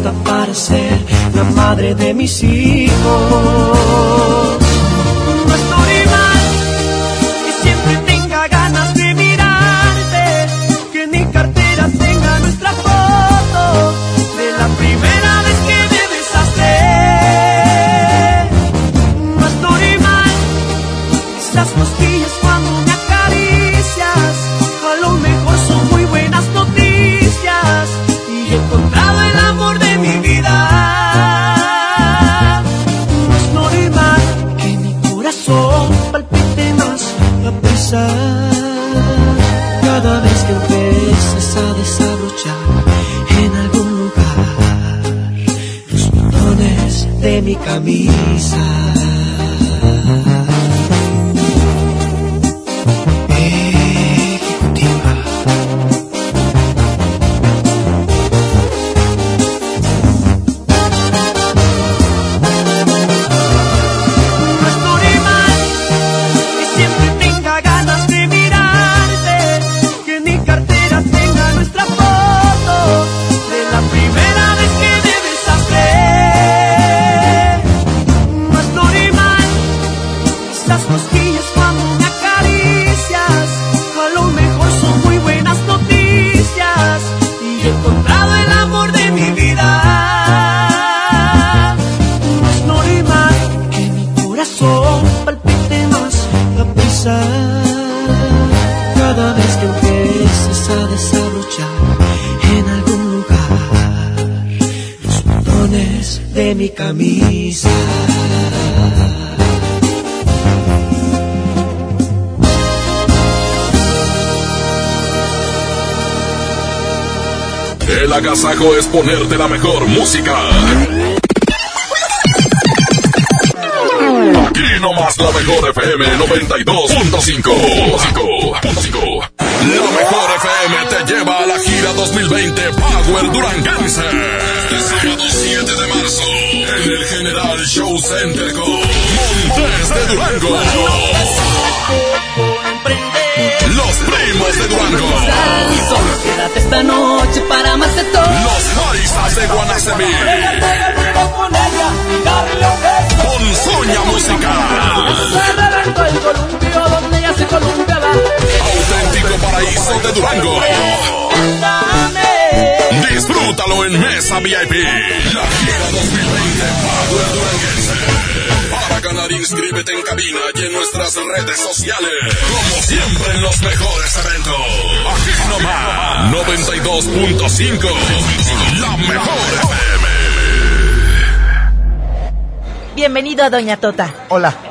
Hasta para ser la madre de mis hijos. Mi camisa. que empieces a desabrochar en algún lugar los botones de mi camisa. El agasajo es ponerte la mejor música. Aquí nomás la mejor FM 92.5. La mejor FM te lleva a la gira 2020 Power Duranguense. Este sábado 7 de marzo en el General Show Center con Montes de Durango. Los primos de Durango. Quédate esta noche para más de todo. Los paisas de Guanacemí. Con Soña Musical. El columpio donde ella se columpiaba. Auténtico paraíso de Durango. Disfrútalo en Mesa VIP. La gira 2020 Power Duranguense. Para ganar, inscríbete en cabina y en nuestras redes sociales. Como siempre en los mejores eventos. Aquí nomás. 92.5. La mejor FM. Bienvenido a Doña Tota. Hola.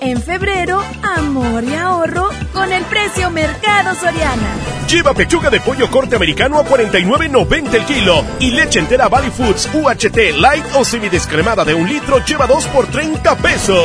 En febrero, amor y ahorro con el precio Mercado Soriana. Lleva pechuga de pollo corte americano a 49.90 el kilo y leche entera Valley Foods UHT light o semidescremada de un litro lleva dos por 30 pesos.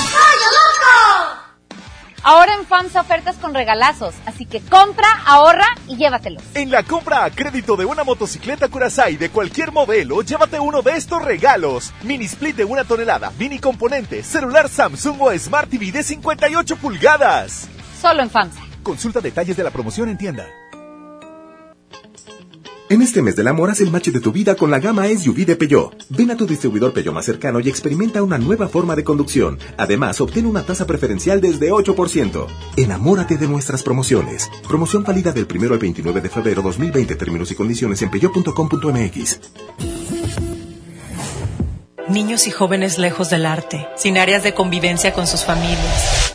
Ahora en FAMSA ofertas con regalazos, así que compra, ahorra y llévatelos. En la compra a crédito de una motocicleta Curaçao de cualquier modelo, llévate uno de estos regalos. Mini split de una tonelada, mini componente, celular Samsung o Smart TV de 58 pulgadas. Solo en FAMSA. Consulta detalles de la promoción en tienda. En este mes del amor, haz el match de tu vida con la gama SUV de Peugeot. Ven a tu distribuidor Peugeot más cercano y experimenta una nueva forma de conducción. Además, obtén una tasa preferencial desde 8%. Enamórate de nuestras promociones. Promoción válida del 1 al 29 de febrero 2020. Términos y condiciones en peugeot.com.mx. Niños y jóvenes lejos del arte, sin áreas de convivencia con sus familias.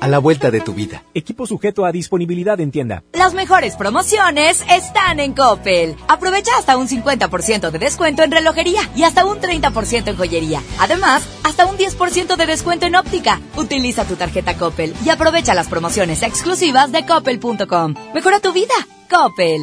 a la vuelta de tu vida. Equipo sujeto a disponibilidad en tienda. Las mejores promociones están en Coppel. Aprovecha hasta un 50% de descuento en relojería y hasta un 30% en joyería. Además, hasta un 10% de descuento en óptica. Utiliza tu tarjeta Coppel y aprovecha las promociones exclusivas de coppel.com. Mejora tu vida. Coppel.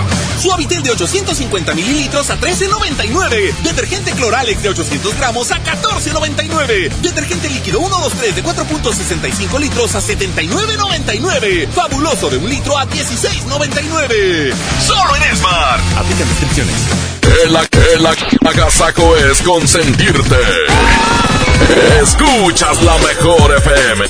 Suavitel de 850 mililitros a 13.99. Detergente Cloralex de 800 gramos a 14.99. Detergente líquido 123 de 4.65 litros a 79.99. Fabuloso de un litro a 16.99. Solo en Smart. Aplica restricciones. El, el agasajo es consentirte. Escuchas la mejor FM.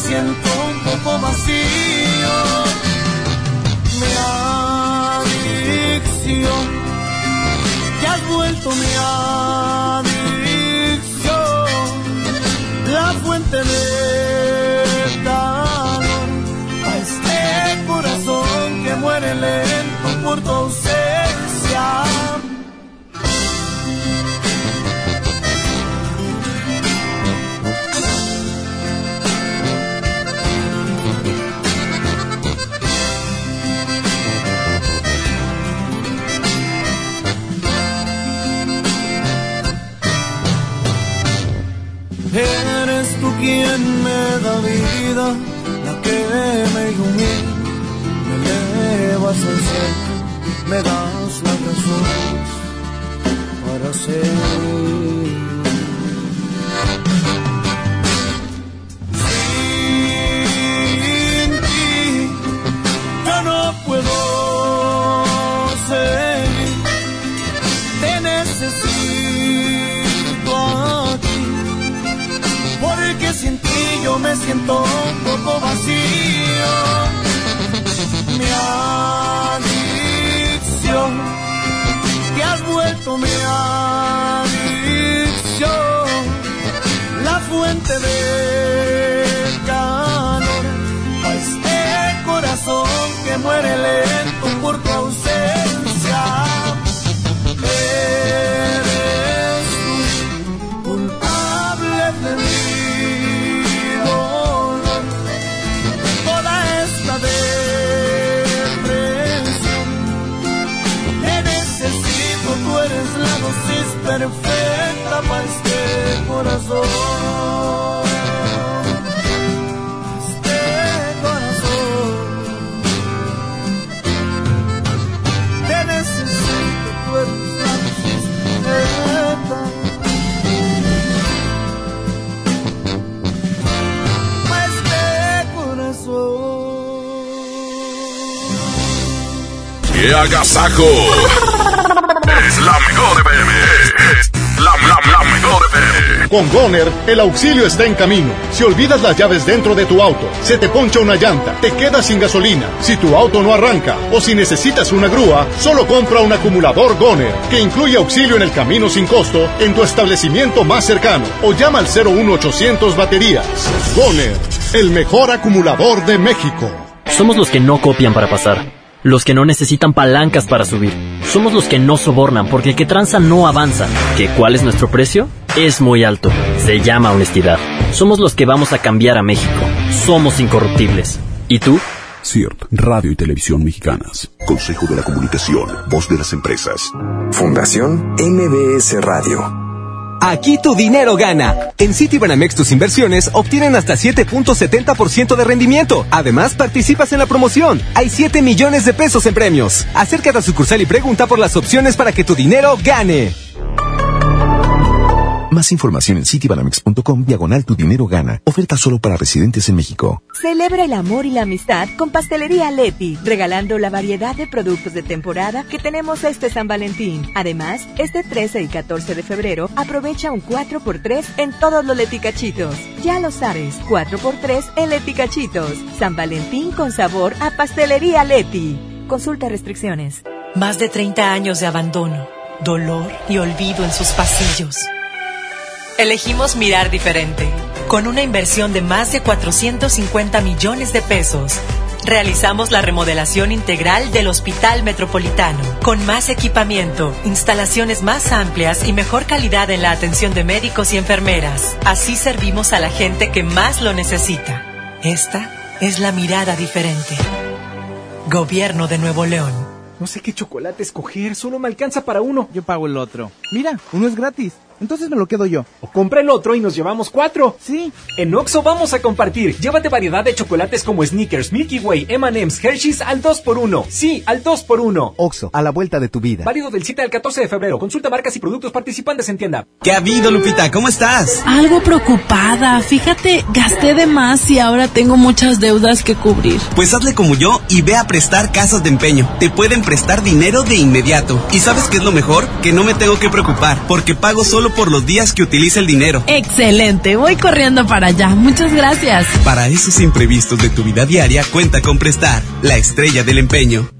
Siento un poco vacío. Mi adicción que has vuelto mi adicción, la fuente de me das la razón para seguir. Sin ti yo no puedo seguir, te necesito aquí porque sin ti yo me siento un poco vacío. Adicción, que has vuelto mi adicción, la fuente de calor a este corazón que muere lento por tu ausencia. Eres la dosis perfecta. este corazón. ¡Qué agasajo! Es la mejor FM. Es Con Goner, el auxilio está en camino. Si olvidas las llaves dentro de tu auto, se te poncha una llanta, te quedas sin gasolina, si tu auto no arranca o si necesitas una grúa, solo compra un acumulador Goner, que incluye auxilio en el camino sin costo en tu establecimiento más cercano o llama al 01800 baterías. Goner, el mejor acumulador de México. Somos los que no copian para pasar. Los que no necesitan palancas para subir. Somos los que no sobornan porque el que tranza no avanza. ¿Que cuál es nuestro precio? Es muy alto. Se llama honestidad. Somos los que vamos a cambiar a México. Somos incorruptibles. ¿Y tú? CIRT, Radio y Televisión Mexicanas. Consejo de la Comunicación, Voz de las Empresas. Fundación MBS Radio. Aquí tu dinero gana. En Citibanamex tus inversiones obtienen hasta 7.70% de rendimiento. Además, participas en la promoción. Hay 7 millones de pesos en premios. Acércate a sucursal y pregunta por las opciones para que tu dinero gane. Más información en citibanamex.com diagonal tu dinero gana. Oferta solo para residentes en México. Celebra el amor y la amistad con Pastelería Leti, regalando la variedad de productos de temporada que tenemos este San Valentín. Además, este 13 y 14 de febrero aprovecha un 4x3 en todos los leticachitos. Ya lo sabes, 4x3 en leticachitos. San Valentín con sabor a Pastelería Leti. Consulta restricciones. Más de 30 años de abandono, dolor y olvido en sus pasillos. Elegimos mirar diferente. Con una inversión de más de 450 millones de pesos, realizamos la remodelación integral del Hospital Metropolitano, con más equipamiento, instalaciones más amplias y mejor calidad en la atención de médicos y enfermeras. Así servimos a la gente que más lo necesita. Esta es la mirada diferente. Gobierno de Nuevo León. No sé qué chocolate escoger, solo me alcanza para uno. Yo pago el otro. Mira, uno es gratis. Entonces me lo quedo yo. O compra el otro y nos llevamos cuatro. Sí. En Oxo vamos a compartir. Llévate variedad de chocolates como Snickers, Milky Way, M&M's, Hershey's al 2x1. Sí, al 2x1. Oxo, a la vuelta de tu vida. Válido del 7 al 14 de febrero. Consulta marcas y productos participantes en tienda. ¿Qué ha habido, Lupita? ¿Cómo estás? Algo preocupada. Fíjate, gasté de más y ahora tengo muchas deudas que cubrir. Pues hazle como yo y ve a prestar casas de empeño. Te pueden prestar dinero de inmediato. ¿Y sabes qué es lo mejor? Que no me tengo que preocupar porque pago solo por los días que utilice el dinero. Excelente, voy corriendo para allá. Muchas gracias. Para esos imprevistos de tu vida diaria, cuenta con Prestar, la estrella del empeño.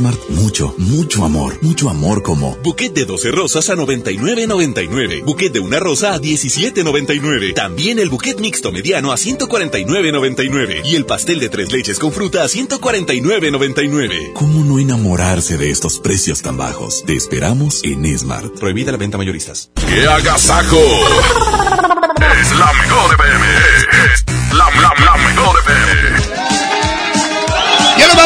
Smart, mucho, mucho amor. Mucho amor como... Buquet de 12 rosas a 99.99. Buquet de una rosa a 17.99. También el buquet mixto mediano a 149.99. Y el pastel de tres leches con fruta a 149.99. ¿Cómo no enamorarse de estos precios tan bajos? Te esperamos en Smart. Prohibida la venta mayoristas. ¡Qué agasajo! [laughs] es la mejor FM. Es la,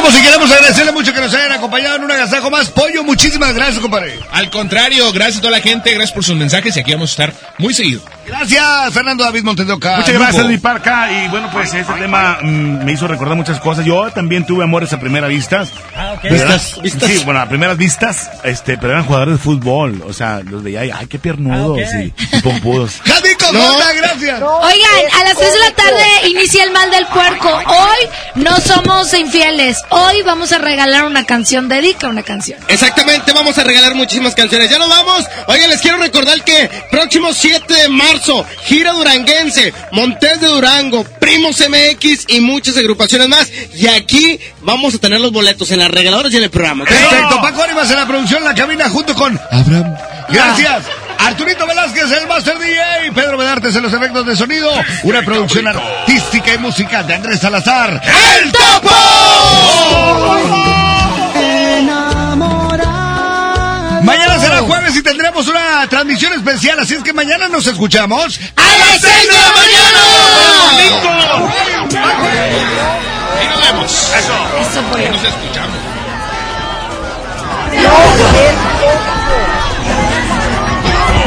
vamos y queremos agradecerle mucho que nos hayan acompañado en un agasajo más. Pollo, muchísimas gracias, compadre. Al contrario, gracias a toda la gente, gracias por sus mensajes y aquí vamos a estar muy seguido. Gracias, Fernando David Montedoca. Muchas gracias, Luis Parca. Y bueno, pues este tema mm, me hizo recordar muchas cosas. Yo también tuve amores a primera vista. Ah, ok. ¿Vistas? ¿Vistas? Sí, bueno, a primeras vistas, este, pero eran jugadores de fútbol. O sea, los veía, ay, ay, qué piernudos Ah, y, y pompudos. [laughs] Javico, Jota, gracias. Oigan, a las 3 de la tarde inicia el mal del puerco. Hoy no somos infieles. Hoy vamos a regalar una canción. Dedica una canción. Exactamente, vamos a regalar muchísimas canciones. Ya nos vamos. Oigan, les quiero recordar que próximo 7 de marzo, gira duranguense, Montes de Durango, Primos MX y muchas agrupaciones más. Y aquí vamos a tener los boletos en las regaladoras y en el programa. Perfecto, Paco Ánimas en la producción, en la cabina junto con Abraham. Gracias. Arturito Velázquez, el Master DJ. Pedro Medartes en los efectos de sonido. Una producción artística y musical de Andrés Salazar. ¡El Mañana será jueves y tendremos una transmisión especial, así es que mañana nos escuchamos ¡A las 6 de la mañana! Ahí nos vemos. Eso. Eso nos escuchamos.